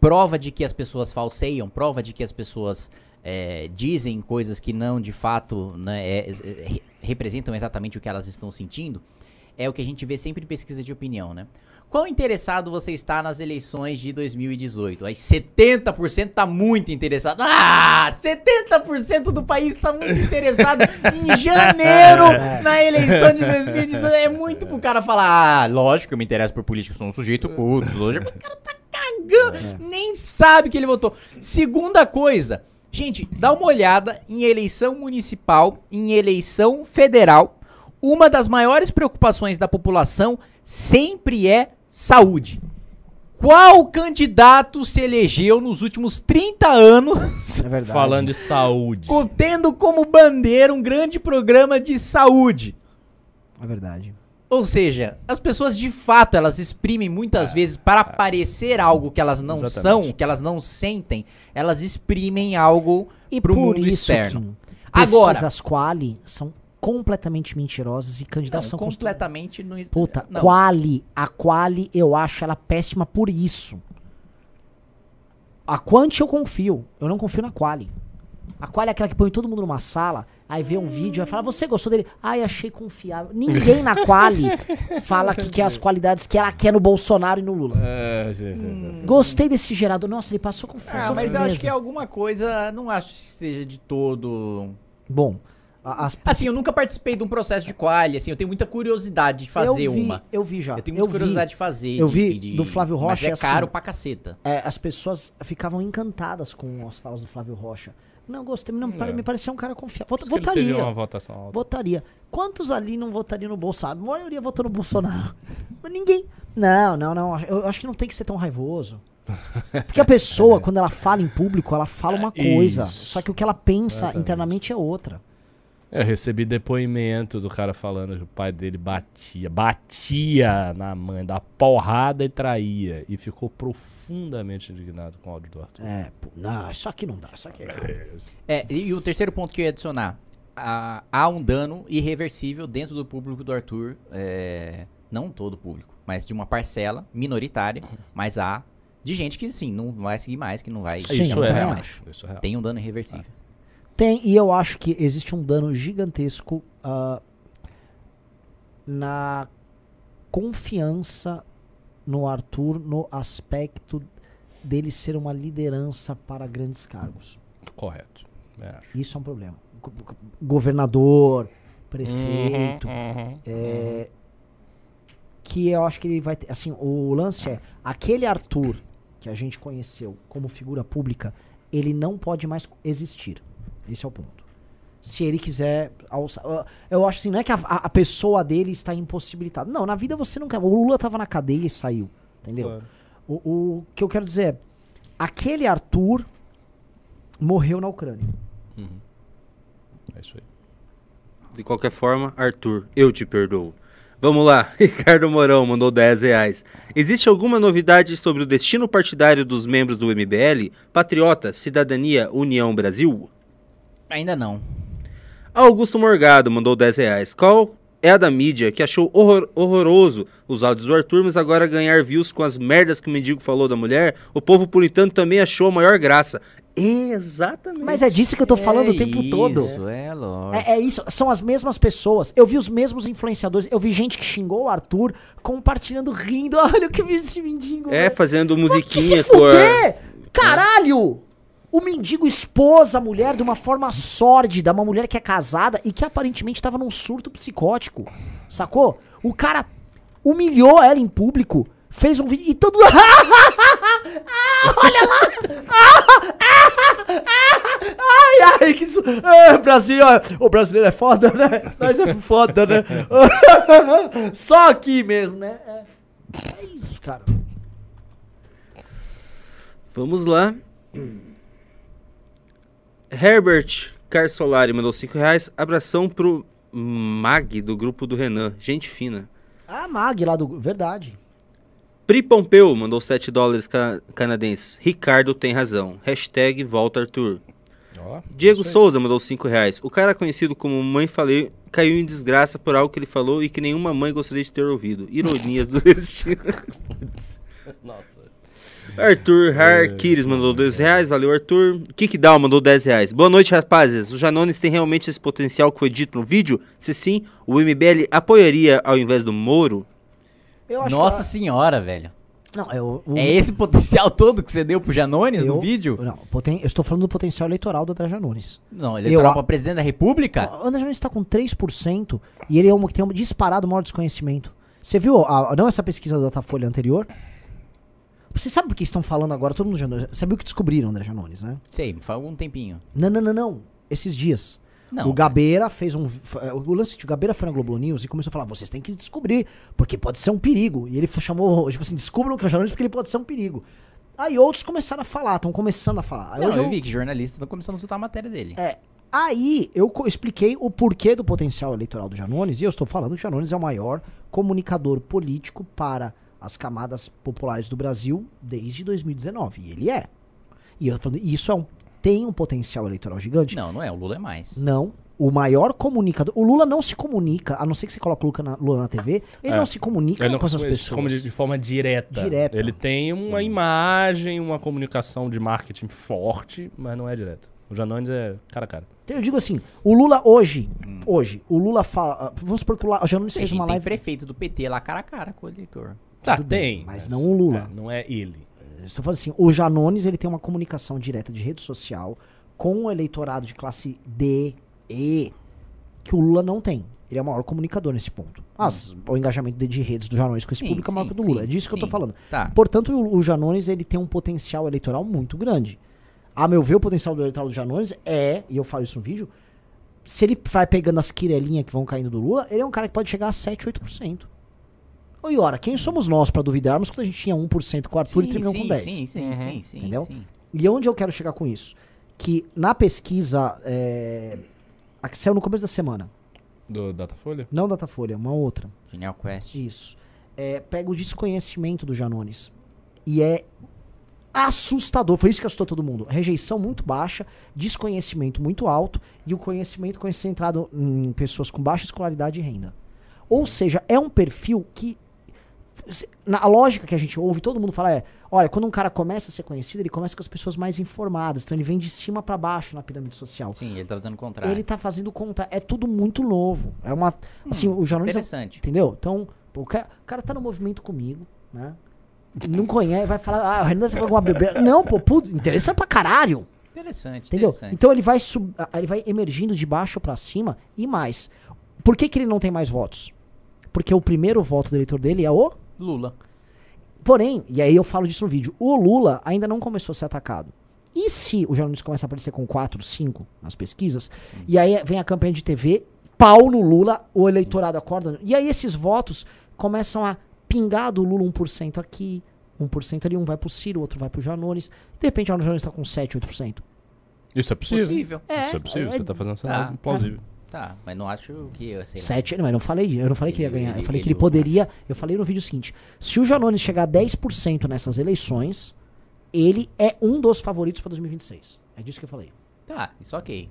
prova de que as pessoas falseiam, prova de que as pessoas é, dizem coisas que não de fato né, é- é- representam exatamente o que elas estão sentindo, é o que a gente vê sempre em pesquisa de opinião, né? Quão interessado você está nas eleições de 2018? Aí 70% tá muito interessado. Ah, 70% do país tá muito [LAUGHS] interessado em janeiro [LAUGHS] na eleição de 2018. É muito pro cara falar, ah, lógico que eu me interesso por política, eu sou um sujeito culto. lógico." O cara tá cagando, nem sabe que ele votou. Segunda coisa, gente, dá uma olhada em eleição municipal, em eleição federal. Uma das maiores preocupações da população sempre é saúde. Qual candidato se elegeu nos últimos 30 anos É verdade. Falando de saúde. tendo como bandeira um grande programa de saúde? É verdade. Ou seja, as pessoas de fato elas exprimem muitas vezes para parecer algo que elas não Exatamente. são, que elas não sentem, elas exprimem algo E pro por mundo isso, externo. Kim, Agora- pesquisas quali são completamente mentirosas e candidatos Não, completamente no Puta, não. quali, a quali eu acho ela péssima por isso. A quant eu confio, eu não confio na quali. A quali é aquela que põe todo mundo numa sala, aí vê um vídeo, aí fala, você gostou dele? Ai, achei confiável. Ninguém na quali [LAUGHS] fala que quer as qualidades que ela quer no Bolsonaro e no Lula. É, sim, sim, sim, sim. Gostei desse gerador. Nossa, ele passou confiança. Ah, mas eu acho que é alguma coisa, não acho que seja de todo. Bom, as Assim, eu nunca participei de um processo de quali, assim, eu tenho muita curiosidade de fazer eu vi, uma. Eu vi já. Eu tenho eu muita vi. curiosidade de fazer. eu de- vi de- do Flávio Rocha, Mas é assim, caro pra caceta. É, as pessoas ficavam encantadas com as falas do Flávio Rocha. Não, gostei, não, É. me parecia um cara confiável. Vota, votaria. uma votação alta. Votaria. Quantos ali não votariam no Bolsonaro? A maioria votou no Bolsonaro. Mas ninguém. Não, não, não. Eu acho que não tem que ser tão raivoso. Porque a pessoa, [LAUGHS] quando ela fala em público, ela fala uma coisa. Isso. Só que o que ela pensa internamente é outra. Eu recebi depoimento do cara falando que o pai dele batia, batia na mãe, da porrada e traía. E ficou profundamente indignado com o áudio do Arthur. É, pô, não, isso aqui não dá. Isso aqui é. É, e, e o terceiro ponto que eu ia adicionar. há- há um dano irreversível dentro do público do Arthur. é, não todo o público, mas de uma parcela minoritária. Mas há de gente que, sim, não vai seguir mais, que não vai. Sim, Isso é acho. Isso é real. Tem um dano irreversível. Tem, e eu acho que existe um dano gigantesco ah, na confiança no Arthur no aspecto dele ser uma liderança para grandes cargos. Correto. Isso é um problema. Go- go- Governador, prefeito, Uhum, é, que eu acho que ele vai ter. Assim, o lance é: aquele Arthur que a gente conheceu como figura pública, ele não pode mais existir. Esse é o ponto. Se ele quiser. alçar- eu- acho assim, não é que a, a- pessoa dele está impossibilitada. Não, na vida você não quer. O Lula tava na cadeia e saiu. Entendeu? Claro. O, o que eu quero dizer é: aquele Arthur morreu na Ucrânia. Uhum. É isso aí. De qualquer forma, Arthur, eu te perdoo. Vamos lá, [LAUGHS] Ricardo Mourão mandou 10 reais. Existe alguma novidade sobre o destino partidário dos membros do MBL? Patriota, Cidadania, União Brasil? Ainda não. Augusto Morgado mandou 10 reais. Qual é a da mídia que achou horror- horroroso os áudios do Arthur, mas agora ganhar views com as merdas que o mendigo falou da mulher? O povo puritano também achou a maior graça. Exatamente. Mas é disso que eu tô falando o tempo todo. Isso, é lógico. É, é isso, são as mesmas pessoas. Eu vi os mesmos influenciadores. Eu vi gente que xingou o Arthur compartilhando, rindo. [LAUGHS] Olha o que vi esse mendigo. É, velho. fazendo Que musiquinha se com a... fuder! Caralho! O mendigo expôs a mulher de uma forma sórdida, uma mulher que é casada e que aparentemente tava num surto psicótico. Sacou? O cara humilhou ela em público fez um vídeo e todo mundo. [LAUGHS] Ah, olha lá! [LAUGHS] Ai, ai, que isso. É, Brasil, ó, o brasileiro é foda, né? Nós é foda, né? [LAUGHS] Só aqui mesmo, né? É, é isso, cara. Vamos lá. Herbert Carsolari mandou 5 reais. Abração pro Mag do grupo do Renan. Gente fina. A Mag lá do. Verdade. Pri Pompeu mandou 7 dólares ca- canadenses. Ricardo tem razão. Hashtag volta Arthur. Ó, Diego. Souza mandou 5 reais. O cara conhecido como Mãe Falei caiu em desgraça por algo que ele falou e que nenhuma mãe gostaria de ter ouvido. Ironia do destino. [LAUGHS] Nossa. Arthur Harkires mandou 2 reais. Valeu, Arthur. Kikdown mandou 10 reais. Boa noite, rapazes. O Janones tem realmente esse potencial que foi dito no vídeo? Se sim, o MBL apoiaria ao invés do Moro? Eu acho Nossa que. senhora, velho. Não, eu, o- É esse potencial todo que você deu pro Janones eu- no vídeo? Não, poten- eu estou falando do potencial eleitoral do André Janones. Não, ele Eu entrou a- pra presidente da república? O André Janones está com 3% e ele é um que tem um disparado maior desconhecimento. Você viu, a- não essa pesquisa da Datafolha anterior? Você sabe por que estão falando agora? Todo mundo já sabe o que descobriram, André Janones, né? Sei, faz algum tempinho. Não, não, não, não. Esses dias. Não. o Gabeira fez um. eh, O lance de o Gabeira foi na Globo News e começou a falar: vocês têm que descobrir, porque pode ser um perigo. E ele chamou, [LAUGHS] tipo assim, descubram que é o Janones porque ele pode ser um perigo. Aí outros começaram a falar, estão começando a falar. Aí Não, hoje eu eu- vi que jornalistas estão começando a soltar a matéria dele. É, aí eu expliquei o porquê do potencial eleitoral do Janones, e eu estou falando que o Janones é o maior comunicador político para as camadas populares do Brasil desde 2019. E ele é. E eu falando, isso é um, tem um potencial eleitoral gigante? Não, não é, o Lula é mais. Não. O maior comunicador. O Lula não se comunica, a não ser que você coloque o Lula na, Lula na TV, ele É. não se comunica Ele não com essas pessoas. come de, de forma direta. Direta. Ele tem uma imagem, uma comunicação de marketing forte, mas não é direto. O Janones é cara a cara. Então, Eu digo assim, o Lula hoje, hoje, o Lula fala. Vamos supor que o, Janones fez uma tem live. prefeito do PT lá cara a cara com o eleitor. Tá, tem. mas não o Lula. é, não é ele. Estou falando assim, o Janones ele tem uma comunicação direta de rede social com o eleitorado de classe D, E, que o Lula não tem. Ele é o maior comunicador nesse ponto. As, O engajamento de, de redes do Janones com esse Sim, público é maior sim, que o do Lula. sim, é disso que eu tô sim. falando. Tá. Portanto, o, o Janones ele tem um potencial eleitoral muito grande. A meu ver, o potencial do eleitoral do Janones é, e eu falo isso no vídeo, se ele vai pegando as quirelinhas que vão caindo do Lula, ele é um cara que pode chegar a 7, 8%. Ô, Iora, quem somos nós pra duvidarmos quando a gente tinha 1% com o Arthur e terminou com 10? Sim, sim, sim, sim. Entendeu? sim. E onde eu quero chegar com isso? Que na pesquisa, é, a que saiu no começo da semana, Do Datafolha? não Datafolha, uma outra, Genial Quest. isso, é, pega o desconhecimento do Janones. E é assustador, foi isso que assustou todo mundo. Rejeição muito baixa, desconhecimento muito alto e o conhecimento concentrado em pessoas com baixa escolaridade e renda. Ou seja, é um perfil que na a lógica que a gente ouve, todo mundo fala é, olha, quando um cara começa a ser conhecido, ele começa com as pessoas mais informadas, então ele vem de cima pra baixo na pirâmide social. Sim, ele tá fazendo o contrário. Ele tá fazendo conta, é tudo muito novo. É uma assim, o um- Interessante. Entendeu? Então, pô, o, cara, o cara tá no movimento comigo, né? Não conhece, vai falar, ah, o Renan deve falar alguma bebê. Não, pô, puto, interessante pra caralho. Interessante, Entendeu? interessante. Então ele vai, sub, ele vai emergindo de baixo pra cima e mais. Por que, que ele não tem mais votos? Porque o primeiro voto do eleitor dele é o. Lula. Porém, e aí eu falo disso no vídeo, o Lula ainda não começou a ser atacado. E se o Janones começa a aparecer com 4, 5 nas pesquisas, e aí vem a campanha de TV, pau no Lula, o eleitorado acorda, e aí esses votos começam a pingar do Lula 1% aqui, 1% ali, um vai pro Ciro, outro vai pro Janones, de repente o Janones tá com 7, 8%. Isso é possível. Possível. É, Isso é possível. é- Você tá fazendo um Tá, cenário plausível. Tá, mas não acho que, sei lá. 7, não, mas eu não falei, eu não falei que ele ia Ele- ganhar, eu ele- falei que ele poderia, eu falei no vídeo seguinte, se o Janones chegar a 10% nessas eleições, ele é um dos favoritos pra 2026. É disso que eu falei. Tá, isso ok.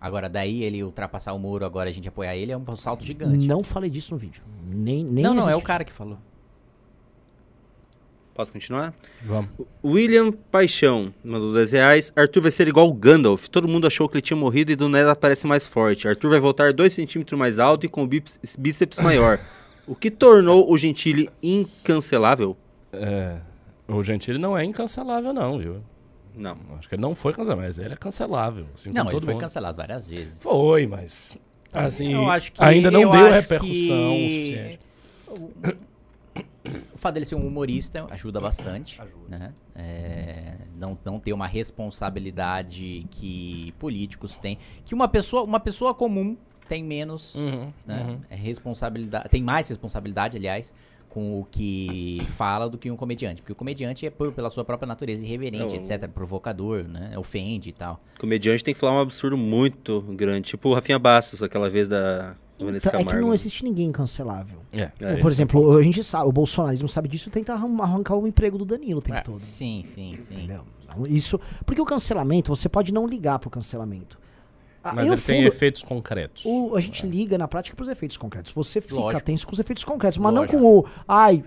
Agora, daí ele ultrapassar o muro, agora a gente apoiar ele, é um salto gigante. Não falei disso no vídeo. Nem, nem não, não, é o cara que falou. Posso continuar? Vamos. William Paixão mandou 10 reais. Arthur vai ser igual o Gandalf. Todo mundo achou que ele tinha morrido e do nada aparece mais forte. Arthur vai voltar 2 centímetros mais alto e com o bíceps, maior. o que tornou o Gentili incancelável? É, o Gentili não é incancelável, não, viu? Não. Acho que ele não foi cancelável, mas ele é cancelável. Assim, Não, ele foi mundo. cancelado várias vezes. Foi, mas. Assim, Eu acho que- ainda não eu deu acho repercussão que- suficiente. Fato dele ser um humorista ajuda bastante. Né? É, não, não ter uma responsabilidade que políticos têm. Que uma pessoa, uma pessoa comum tem menos Uhum, né? uhum. É responsabilidade, tem mais responsabilidade, aliás, com o que fala do que um comediante. Porque o comediante é por, pela sua própria natureza irreverente, É, o- etc. Provocador, né? Ofende e tal. Comediante tem que falar um absurdo muito grande. Tipo o Rafinha Bastos, aquela vez da Vanessa Então, é que não existe ninguém incancelável. É. É, Por exemplo, a gente sabe, o bolsonarismo sabe disso, tenta arran- arrancar o emprego do Danilo o tempo É. todo. Sim, sim, sim. Entendeu? Então, Isso, porque o cancelamento, você pode não ligar pro cancelamento. Ah, Mas ele tem fundo, efeitos concretos. o- a gente liga na prática pros efeitos concretos. Você fica Lógico. tenso com os efeitos concretos, mas Lógico. não com o. Ai.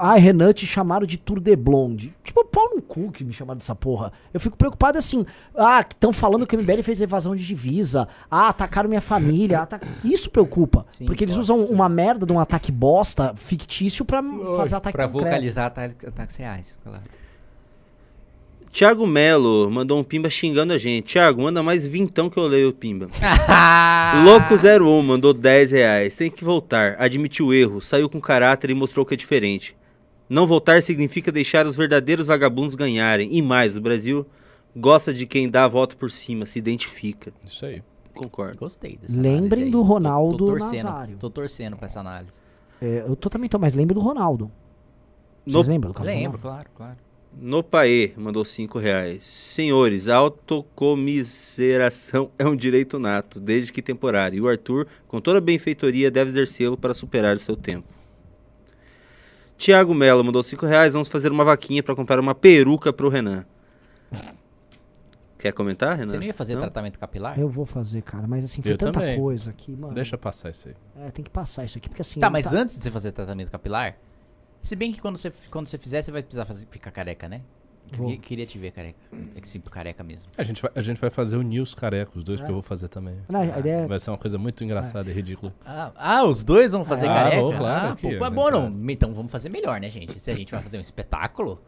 Ai, Renan, te chamaram de Tour de Blonde. Tipo, pau no cu que me chamaram dessa porra. Eu fico preocupado assim. Ah, estão falando que o MBL fez evasão de divisa. Ah, atacaram minha família. ataca- Isso preocupa. Sim, porque eles usam uma merda de um ataque bosta fictício pra fazer ataque Pra concreto. vocalizar ata- ataques reais, claro. Thiago Melo mandou um pimba xingando a gente. Thiago, manda mais vintão que eu leio o pimba. [LAUGHS] Ah! Louco01 mandou 10 reais. Tem que voltar. Admitiu o erro. Saiu com caráter e mostrou que é diferente. Não voltar significa deixar os verdadeiros vagabundos ganharem. E mais, o Brasil gosta de quem dá a volta por cima, se identifica. Isso aí. Concordo. Gostei dessa Lembrem do Tô- tô Ronaldo torcendo, Nazário. Tô torcendo pra essa análise. É, eu tô, também tô, mas lembro do Ronaldo. Vocês No- lembram do caso Lembro, Ronaldo? claro, claro. Nopaê mandou 5 reais. Senhores, a autocomiseração [LAUGHS] é um direito nato, desde que temporário. E o Arthur, com toda a benfeitoria, deve exercê-lo para superar o seu tempo. Tiago Mello mandou 5 reais. Vamos fazer uma vaquinha para comprar uma peruca pro Renan. Quer comentar, Renan? Você não ia fazer Não? tratamento capilar? Eu vou fazer, cara, mas assim, foi Eu tanta também. coisa aqui, mano. Deixa passar isso aí. É, tem que passar isso aqui, porque assim. Tá, mas antes de você fazer tratamento capilar, se bem que quando você, quando você fizer, você vai precisar fazer, ficar careca, né? Eu Vou. que- queria te ver careca. É que sim, careca mesmo. A gente vai, a gente vai fazer o News Careca, os dois É. que eu vou fazer também. Não, a ideia é. Vai ser uma coisa muito engraçada e ridícula. Ah, ah, os dois vão fazer Ah, careca? vou, claro, ah, aqui, pô, a é bom, não. Então vamos fazer melhor, né, gente? Se a gente vai fazer um espetáculo,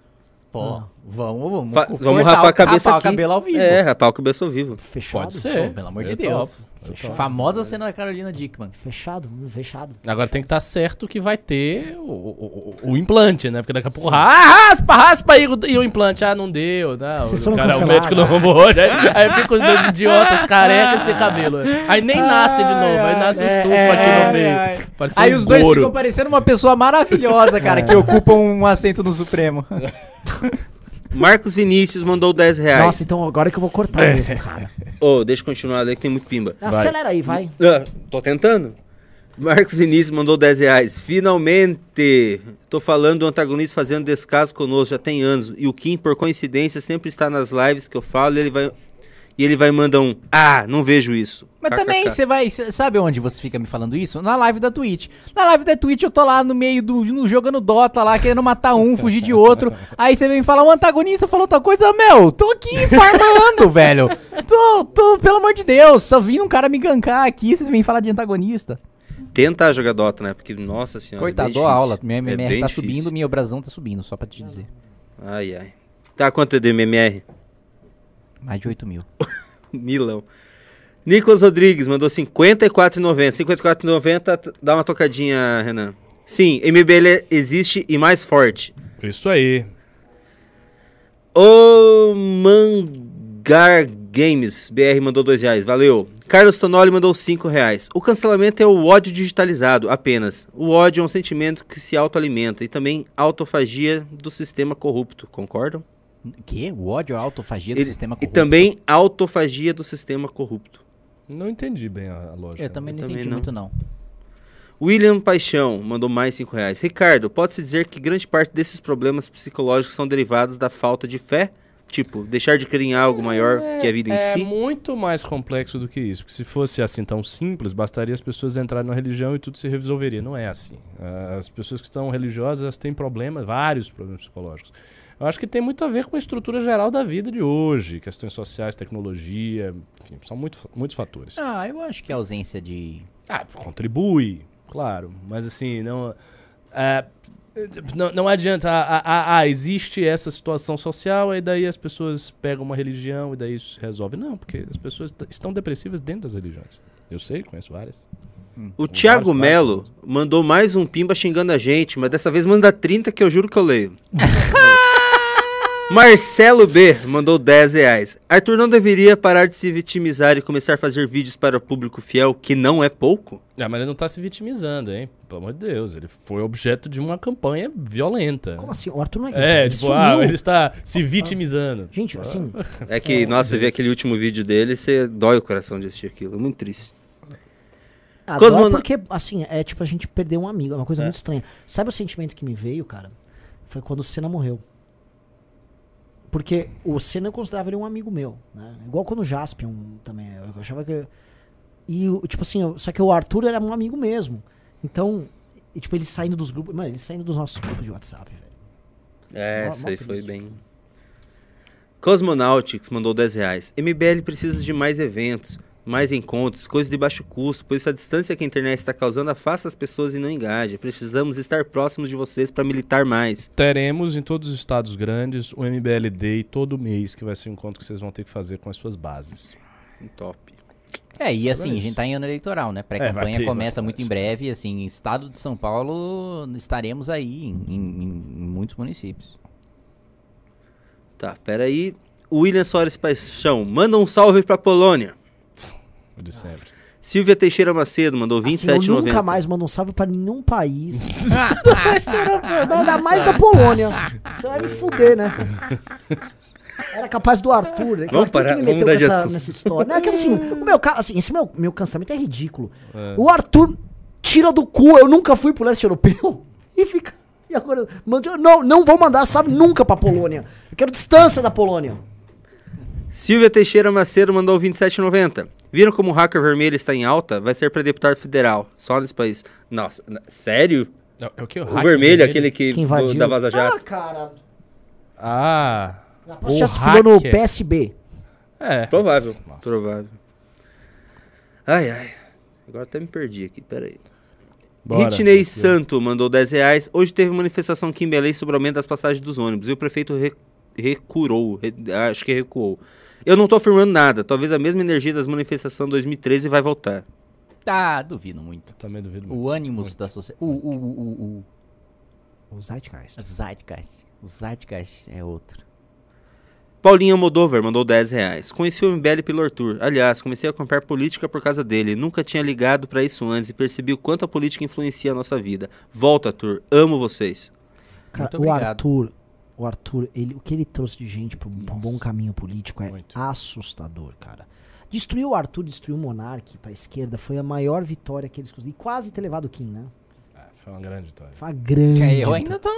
pô, Ah. vamos, vamos, Fa- vamos rapar o- a cabeça rapar aqui. o cabelo ao vivo. É, rapar o cabeça ao vivo. Fechado? Pode ser. Pô, pelo amor de Eu Deus. topo, eu Fechado. Famosa cena da Carolina Dickman. Fechado, fechado. Agora tem que estar certo que vai ter o, o, o- o implante, né? Porque daqui a pouco, ah, raspa, raspa aí o, e o implante. Ah, não deu. Não, Vocês o, foram cara, o médico não vou. Né? [LAUGHS] Aí fica os dois idiotas carecas sem cabelo. Aí nem nasce de novo. Aí nasce um É, estufo é, aqui é, no meio. é. Aí um os dois Goro. ficam parecendo uma pessoa maravilhosa, cara, que ocupa um assento no Supremo. [LAUGHS] Marcos Vinícius mandou 10 reais. Nossa, então agora que eu vou cortar mesmo, cara. Ô, deixa eu continuar ali que tem muito pimba. Acelera aí, vai. Ah, tô tentando. Marcos Vinícius mandou 10 reais. Finalmente! Tô falando do antagonista fazendo descaso conosco já tem anos. E o Kim, por coincidência, sempre está nas lives que eu falo e ele vai. E ele vai mandar um. Ah, não vejo isso. Mas KKK. também, você vai. cê sabe onde você fica me falando isso? Na live da Twitch. Na live da Twitch eu tô lá no meio do. No, jogando Dota lá, querendo matar um, fugir de outro. [LAUGHS] Aí você vem falar, o antagonista falou tal coisa. Meu, tô aqui farmando, [LAUGHS] velho. Tô, tô, pelo amor de Deus, tá vindo um cara me gankar aqui, vocês vêm falar de antagonista. Tentar jogar Dota, né? Porque, nossa senhora. Coitado, é bem dou difícil. aula. Minha É MMR bem tá difícil. subindo, minha brasão tá subindo, só pra te dizer. Ai, ai. Tá quanto é do MMR? Mais de 8 mil. [LAUGHS] Milão. Nicolas Rodrigues mandou 54,90. 54,90 t- dá uma tocadinha, Renan. Sim, MBL existe e mais forte. Isso aí. O Mangar Games BR mandou 2 reais, valeu. Carlos Tonoli mandou 5 reais. O cancelamento é o ódio digitalizado, apenas. O ódio é um sentimento que se autoalimenta e também autofagia do sistema corrupto, concordam? Que? O ódio é a autofagia do Ele- sistema e corrupto. também autofagia do sistema corrupto. Não entendi bem a, a lógica. Eu também não Eu também entendi não. muito, não. William Paixão mandou mais 5 reais. Ricardo, pode-se dizer que grande parte desses problemas psicológicos são derivados da falta de fé? Tipo, deixar de crer em algo maior que a vida em É si? muito mais complexo do que isso. Porque se fosse assim tão simples, bastaria as pessoas entrarem na religião e tudo se resolveria. Não é assim. As pessoas que estão religiosas têm problemas, vários problemas psicológicos. Eu acho que tem muito a ver com a estrutura geral da vida de hoje, questões sociais, tecnologia, enfim, são muito, muitos fatores. Ah, eu acho que a ausência de. Ah, contribui, claro. Mas assim, não. é, não, não adianta. Ah, ah, ah, existe essa situação social, e daí as pessoas pegam uma religião e daí isso se resolve. Não, porque as pessoas estão depressivas dentro das religiões. Eu sei, conheço várias. O Thiago Melo mandou mais um pimba xingando a gente, mas dessa vez manda 30 que eu juro que eu leio. [LAUGHS] Marcelo B mandou 10 reais. Arthur não deveria parar de se vitimizar e começar a fazer vídeos para o público fiel, que não é pouco? Ah, mas ele não tá se vitimizando, hein? Pelo amor de Deus. Ele foi objeto de uma campanha violenta. Como assim? O Arthur não é É, ele tipo, sumiu. ah, ele está se vitimizando. Gente, assim, É que, nossa, você vê aquele último vídeo dele, você dói o coração de assistir aquilo. É muito triste. Agora Cosmona- porque, assim, é tipo a gente perder um amigo, é uma coisa muito estranha. Sabe o sentimento que me veio, cara? Foi quando o Senna morreu. Porque o Senna eu considerava ele um amigo meu, né? Igual quando o Jaspion também. Eu achava que. E, tipo assim, eu- só que o Arthur era um amigo mesmo. Então, e, tipo, ele saindo dos grupos. Mano, ele saindo dos nossos grupos de WhatsApp, velho. É, mó aí foi bem. Cosmonautics mandou 10 reais. MBL precisa de mais eventos, mais encontros, coisas de baixo custo, pois a distância que a internet está causando afasta as pessoas e não engaja. Precisamos estar próximos de vocês para militar mais. Teremos em todos os estados grandes o MBL Day todo mês, que vai ser um encontro que vocês vão ter que fazer com as suas bases. Top. É, e assim, a gente tá em ano eleitoral, né? É, Pré-campanha ter começa bastante. muito em breve, assim, estado de São Paulo, estaremos aí em, em- em muitos municípios. Tá, peraí. William Soares Paixão, manda um salve pra Polônia. O de sempre. Silvia Teixeira Macedo mandou Assim, 27,90. eu nunca mais mando um salve pra nenhum país. [LAUGHS] Ainda mais da Polônia. Você vai me fuder, né? Era capaz do Arthur, né? Vamos Arthur parar, que me vamos meteu nessa, assunto. nessa história. Não, é que assim, o meu, assim, esse meu, meu cancelamento é ridículo. O Arthur tira do cu, eu nunca fui pro leste europeu. [LAUGHS] E fica. E agora. manda- Não, não vou mandar salve nunca pra Polônia. Eu quero distância da Polônia. Silvia Teixeira Macedo mandou 27,90. Viram como o hacker vermelho está em alta? Vai ser para deputado federal, só nesse país. Nossa, sério? É, é o que? O, O hacker vermelho, aquele que, Que invadiu. da Vaza Ah, Jato. cara. Ah, O já se filiou no. PSB. é. Provável, Nossa. provável. Ai, ai. Agora até me perdi aqui, peraí. Bora. Ritney Santo mandou 10 reais. Hoje teve manifestação aqui em Belém sobre o aumento das passagens dos ônibus e o prefeito re- recurou, re- acho que recuou. Eu não tô afirmando nada, talvez a mesma energia das manifestações de 2013 vai voltar. Ah, duvido muito. Também duvido muito. O ânimos da sociedade. O, o, o, o, O Zeitgeist. o Zeitgeist. O Zeitgeist é outro. Paulinho Almodóvar mandou 10 reais. Conheci o MBL pelo Arthur. Aliás, comecei a acompanhar política por causa dele. Nunca tinha ligado pra isso antes e percebi o quanto a política influencia a nossa vida. Volta, Arthur. Amo vocês. Cara, o. Arthur, o Arthur, ele, o que ele trouxe de gente pro, pro bom caminho político é muito. assustador, cara. Destruir o Arthur, destruir o Monark pra esquerda foi a maior vitória que eles conseguiram. E quase ter levado o Kim, né? É, foi uma grande vitória. Foi uma grande. É, eu ainda tô.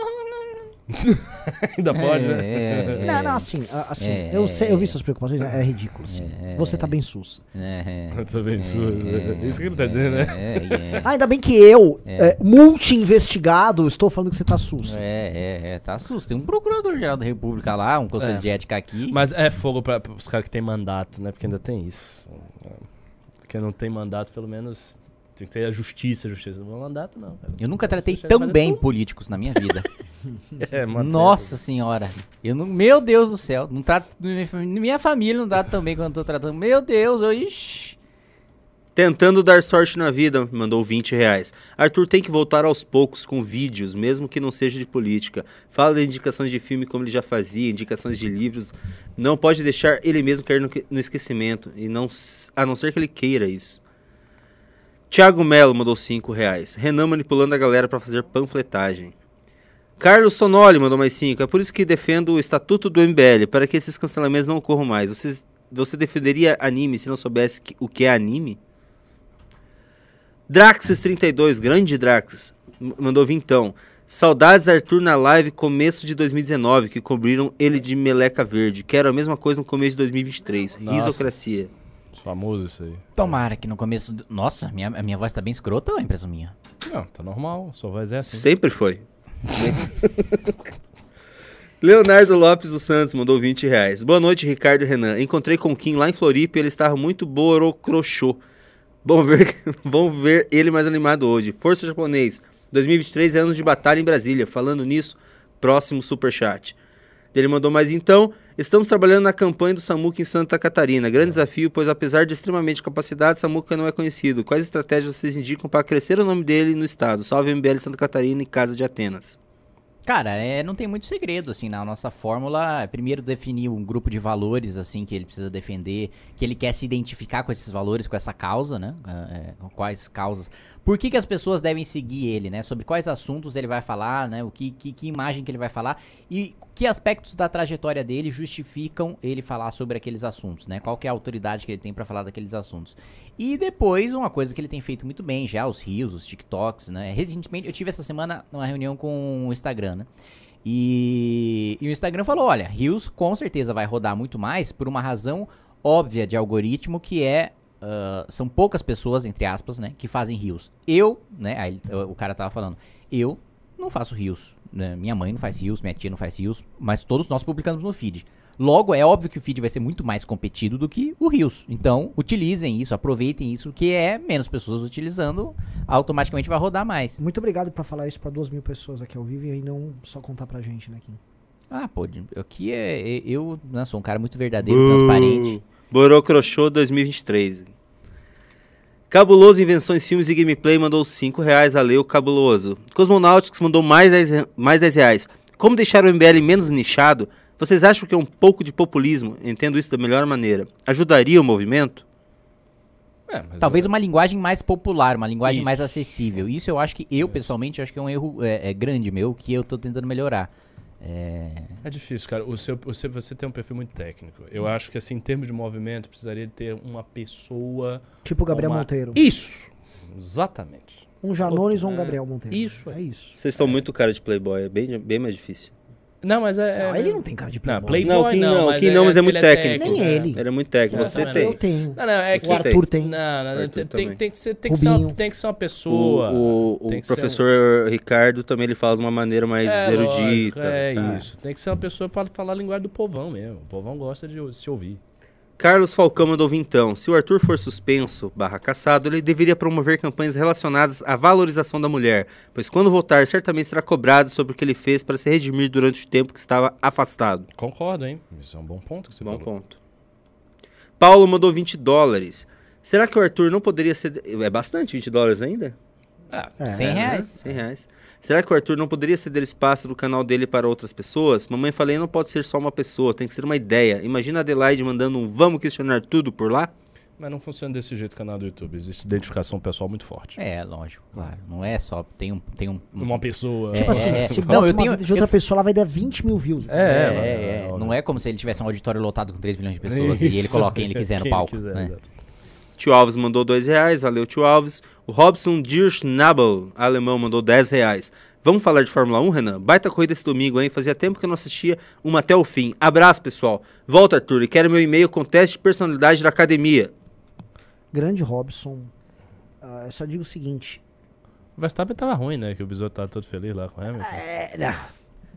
[LAUGHS] Ainda pode, né? É, é, Não, não, assim, a- assim É, eu, sei, eu vi é. suas preocupações, é, ridículo, assim. É, Você tá bem sussa. é, é, Eu tô bem é, sujo. é, [LAUGHS] Isso que ele tá dizendo, né? É, é, Ah, ainda bem que eu, é, multi-investigado, estou falando que você tá sussa. é, é, é, tá susto. Tem um procurador-geral da República lá, um conselho É. de ética aqui. Mas é fogo pra, os caras que tem mandato, né? Porque ainda tem isso. Quem não tem mandato, pelo menos, tem que ter a justiça, a justiça. Não mandato, não, cara. Eu nunca tratei a tão bem tudo. políticos na minha vida. [LAUGHS] É, Nossa senhora. Eu não, meu Deus do céu. Não trato, minha família não trata tão bem quando eu tô tratando. Meu Deus, eu, ixi. Tentando dar sorte na vida, mandou 20 reais. Arthur tem que voltar aos poucos com vídeos, mesmo que não seja de política. Fala de indicações de filme como ele já fazia, indicações de livros. Não pode deixar ele mesmo cair no, no esquecimento, e não, a não ser que ele queira isso. Thiago Melo mandou 5 reais. Renan manipulando a galera para fazer panfletagem. Carlos Sonoli mandou mais 5. É por isso que defendo o estatuto do MBL, para que esses cancelamentos não ocorram mais. Você, você defenderia anime se não soubesse que- o que é anime? Draxes32, grande Draxes, m- mandou vintão. Saudades Arthur na live começo de 2019, que cobriram ele de meleca verde. Quero a mesma coisa no começo de 2023. Nossa. Risocracia. Famoso isso aí. Tomara que no começo. do- Nossa, minha, a minha voz tá bem escrota ou é impressão minha? Não, tá normal. Sua voz é assim. Sempre foi. [LAUGHS] Leonardo Lopes dos Santos mandou 20 reais. Boa noite, Ricardo e Renan. Encontrei com o Kim lá em Floripa e ele estava muito borocrochô. Bom ver, [LAUGHS] bom ver ele mais animado hoje. Força Japonês. 2023 é ano de batalha em Brasília. Falando nisso, próximo superchat. Ele mandou mais então. Estamos trabalhando na campanha do Samuca em Santa Catarina. Grande desafio, pois apesar de extremamente capacidade, Samuca não é conhecido. Quais estratégias vocês indicam para crescer o nome dele no estado? Salve MBL Santa Catarina e Casa de Atenas. Cara, é, não tem muito segredo, assim, na nossa fórmula. é Primeiro definir um grupo de valores, assim, que ele precisa defender, que ele quer se identificar com esses valores, com essa causa, né? É, com quais causas. Por que, que as pessoas devem seguir ele, né? Sobre quais assuntos ele vai falar, né? O que, que, que imagem que ele vai falar e que aspectos da trajetória dele justificam ele falar sobre aqueles assuntos, né? Qual que é a autoridade que ele tem pra falar daqueles assuntos. E depois, uma coisa que ele tem feito muito bem já, os rios, os TikToks, né? Recentemente, eu tive essa semana uma reunião com o Instagram, né? E, e o Instagram falou, olha, Rios com certeza vai rodar muito mais por uma razão óbvia de algoritmo que é ah, são poucas pessoas, entre aspas, né, que fazem rios. Eu, né, aí o cara tava falando, eu não faço rios, né, minha mãe não faz rios, minha tia não faz rios, mas todos nós publicamos no feed. Logo, é óbvio que o feed vai ser muito mais competido do que o rios. Então, utilizem isso, aproveitem isso, que é menos pessoas utilizando, automaticamente vai rodar mais. Muito obrigado por falar isso pra duas mil pessoas aqui ao vivo e não só contar pra gente, né, Kim? Ah, pô, aqui é, é- eu né, sou um cara muito verdadeiro, transparente. Borocrochô 2023. Cabuloso Invenções, Filmes e Gameplay mandou 5 reais. Valeu, Cabuloso. Cosmonautics mandou mais 10, re- mais 10 reais. Como deixar o MBL menos nichado? Vocês acham que é um pouco de populismo? Entendo isso da melhor maneira. Ajudaria o movimento? É, mas Talvez é- uma linguagem mais popular, uma linguagem Isso. mais acessível. Isso eu acho que, eu pessoalmente, acho que é um erro é, é grande meu, que eu tô tentando melhorar. É, É difícil, cara. O seu, o seu- você tem um perfil muito técnico. Eu acho que, assim, em termos de movimento, precisaria ter uma pessoa. Tipo o Gabriel uma- Monteiro. Isso! Exatamente. Um Janones ou um É, Gabriel Monteiro. isso É isso. Vocês estão muito cara de playboy, é bem, bem mais difícil. Não, mas é. Não, é- ele não tem cara de Não, playboy. Playboy Não, Kim não, não, o mas Kim não, mas é muito ele técnico. Nem é. ele. Ele é muito técnico, É, você tem. Eu tenho. Não, não, é que. O Arthur tem. Não, não, Arthur tem, tem, tem que ser, tem, que ser uma, tem que ser uma pessoa. O, o, o ser um- professor Ricardo também ele fala de uma maneira mais É, erudita. lógico, é sabe? isso. Tem que ser uma pessoa para falar a linguagem do povão mesmo. O povão gosta de se ouvir. Carlos Falcão mandou vintão. Se o Arthur for suspenso barra caçado, ele deveria promover campanhas relacionadas à valorização da mulher, pois quando voltar, certamente será cobrado sobre o que ele fez para se redimir durante o tempo que estava afastado. Concordo, hein? Isso é um bom ponto que você Bom falou. ponto. Paulo mandou 20 dólares. Será que o Arthur não poderia ser. É bastante 20 dólares ainda? É. 100 reais. 100 reais. Será que o Arthur não poderia ceder espaço do canal dele para outras pessoas? Mamãe falei, não pode ser só uma pessoa, tem que ser uma ideia. Imagina a Adelaide mandando um vamos questionar tudo por lá? Mas não funciona desse jeito o canal do YouTube. Existe identificação pessoal muito forte. É, lógico, claro. Não é só. Tem um. Tem um Uma pessoa. Tipo É, assim, é, se não, bota eu tenho- de outra pessoa, ela vai dar 20 mil views. É, É, é, é. óbvio. Não é como se ele tivesse um auditório lotado com 3 milhões de pessoas e ele Isso. coloca quem ele quiser [LAUGHS] no Quem palco. quiser, né? exato. Tio Alves mandou dois reais, valeu tio Alves. O Robson Dirschnabel, alemão, mandou 10 reais. Vamos falar de Fórmula 1, Renan? Baita corrida esse domingo, hein? Fazia tempo que eu não assistia uma até o fim. Abraço, pessoal. Volta, Arthur, e quero meu e-mail com teste de personalidade da academia. Grande Robson. Ah, eu só digo o seguinte. O Verstappen tava ruim, né? Que o Bisotto tava todo feliz lá com o Hamilton. É, não.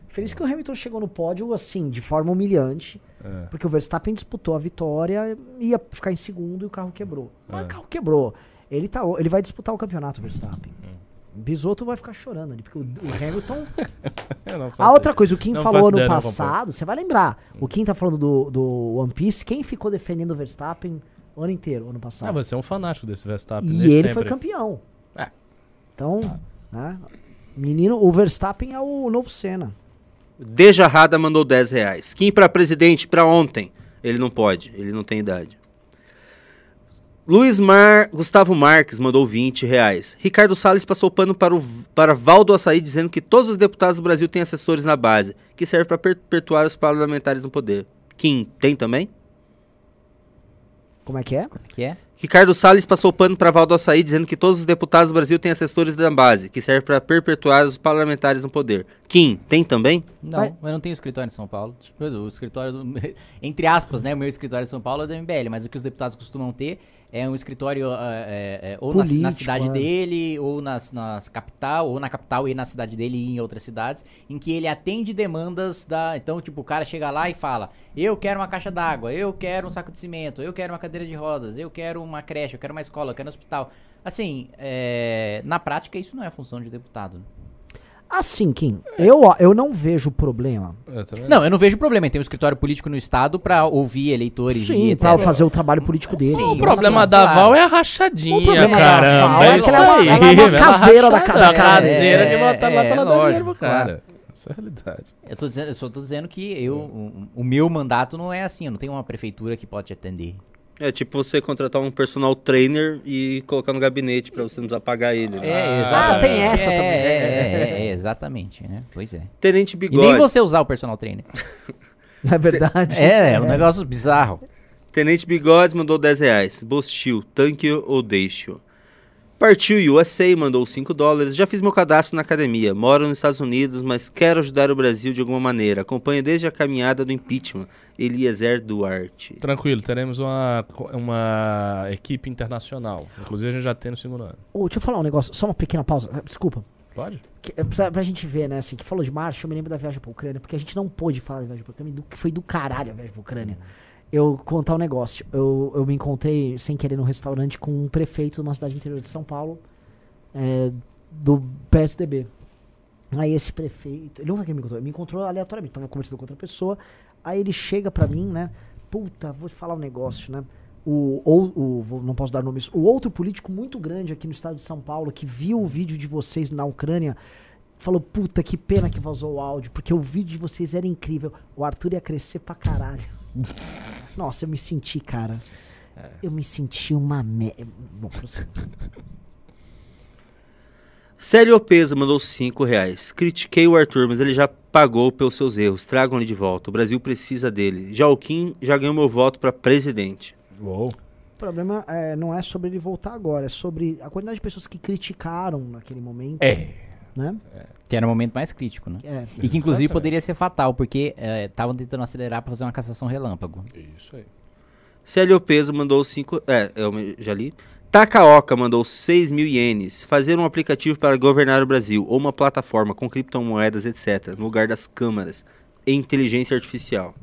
Feliz que o Hamilton chegou no pódio, assim, de forma humilhante. É. Porque o Verstappen disputou a vitória, ia ficar em segundo e o carro quebrou. Mas É. o carro quebrou. Ele, tá, ele vai disputar o campeonato, o Verstappen. Hum. Bisotto vai ficar chorando ali, porque o, o Hamilton. [LAUGHS] A outra coisa, o Kim Não falou ano passado, você vai lembrar. O Kim tá falando do, do One Piece. Quem ficou defendendo o Verstappen o ano inteiro, ano Ah, passado? você é um fanático desse Verstappen. e ele foi sempre. campeão. É. Então, né? Menino, o Verstappen é o novo Senna. Dejarrada mandou 10 reais. Kim para presidente para ontem. Ele não pode, ele não tem idade. Luiz Mar... Gustavo Marques mandou 20 reais. Ricardo Salles passou pano para, o... para Valdo Açaí dizendo que todos os deputados do Brasil têm assessores na base, que serve para perpetuar os parlamentares no poder. Kim tem também? Como é que é? Que é? Ricardo Salles passou pano para Valdo Açaí dizendo que todos os deputados do Brasil têm assessores da base, que serve para perpetuar os parlamentares no poder. Kim tem também? Não, Vai- eu não tenho escritório em São Paulo. Tipo, O escritório do. [LAUGHS] Entre aspas, né? O meu escritório em São Paulo é do MBL, mas o que os deputados costumam ter é um escritório ah, é, é, ou na- na, Político, cidade é. dele, ou nas, nas capital, ou na capital e na cidade dele e em outras cidades, em que ele atende demandas da. Então, tipo, o cara chega lá e fala: Eu quero uma caixa d'água, eu quero um saco de cimento, eu quero uma cadeira de rodas, eu quero uma creche, eu quero uma escola, eu quero um hospital. Assim, é, na prática, isso não é função de deputado. né? Assim, Kim, eu, eu não vejo problema. Eu também Não, eu não vejo problema. Tem um escritório político no estado pra ouvir eleitores Sim, e etc. pra fazer o trabalho político dele. Sim, O problema da. Val é a rachadinha, O problema da caramba. Val é é isso ela é aí. ela é uma caseira da rachada, ca- caseira é, que botar lá é, pra ela dar dinheiro pro cara. Essa é a realidade. Eu, tô dizendo, eu só tô dizendo que eu, o, o meu mandato não é assim. Eu não tenho uma prefeitura que pode te atender. É tipo você contratar um personal trainer e colocar no gabinete pra você não precisar pagar ele. né? É, Ah, exatamente. tem essa é, também. É, é, é, [LAUGHS] exatamente, né? Pois é. Tenente E Bigode. nem você usar o personal trainer. [LAUGHS] Não é verdade? É, é um negócio bizarro. Tenente Bigodes mandou 10 reais. Bostil, tanque ou deixo. Partiu USA mandou 5 dólares. Já fiz meu cadastro na academia. Moro nos Estados Unidos, mas quero ajudar o Brasil de alguma maneira. Acompanho desde a caminhada do impeachment. Eliezer Duarte. Tranquilo, teremos uma, uma equipe internacional. Inclusive a gente já tem no segundo ano. Ô, deixa eu falar um negócio, só uma pequena pausa. eh, Desculpa. Pode? Que, é, pra, pra gente ver, né, assim, que falou de marcha, eu me lembro da viagem pra Ucrânia, porque a gente não pôde falar da viagem pra Ucrânia, do que foi do caralho a viagem pra Ucrânia. Eu contar um negócio. Eu, eu me encontrei, sem querer, num restaurante com um prefeito de uma cidade interior de São Paulo, é, do PSDB. Aí esse prefeito, ele não foi quem me encontrou, ele me encontrou aleatoriamente, tava conversando com outra pessoa, aí ele chega pra mim, né, puta, vou te falar um negócio, né, o, ou, o, não posso dar nomes, o outro político muito grande aqui no estado de São Paulo, que viu o vídeo de vocês na Ucrânia, falou, puta, que pena que vazou o áudio, porque o vídeo de vocês era incrível, o Arthur ia crescer pra caralho. [LAUGHS] Nossa, eu me senti, cara, eu me senti uma merda. Bom, prossiga. Célio Pesa mandou 5 reais. Critiquei o Arthur, mas ele já pagou pelos seus erros. Tragam ele de volta. O Brasil precisa dele. Já o Kim já ganhou meu voto pra presidente. Uou. O problema é, não é sobre ele voltar agora, é sobre a quantidade de pessoas que criticaram naquele momento. É. Né? Que era o momento mais crítico, né? É. E que inclusive Exatamente. poderia ser fatal, porque estavam tentando acelerar pra fazer uma cassação relâmpago. Isso aí. Célio Peso mandou 5. É, eu já li. Takaoka mandou 6 mil ienes. Fazer um aplicativo para governar o Brasil ou uma plataforma com criptomoedas, etc., no lugar das câmaras e inteligência artificial.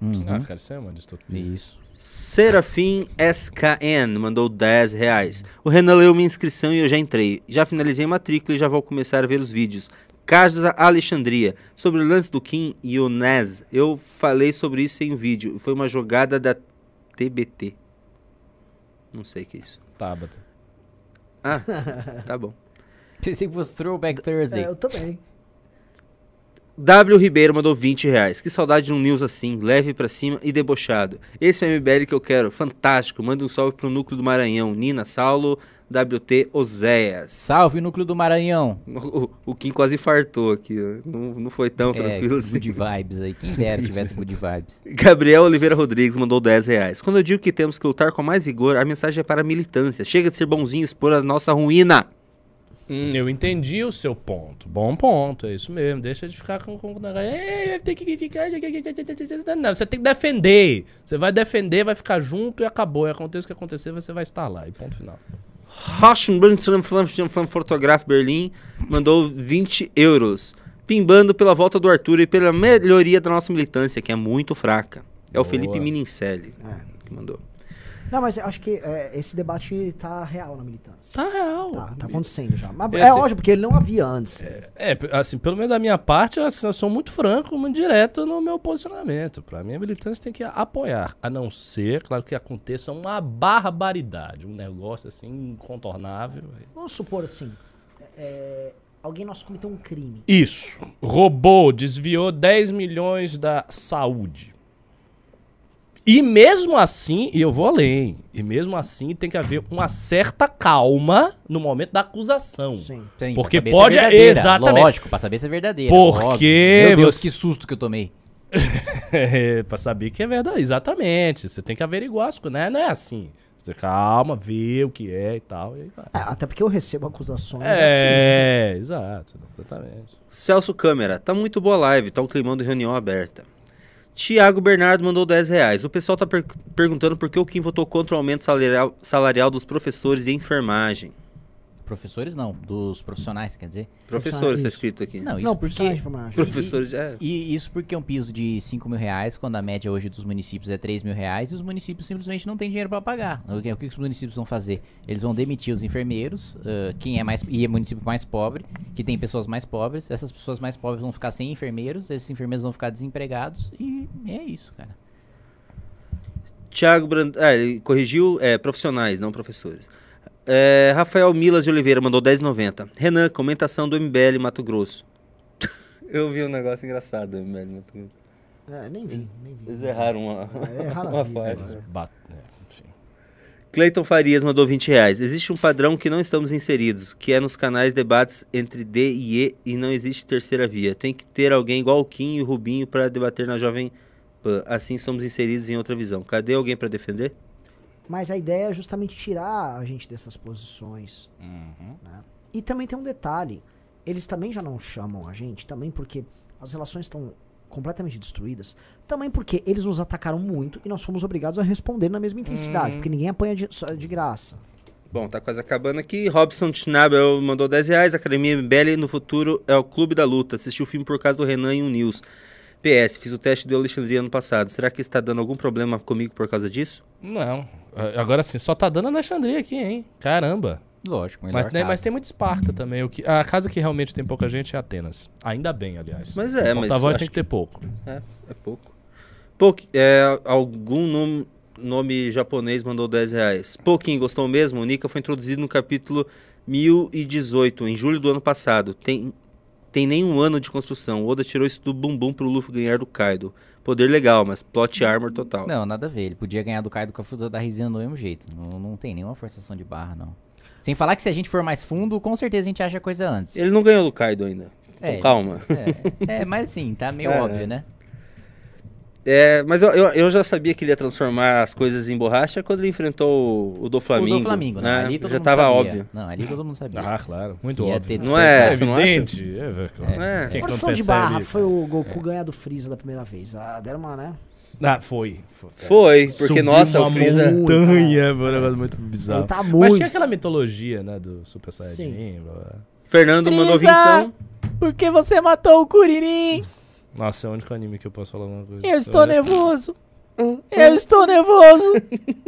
Uhum. Ah, cara, isso é uma distopia. Isso. Serafim SKN mandou 10 reais. O Renan leu minha inscrição e eu já entrei. Já finalizei a matrícula e já vou começar a ver os vídeos. Casa Alexandria. Sobre o lance do Kim e o Nez, eu falei sobre isso em um vídeo. Foi uma jogada da TBT. Não sei o que é isso. Tabata. Ah, tá bom. [LAUGHS] Pensei que fosse Throwback Thursday. É, eu também. W Ribeiro mandou 20 reais. Que saudade de um news assim, leve pra cima e debochado. Esse é o MBL que eu quero. Fantástico. Manda um salve pro núcleo do Maranhão. Nina, Saulo, WT, Oséias. Salve, núcleo do Maranhão. O, o Kim quase infartou aqui. ó. Não, não foi tão É, tranquilo assim. good vibes aí. Quem dera se tivesse good vibes. [LAUGHS] Gabriel Oliveira Rodrigues mandou 10 reais. Quando eu digo que temos que lutar com mais vigor, a mensagem é para a militância. Chega de ser bonzinho e expor a nossa ruína. Hum, eu entendi o seu ponto. Bom ponto, é isso mesmo. Deixa de ficar com. com "É, tem que criticar. Não, você tem que defender. Você vai defender, vai ficar junto e acabou. E aconteça o que acontecer, você vai estar lá. E ponto final. Fotográfico Berlim mandou 20 euros. Pimbando pela volta do Arthur e pela melhoria da nossa militância, que é muito fraca. É o Boa. Felipe Minincelli É. que mandou. Não, mas eu acho que é, esse debate tá real na militância. Tá real. Tá, tá acontecendo já. Mas é lógico, porque ele não havia antes. É, p- assim, pelo menos da minha parte, eu, assim, eu sou muito franco, muito direto no meu posicionamento. Pra mim, a militância tem que apoiar. A não ser, claro, que aconteça uma barbaridade, um negócio assim incontornável. Vamos supor assim, é, alguém nosso cometeu um crime. Isso. Roubou, desviou 10 milhões da saúde. E mesmo assim, e eu vou além, e mesmo assim tem que haver uma certa calma no momento da acusação. Sim. Sim, Porque pra saber pode- se é exatamente. Lógico, pra saber se é verdadeira. Porque óbvio. Meu Deus, você- que susto que eu tomei. É, [LAUGHS] pra saber que é verdade, exatamente. Você tem que averiguar as coisas, né? Não é assim. Você calma, vê o que é e tal, e aí vai. É, até porque eu recebo acusações assim. É, exato, exatamente. Celso Câmera, tá muito boa a live, tá um climão de reunião aberta. Tiago Bernardo mandou 10 reais. O pessoal tá per- perguntando por que o Kim votou contra o aumento salarial, salarial dos professores de enfermagem. Professores não, dos profissionais, quer dizer. Professores, tá Isso. escrito aqui. Não, isso Não, porque... profissionais de enfermagem. Professores, é. E isso porque é um piso de 5 mil reais, quando a média hoje dos municípios é 3 mil reais, e os municípios simplesmente não têm dinheiro para pagar. O que, o que os municípios vão fazer? Eles vão demitir os enfermeiros, ah, quem é mais e é município mais pobre, que tem pessoas mais pobres, essas pessoas mais pobres vão ficar sem enfermeiros, esses enfermeiros vão ficar desempregados, e é isso, cara. Thiago Brand... Ah, ele corrigiu, é, profissionais, não professores. É, Rafael Milas de Oliveira mandou 10,90. Renan, comentação do MBL Mato Grosso. [LAUGHS] Eu vi um negócio engraçado do MBL Mato Grosso. É, nem vi, nem vi. Eles erraram uma, É, [LAUGHS] uma parte. Eles bat- é. Cleiton Farias mandou 20 reais. Existe um padrão que não estamos inseridos, que é nos canais debates entre D e E e não existe terceira via. Tem que ter alguém igual o Kim e o Rubinho para debater na Jovem Pan. Assim somos inseridos em outra visão. Cadê alguém para defender? Mas a ideia é justamente tirar a gente dessas posições. né? E também tem um detalhe. Eles também já não chamam a gente, também porque as relações estão completamente destruídas. Também porque eles nos atacaram muito e nós fomos obrigados a responder na mesma intensidade. Porque ninguém apanha de, de graça. Bom, tá quase acabando aqui. Robson Schnabel mandou 10 reais. Academia MBL no futuro é o clube da luta. Assisti o filme por causa do Renan e o News. PS, fiz o teste do Alexandria ano passado. Será que está dando algum problema comigo por causa disso? Não. A- Agora sim, só tá dando Alexandria aqui, hein? Caramba. Lógico, melhor Mas, né, casa. mas tem muito Esparta também. O que, a casa que realmente tem pouca gente é Atenas. Ainda bem, aliás. Mas é, mas porta-voz acho tem que ter pouco. É, é pouco. Pouco, é, algum nome, nome japonês mandou 10 reais. Pouquinho, gostou mesmo? O Nika foi introduzido no capítulo 1018, em julho do ano passado. Tem, tem nem um ano de construção. O Oda tirou isso do bumbum pro Luffy ganhar do Kaido. Poder legal, mas plot armor total. Não, nada a ver. Ele podia ganhar do Kaido com a fruta da resina do mesmo jeito. Não, não tem nenhuma forçação de barra, não. Sem falar que se a gente for mais fundo, com certeza a gente acha coisa antes. Ele não ganhou do Kaido ainda. É, Então, calma. É, é, mas assim, tá meio [LAUGHS] É, óbvio, né? É, mas eu, eu, eu já sabia que ele ia transformar as coisas em borracha quando ele enfrentou o do Flamengo. o do Flamengo, não. né? Ali todo já mundo tava sabia. óbvio. Não, ali todo mundo sabia. Ah, claro. Muito Ia óbvio. Não é, É evidente. É. É. Que Forção de barra foi o Goku ganhar do Freeza da primeira vez. Ah, deram uma, né? Ah, foi. Foi, Foi, porque, Subiu nossa, uma o Freeza... montanha, foi um negócio muito bizarro. Ele tá Mas muito. tinha aquela mitologia, né, do Super Saiyajin. Fernando mandou Freeza! vintão. Porque você matou o Kuririn! Nossa, é o único anime que eu posso falar alguma coisa. Eu estou O resto- nervoso! Eu estou nervoso! [LAUGHS]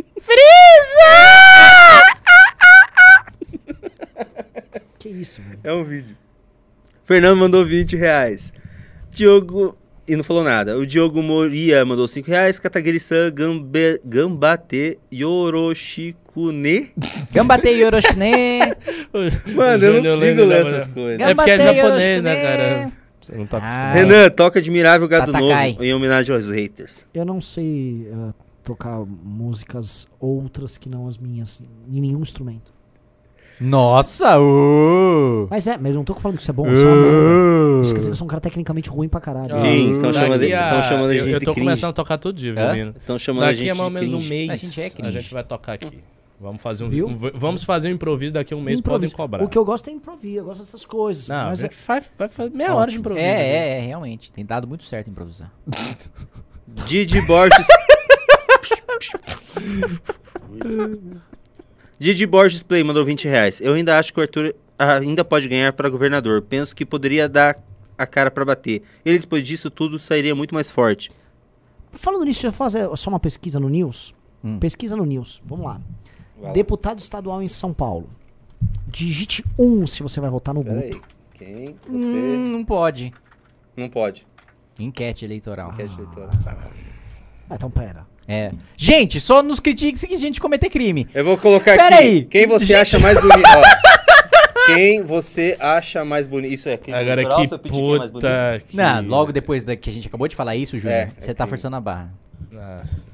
Que isso, mano. É um vídeo. Fernando mandou 20 reais. Diogo. E não falou nada. O Diogo Moria mandou 5 reais. Kataguiri-san Gambe... Gambate Yoroshikune. [LAUGHS] Gambate Yoroshine! [LAUGHS] Mano, eu não consigo ler essas coisas. É porque é japonês, né, cara? Você não tá Ah, acostumado. é. Renan, toca Admirável Gado Tatakai. Novo em homenagem aos haters. Eu não sei ah, tocar músicas outras que não as minhas em nenhum instrumento. Nossa! Uh, Mas é, mas eu não tô falando que isso é bom, isso é uma merda. Isso quer dizer que eu sou um cara tecnicamente ruim pra caralho. Ah, Sim, então chama daqui de- a- então chama de eu, gente eu tô cringe. começando a tocar todo dia, viu, Hã? menino? Estão chamando a gente Daqui a mais ou de menos um mês, A a gente é gente, cringe. vai tocar aqui. Vamos fazer um, um- vamos fazer um improviso daqui a um mês, Improviso. podem cobrar. O que eu gosto é improviso, eu gosto dessas coisas. Não, mas a é, gente faz, vai fazer meia hora de improviso. É, né? é, é, realmente. Tem dado muito certo improvisar. [LAUGHS] Didi Borges. [LAUGHS] Didi Borges Play mandou 20 reais. Eu ainda acho que o Arthur ainda pode ganhar para governador. Penso que poderia dar a cara para bater. Ele, depois disso tudo, sairia muito mais forte. Falando nisso, deixa eu fazer só uma pesquisa no News. Hum. Pesquisa no News, vamos lá. Deputado estadual em São Paulo. Digite 1 se você vai votar no Peraí. Guto. Quem? Você? Hum, não pode. Não pode. Enquete eleitoral. Enquete eleitoral. Ah, então pera. É. Gente, só nos critique se a gente cometer crime. Eu vou colocar Pera aqui. aí. Quem você Gente. acha mais bonito? Ó, [LAUGHS] quem você acha mais bonito? Isso é crime Agora que é mais bonito? puta que... Não, logo depois da que a gente acabou de falar isso, Júnior, É, você é tá crime. forçando a barra. Nossa.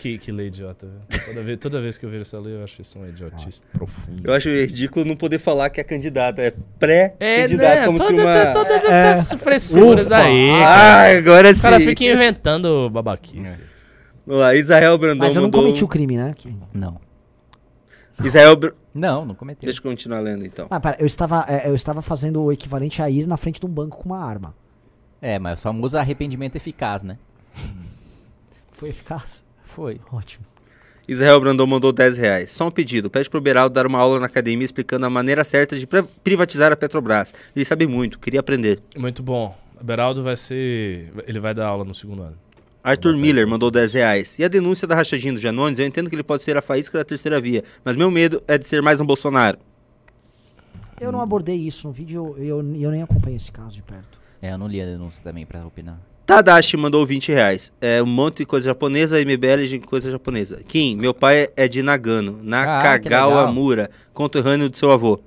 Que, que lei idiota, velho. Toda vez, toda vez que eu vejo essa lei, eu acho isso um idiotice profundo. Eu acho ridículo não poder falar que é candidato. É É, pré-candidato. né? como se Todas, uma... todas essas frescuras Ufa. aí. Ah, agora O sim. cara fica inventando babaquice. Vamos lá, Israel Brandão Mas eu não mandou... cometi o crime, né? Não. Israel... Br- Não, não cometeu. Deixa eu continuar lendo, então. Ah, pera, eu estava, é, eu estava fazendo o equivalente a ir na frente de um banco com uma arma. É, mas o famoso arrependimento eficaz, né? Foi eficaz? Foi. Ótimo. Israel Brandão mandou 10 reais. Só um pedido. Pede pro Beraldo dar uma aula na academia explicando a maneira certa de pri- privatizar a Petrobras. Ele sabe muito, queria aprender. Muito bom. O Beraldo vai ser. Ele vai dar aula no segundo ano. Arthur. Miller mandou 10 reais. E a denúncia da rachadinha do Janones, eu entendo que ele pode ser a faísca da terceira via, mas meu medo é de ser mais um Bolsonaro. Eu não abordei isso no vídeo, eu, eu, eu nem acompanhei esse caso de perto. É, eu não li a denúncia também pra opinar. Tadashi mandou 20 reais. É um monte de coisa japonesa, MBL de coisa japonesa. Kim, meu pai é de Nagano, Ah, que Nakagawa legal. Mura, conterrâneo do seu avô.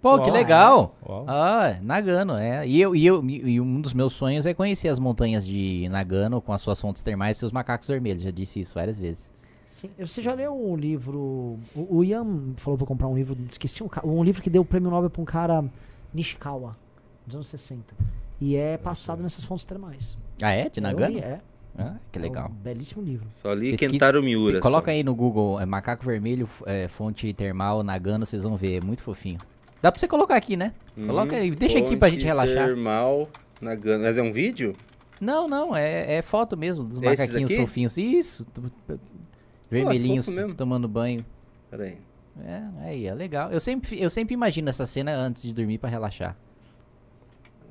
Pô, que Uau. legal! Uau. Ah, Nagano, é. E, eu, e, eu, e um dos meus sonhos é conhecer as montanhas de Nagano com as suas fontes termais e seus macacos vermelhos. Já disse isso várias vezes. Sim, você já leu um livro. O, o Ian falou pra comprar um livro, esqueci um, um livro que deu o prêmio Nobel pra um cara Nishikawa, dos anos 60. E é passado nessas fontes termais. Ah, é? De Eu Nagano? li, é. Ah, que É legal. um belíssimo livro. Só li Pesquisa- Kentaro Miura. Coloca só. aí no Google, é, macaco vermelho, é, fonte termal, Nagano, vocês vão ver, é muito fofinho. Dá pra você colocar aqui, né? Coloca aí, deixa aqui pra gente relaxar. Termal Nagano. Mas é um vídeo? Não, não, é, é foto mesmo dos Esses macaquinhos aqui? fofinhos. Isso, vermelhinhos mesmo. tomando banho. Pera aí. É, aí, é legal. Eu sempre, eu sempre imagino essa cena antes de dormir pra relaxar.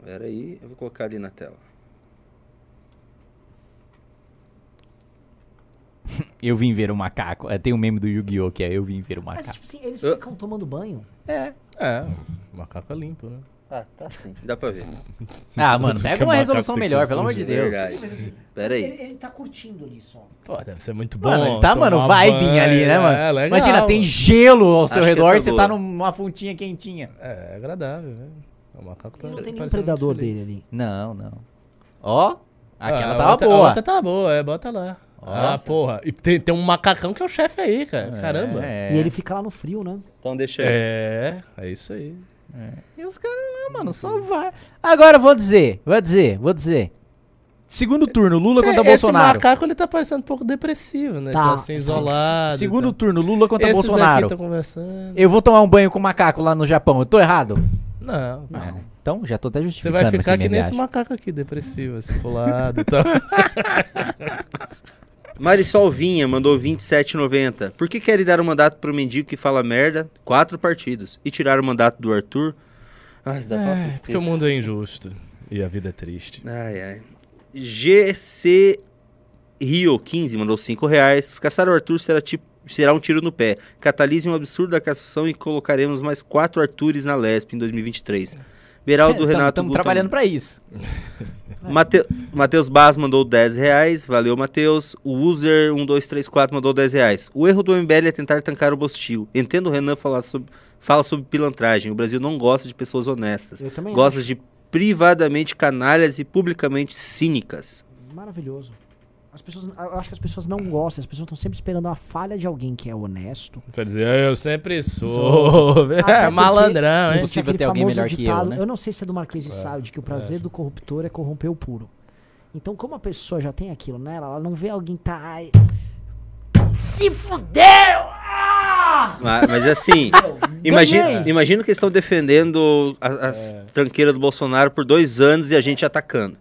Pera aí, eu vou colocar ali na tela. Eu vim ver o macaco. É, tem um meme do Yu-Gi-Oh! que é Eu vim ver o Mas, macaco. tipo assim, eles ficam tomando banho. É. É, o macaco é limpo, né? Ah, tá sim. Dá pra ver. Ah, mano, pega [LAUGHS] uma resolução melhor, pelo amor de Deus. Mas, assim, Pera mas aí. Ele, ele tá curtindo ali só. Pô, deve ser muito bom. Mano, ele tá, mano, vibing banho, ali, né, mano? É, legal. Imagina, tem gelo ao seu Acho que redor e essa você é tá numa fontinha quentinha. É, é agradável, velho. O macaco tá E não tem nenhum predador dele ali. Não, não. Ó, aquela Ah, tava outra- boa. A outra tá boa, é, bota lá. Ah, Nossa. porra. E tem, tem um macacão que é o chefe aí, cara. Caramba. É. E ele fica lá no frio, né? Então deixa aí. É, é isso aí. E os caras lá, mano, só vai. Agora eu vou dizer, vou dizer, vou dizer. Segundo turno, Lula contra É, Esse Bolsonaro. macaco, ele tá parecendo um pouco depressivo, né? Tá. Tá assim, isolado. Segundo tá. turno, Lula contra Esses Bolsonaro. aqui tão conversando. Eu vou tomar um banho com macaco lá no Japão. Eu tô errado? Não. É. Então, já tô até Você justificando vai ficar aqui que nem esse macaco aqui, depressivo, assim, colado e tal. [LAUGHS] Marisol Vinha mandou 27,90. Por que querem dar o mandato pro mendigo que fala merda? Quatro partidos. E tirar o mandato do Arthur? Ai, dá pra É, porque o mundo é injusto. E a vida é triste. Ai, ai. GC Rio 15 mandou 5 reais. Caçar o Arthur será, tipo, será um tiro no pé. Catalise um absurdo da cassação e colocaremos mais quatro Artures na Lesp em 2023. Beraldo Renato Estamos trabalhando pra isso. [LAUGHS] Mate... Matheus Bas mandou 10 reais. Valeu, Matheus. O user 1234 mandou 10 reais. O erro do MBL é tentar tancar o Bostil. Entendo o Renan falar sobre... fala sobre pilantragem. O Brasil não gosta de pessoas honestas. Eu também Gosta acho. de privadamente canalhas e publicamente cínicas. Maravilhoso. As pessoas, eu acho que as pessoas não gostam, as pessoas estão sempre esperando uma falha de alguém que é honesto. Quer dizer, eu sempre sou. [LAUGHS] É, malandrão, hein? Impossível ter alguém famoso melhor que eu, ditado, né? não sei se é do Marquês de Sade, de que o prazer do corruptor é corromper o puro. Então, como a pessoa já tem aquilo nela, ela não vê alguém tá. Ai, se fudeu! Ah! Mas, mas assim, [LAUGHS] imagina, imagina que estão defendendo a- as tranqueiras do Bolsonaro por dois anos e a gente atacando.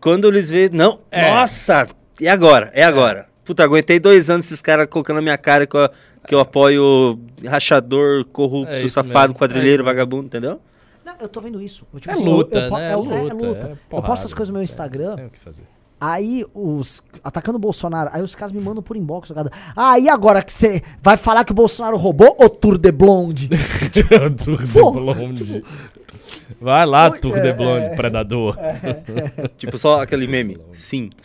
Quando eles veem, não, É. nossa, e agora? É agora. Puta, aguentei dois anos esses caras colocando na minha cara que eu, que eu apoio rachador, corrupto, É safado, mesmo, é quadrilheiro, mesmo. vagabundo, entendeu? Não, eu tô vendo isso. Eu, tipo É assim, luta, eu, eu, né? é, É é luta. luta. é eu porrada. posto as coisas no meu É, Instagram, Tem o que fazer. aí os. Atacando o Bolsonaro, aí os caras me mandam por inbox jogada. Ah, e agora que você vai falar que o Bolsonaro roubou o Tour de Blonde? [LAUGHS] Tour de Blonde. Vai lá, Tour é, de Blonde, predador. Tipo, só aquele meme. Sim. [LAUGHS]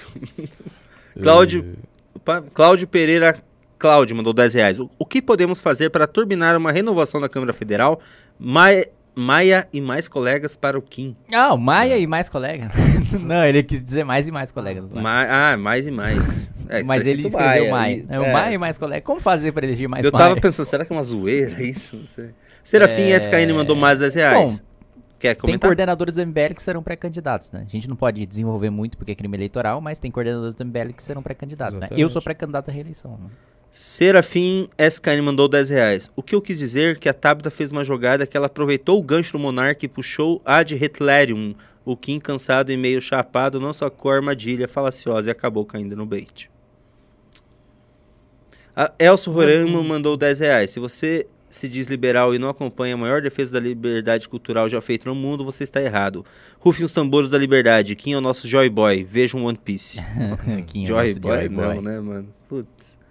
Cláudio, Pa- Cláudio Pereira Cláudio mandou 10 reais. O, o que podemos fazer para turbinar uma renovação da Câmara Federal? Maia, Maia e mais colegas para o Kim. Ah, o Maia e mais colegas. [LAUGHS] não, ele quis dizer mais e mais colegas. Ma- ah, mais e mais. É, Mas tá ele escreveu Maia. e- É, o é. Maia e mais colegas. Como fazer pra eleger mais Eu Maia? tava pensando, será que é uma zoeira isso? Não sei. Serafim É. SKN mandou mais 10 reais. Quer Tem comentar? coordenadores do MBL que serão pré-candidatos, né? A gente não pode desenvolver muito porque é crime eleitoral, mas tem coordenadores do MBL que serão pré-candidatos, né? Eu sou pré-candidato à reeleição. Né? Serafim SKN mandou 10 reais. O que eu quis dizer é que a Tabata fez uma jogada que ela aproveitou o gancho do Monark e puxou ad Hitlerium. O Kim, cansado e meio chapado, não sacou a armadilha falaciosa e acabou caindo no bait. A Elcio Roramo mandou 10 reais. Se você se diz liberal e não acompanha a maior defesa da liberdade cultural já feita no mundo, você está errado. Rufem os tambores da liberdade. Quem é o nosso Joy Boy? Vejam One Piece. [LAUGHS] Quem é Joy Boy Joy não, né, mano? Putz.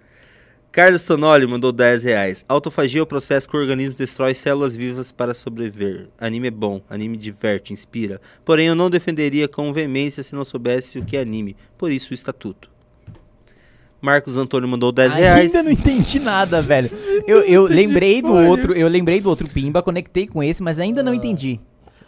Carlos Tonoli mandou 10 reais. Autofagia é o processo que o organismo destrói células vivas para sobreviver. Anime é bom, anime diverte, inspira. Porém, eu não defenderia com veemência se não soubesse o que é anime. Por isso, o estatuto. Marcos Antônio mandou 10 reais. Ainda não entendi nada, [LAUGHS] velho. Eu, eu lembrei do outro, eu lembrei do outro Pimba, conectei com esse, mas ainda não entendi.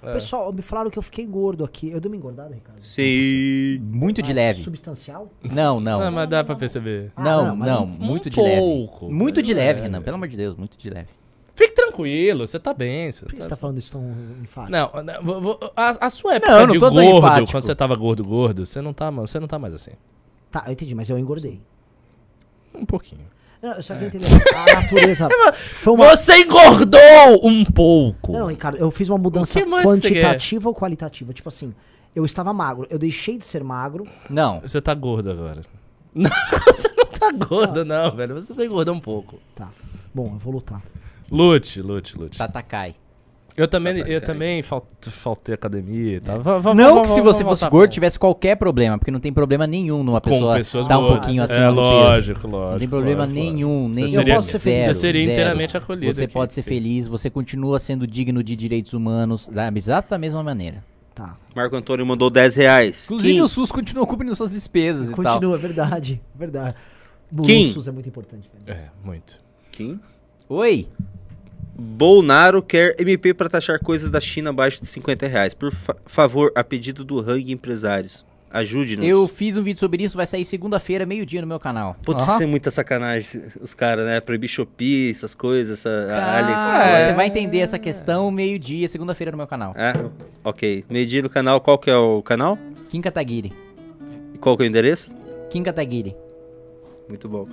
Pessoal, me falaram que eu fiquei gordo aqui. Eu dei uma engordada, Ricardo? Sim. Muito de Mas leve. Substancial? Não, não. Ah, mas dá pra perceber. Ah, Não, não, não, um- muito um de leve. pouco. Muito de É. leve, Renan, pelo amor de Deus, muito de leve. Fique tranquilo, você tá bem. Você Por que tá... você tá falando isso tão enfático? Não, a, a sua época Não, eu não de gordo, quando você tava gordo, gordo, você não tá, você não tá mais assim. Tá, eu entendi, mas eu engordei. Um pouquinho. Não, eu só queria entender. A natureza. [LAUGHS] Foi uma. Você engordou um pouco. Não, Ricardo, eu fiz uma mudança que que quantitativa ou qualitativa? Tipo assim, eu estava magro, eu deixei de ser magro. Não. Você tá gordo agora. [LAUGHS] Não, você não tá gordo, não, velho. Você só engordou um pouco. Tá. Bom, eu vou lutar. Lute, lute, lute. Tatakai. Eu também, Tá, eu tá, também falt, faltei academia e tal. Não que se você fosse gordo tivesse qualquer problema, porque não tem problema nenhum numa pessoa tá um pouquinho é, acima do peso. lógico, lógico. Não tem problema lógico, nenhum, lógico. nenhum. Você seria, Eu posso ser feliz. você seria zero. inteiramente acolhido. Você aqui. pode ser feliz, você continua sendo digno de direitos humanos da exata mesma maneira. Tá. Marco Antônio mandou 10 reais. Inclusive Kim, o SUS continua cobrindo suas despesas e tal. Continua, é verdade. Verdade. Kim. Bolsos é muito importante. velho. É, muito. Kim. Oi. Bolnaro quer MP para taxar coisas da China abaixo de 50 reais. Por fa- favor, a pedido do Hang Empresários. Ajude-nos. Eu fiz um vídeo sobre isso, vai sair segunda-feira, meio-dia no meu canal. Putz, Aham. isso é muita sacanagem, os caras, né? Proibir Shopee, essas coisas, essa Cara, Alex. Você vai entender essa questão meio-dia, segunda-feira no meu canal. É? Ok. Medir do canal, qual que é o canal? Kim Kataguiri. E qual que é o endereço? Kim Kataguiri. Muito bom.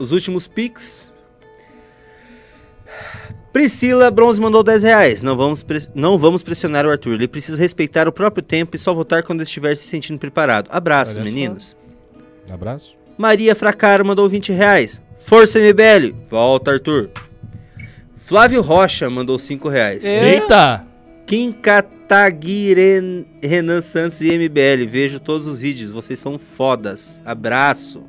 Os últimos Pix. Priscila Bronze mandou 10 reais. Não vamos, não vamos pressionar o Arthur. Ele precisa respeitar o próprio tempo e só votar quando estiver se sentindo preparado. Abraços, Olha só. meninos. Abraço. Maria Fracaro mandou 20 reais. Força MBL. Volta, Arthur. Flávio Rocha mandou 5 reais. Eita! Kim Kataguiri, Renan Santos e MBL. Vejo todos os vídeos. Vocês são fodas. Abraço.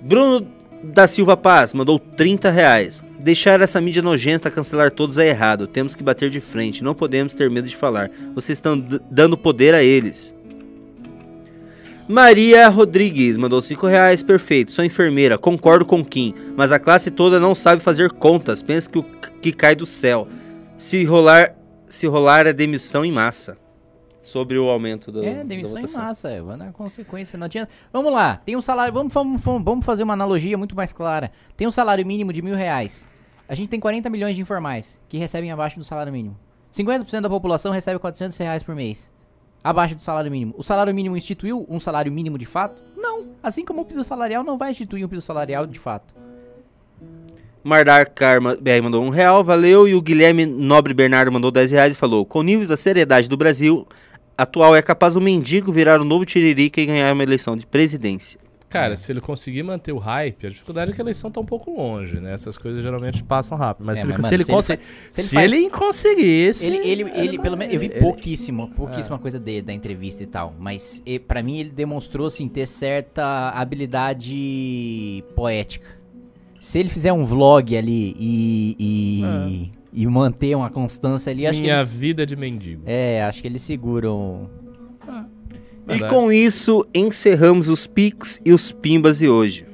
Bruno da Silva Paz mandou 30 reais. Deixar essa mídia nojenta cancelar todos é errado. Temos que bater de frente. Não podemos ter medo de falar. Vocês estão dando poder a eles. Maria Rodrigues mandou 5 reais. Perfeito. Sou enfermeira. Concordo com Kim. Mas a classe toda não sabe fazer contas. Pensa que o que cai do céu. Se rolar, se rolar é demissão em massa. Sobre o aumento do, É, da demissão em votação. massa, é, na consequência. Não adianta. Vamos lá, tem um salário. Vamos, vamos, vamos fazer uma analogia muito mais clara. Tem um salário mínimo de mil reais. A gente tem 40 milhões de informais que recebem abaixo do salário mínimo. 50% da população recebe 400 reais por mês. Abaixo do salário mínimo. O salário mínimo instituiu um salário mínimo de fato? Não. Assim como o piso salarial não vai instituir um piso salarial de fato. Mardar Karma BR mandou um real, valeu. E o Guilherme Nobre Bernardo mandou 10 reais e falou: Com o nível da seriedade do Brasil atual, é capaz o mendigo virar o novo Tiririca e ganhar uma eleição de presidência. Cara, se ele conseguir manter o hype, a dificuldade é que a eleição tá um pouco longe, né? Essas coisas geralmente passam rápido. Mas, É, se, ele, mas, se, mano, ele se ele conse- fa- se se ele ele, faz- conseguisse. Ele, ele, ele pelo menos, eu vi ele- pouquíssimo, pouquíssima coisa dele, da entrevista e tal. Mas e, pra mim ele demonstrou, assim, ter certa habilidade poética. Se ele fizer um vlog ali e, e, e manter uma constância ali, acho Minha que eles, vida de mendigo. É, acho que eles seguram. E Verdade. com isso, encerramos os Pix e os Pimbas de hoje.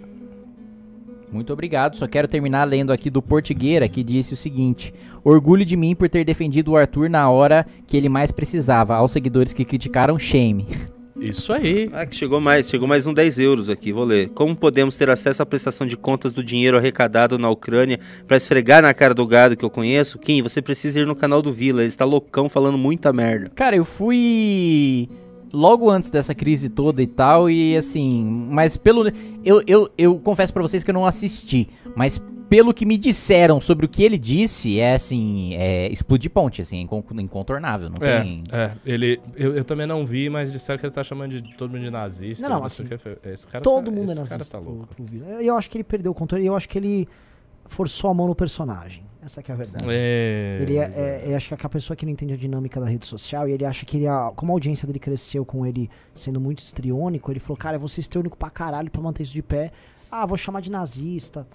Muito obrigado. Só quero terminar lendo aqui do Portigueira, que disse o seguinte: Orgulho de mim por ter defendido o Arthur na hora que ele mais precisava. Aos seguidores que criticaram, shame. [LAUGHS] Isso aí. Ah, que chegou mais, chegou mais um 10 euros aqui, vou ler. Como podemos ter acesso à prestação de contas do dinheiro arrecadado na Ucrânia pra esfregar na cara do gado que eu conheço? Kim, você precisa ir no canal do Vila, ele está loucão falando muita merda. Cara, eu fui logo antes dessa crise toda e tal, e assim, mas pelo. Eu, eu, eu confesso pra vocês que eu não assisti, mas pelo que me disseram sobre o que ele disse, é assim, é explodir ponte, assim, é incon- incontornável, não É, tem... é, ele, eu, eu também não vi, mas disseram que ele tá chamando de todo mundo de nazista. Não, não, assim, que. Esse cara Todo tá, mundo é esse nazista. cara tá. Eu acho que ele perdeu o controle eu acho que ele forçou a mão no personagem. Essa que é a verdade. É, Ele é, é, eu acho que é aquela pessoa que não entende a dinâmica da rede social e ele acha que ele, a- como a audiência dele cresceu com ele sendo muito histriônico, ele falou, cara, eu vou ser histriônico pra caralho pra manter isso de pé. Ah, vou chamar de nazista.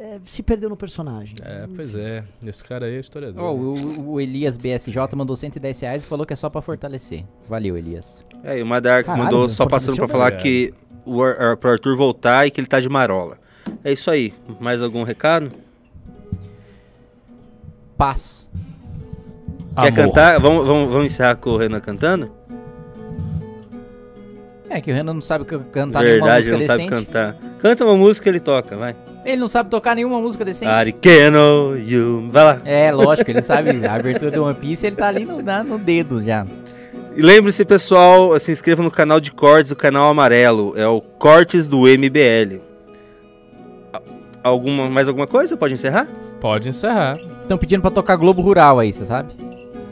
É, se perdeu no personagem. É, pois é. Esse cara aí é historiador. Ó, o, o Elias BSJ mandou 110 reais e falou que é só pra fortalecer. Valeu, Elias. É, e o Madark Caralho, mandou só passando pra falar bem. que o Ar- Ar- pro Arthur voltar e que ele tá de marola. É isso aí. Mais algum recado? Paz. Quer Amor. cantar? Vamos, vamos, vamos encerrar com o Renan cantando? É que o Renan não sabe can- cantar nenhuma Verdade, música ele não sabe decente. cantar. Canta uma música ele toca, vai. Ele não sabe tocar nenhuma música decente. Arikeno, you. Vai lá. É, lógico, ele sabe. A abertura do One Piece, ele tá ali no, no dedo já. E lembre-se, pessoal, se inscreva no canal de cortes, o canal amarelo. É o Cortes do MBL. Alguma, mais alguma coisa? Pode encerrar? Pode encerrar. Estão pedindo pra tocar Globo Rural aí, você sabe?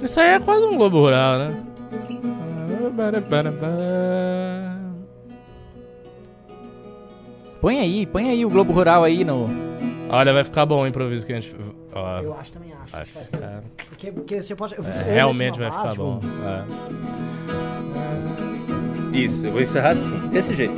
Isso aí é quase um Globo Rural, né? Põe aí, põe aí o Globo Rural aí no. Olha, vai ficar bom o improviso que a gente. Ó, Eu acho também acho. vai que ficar- Porque, porque você pode. é, realmente vai ficar bom. vamos- É. Isso, eu vou encerrar assim, desse jeito.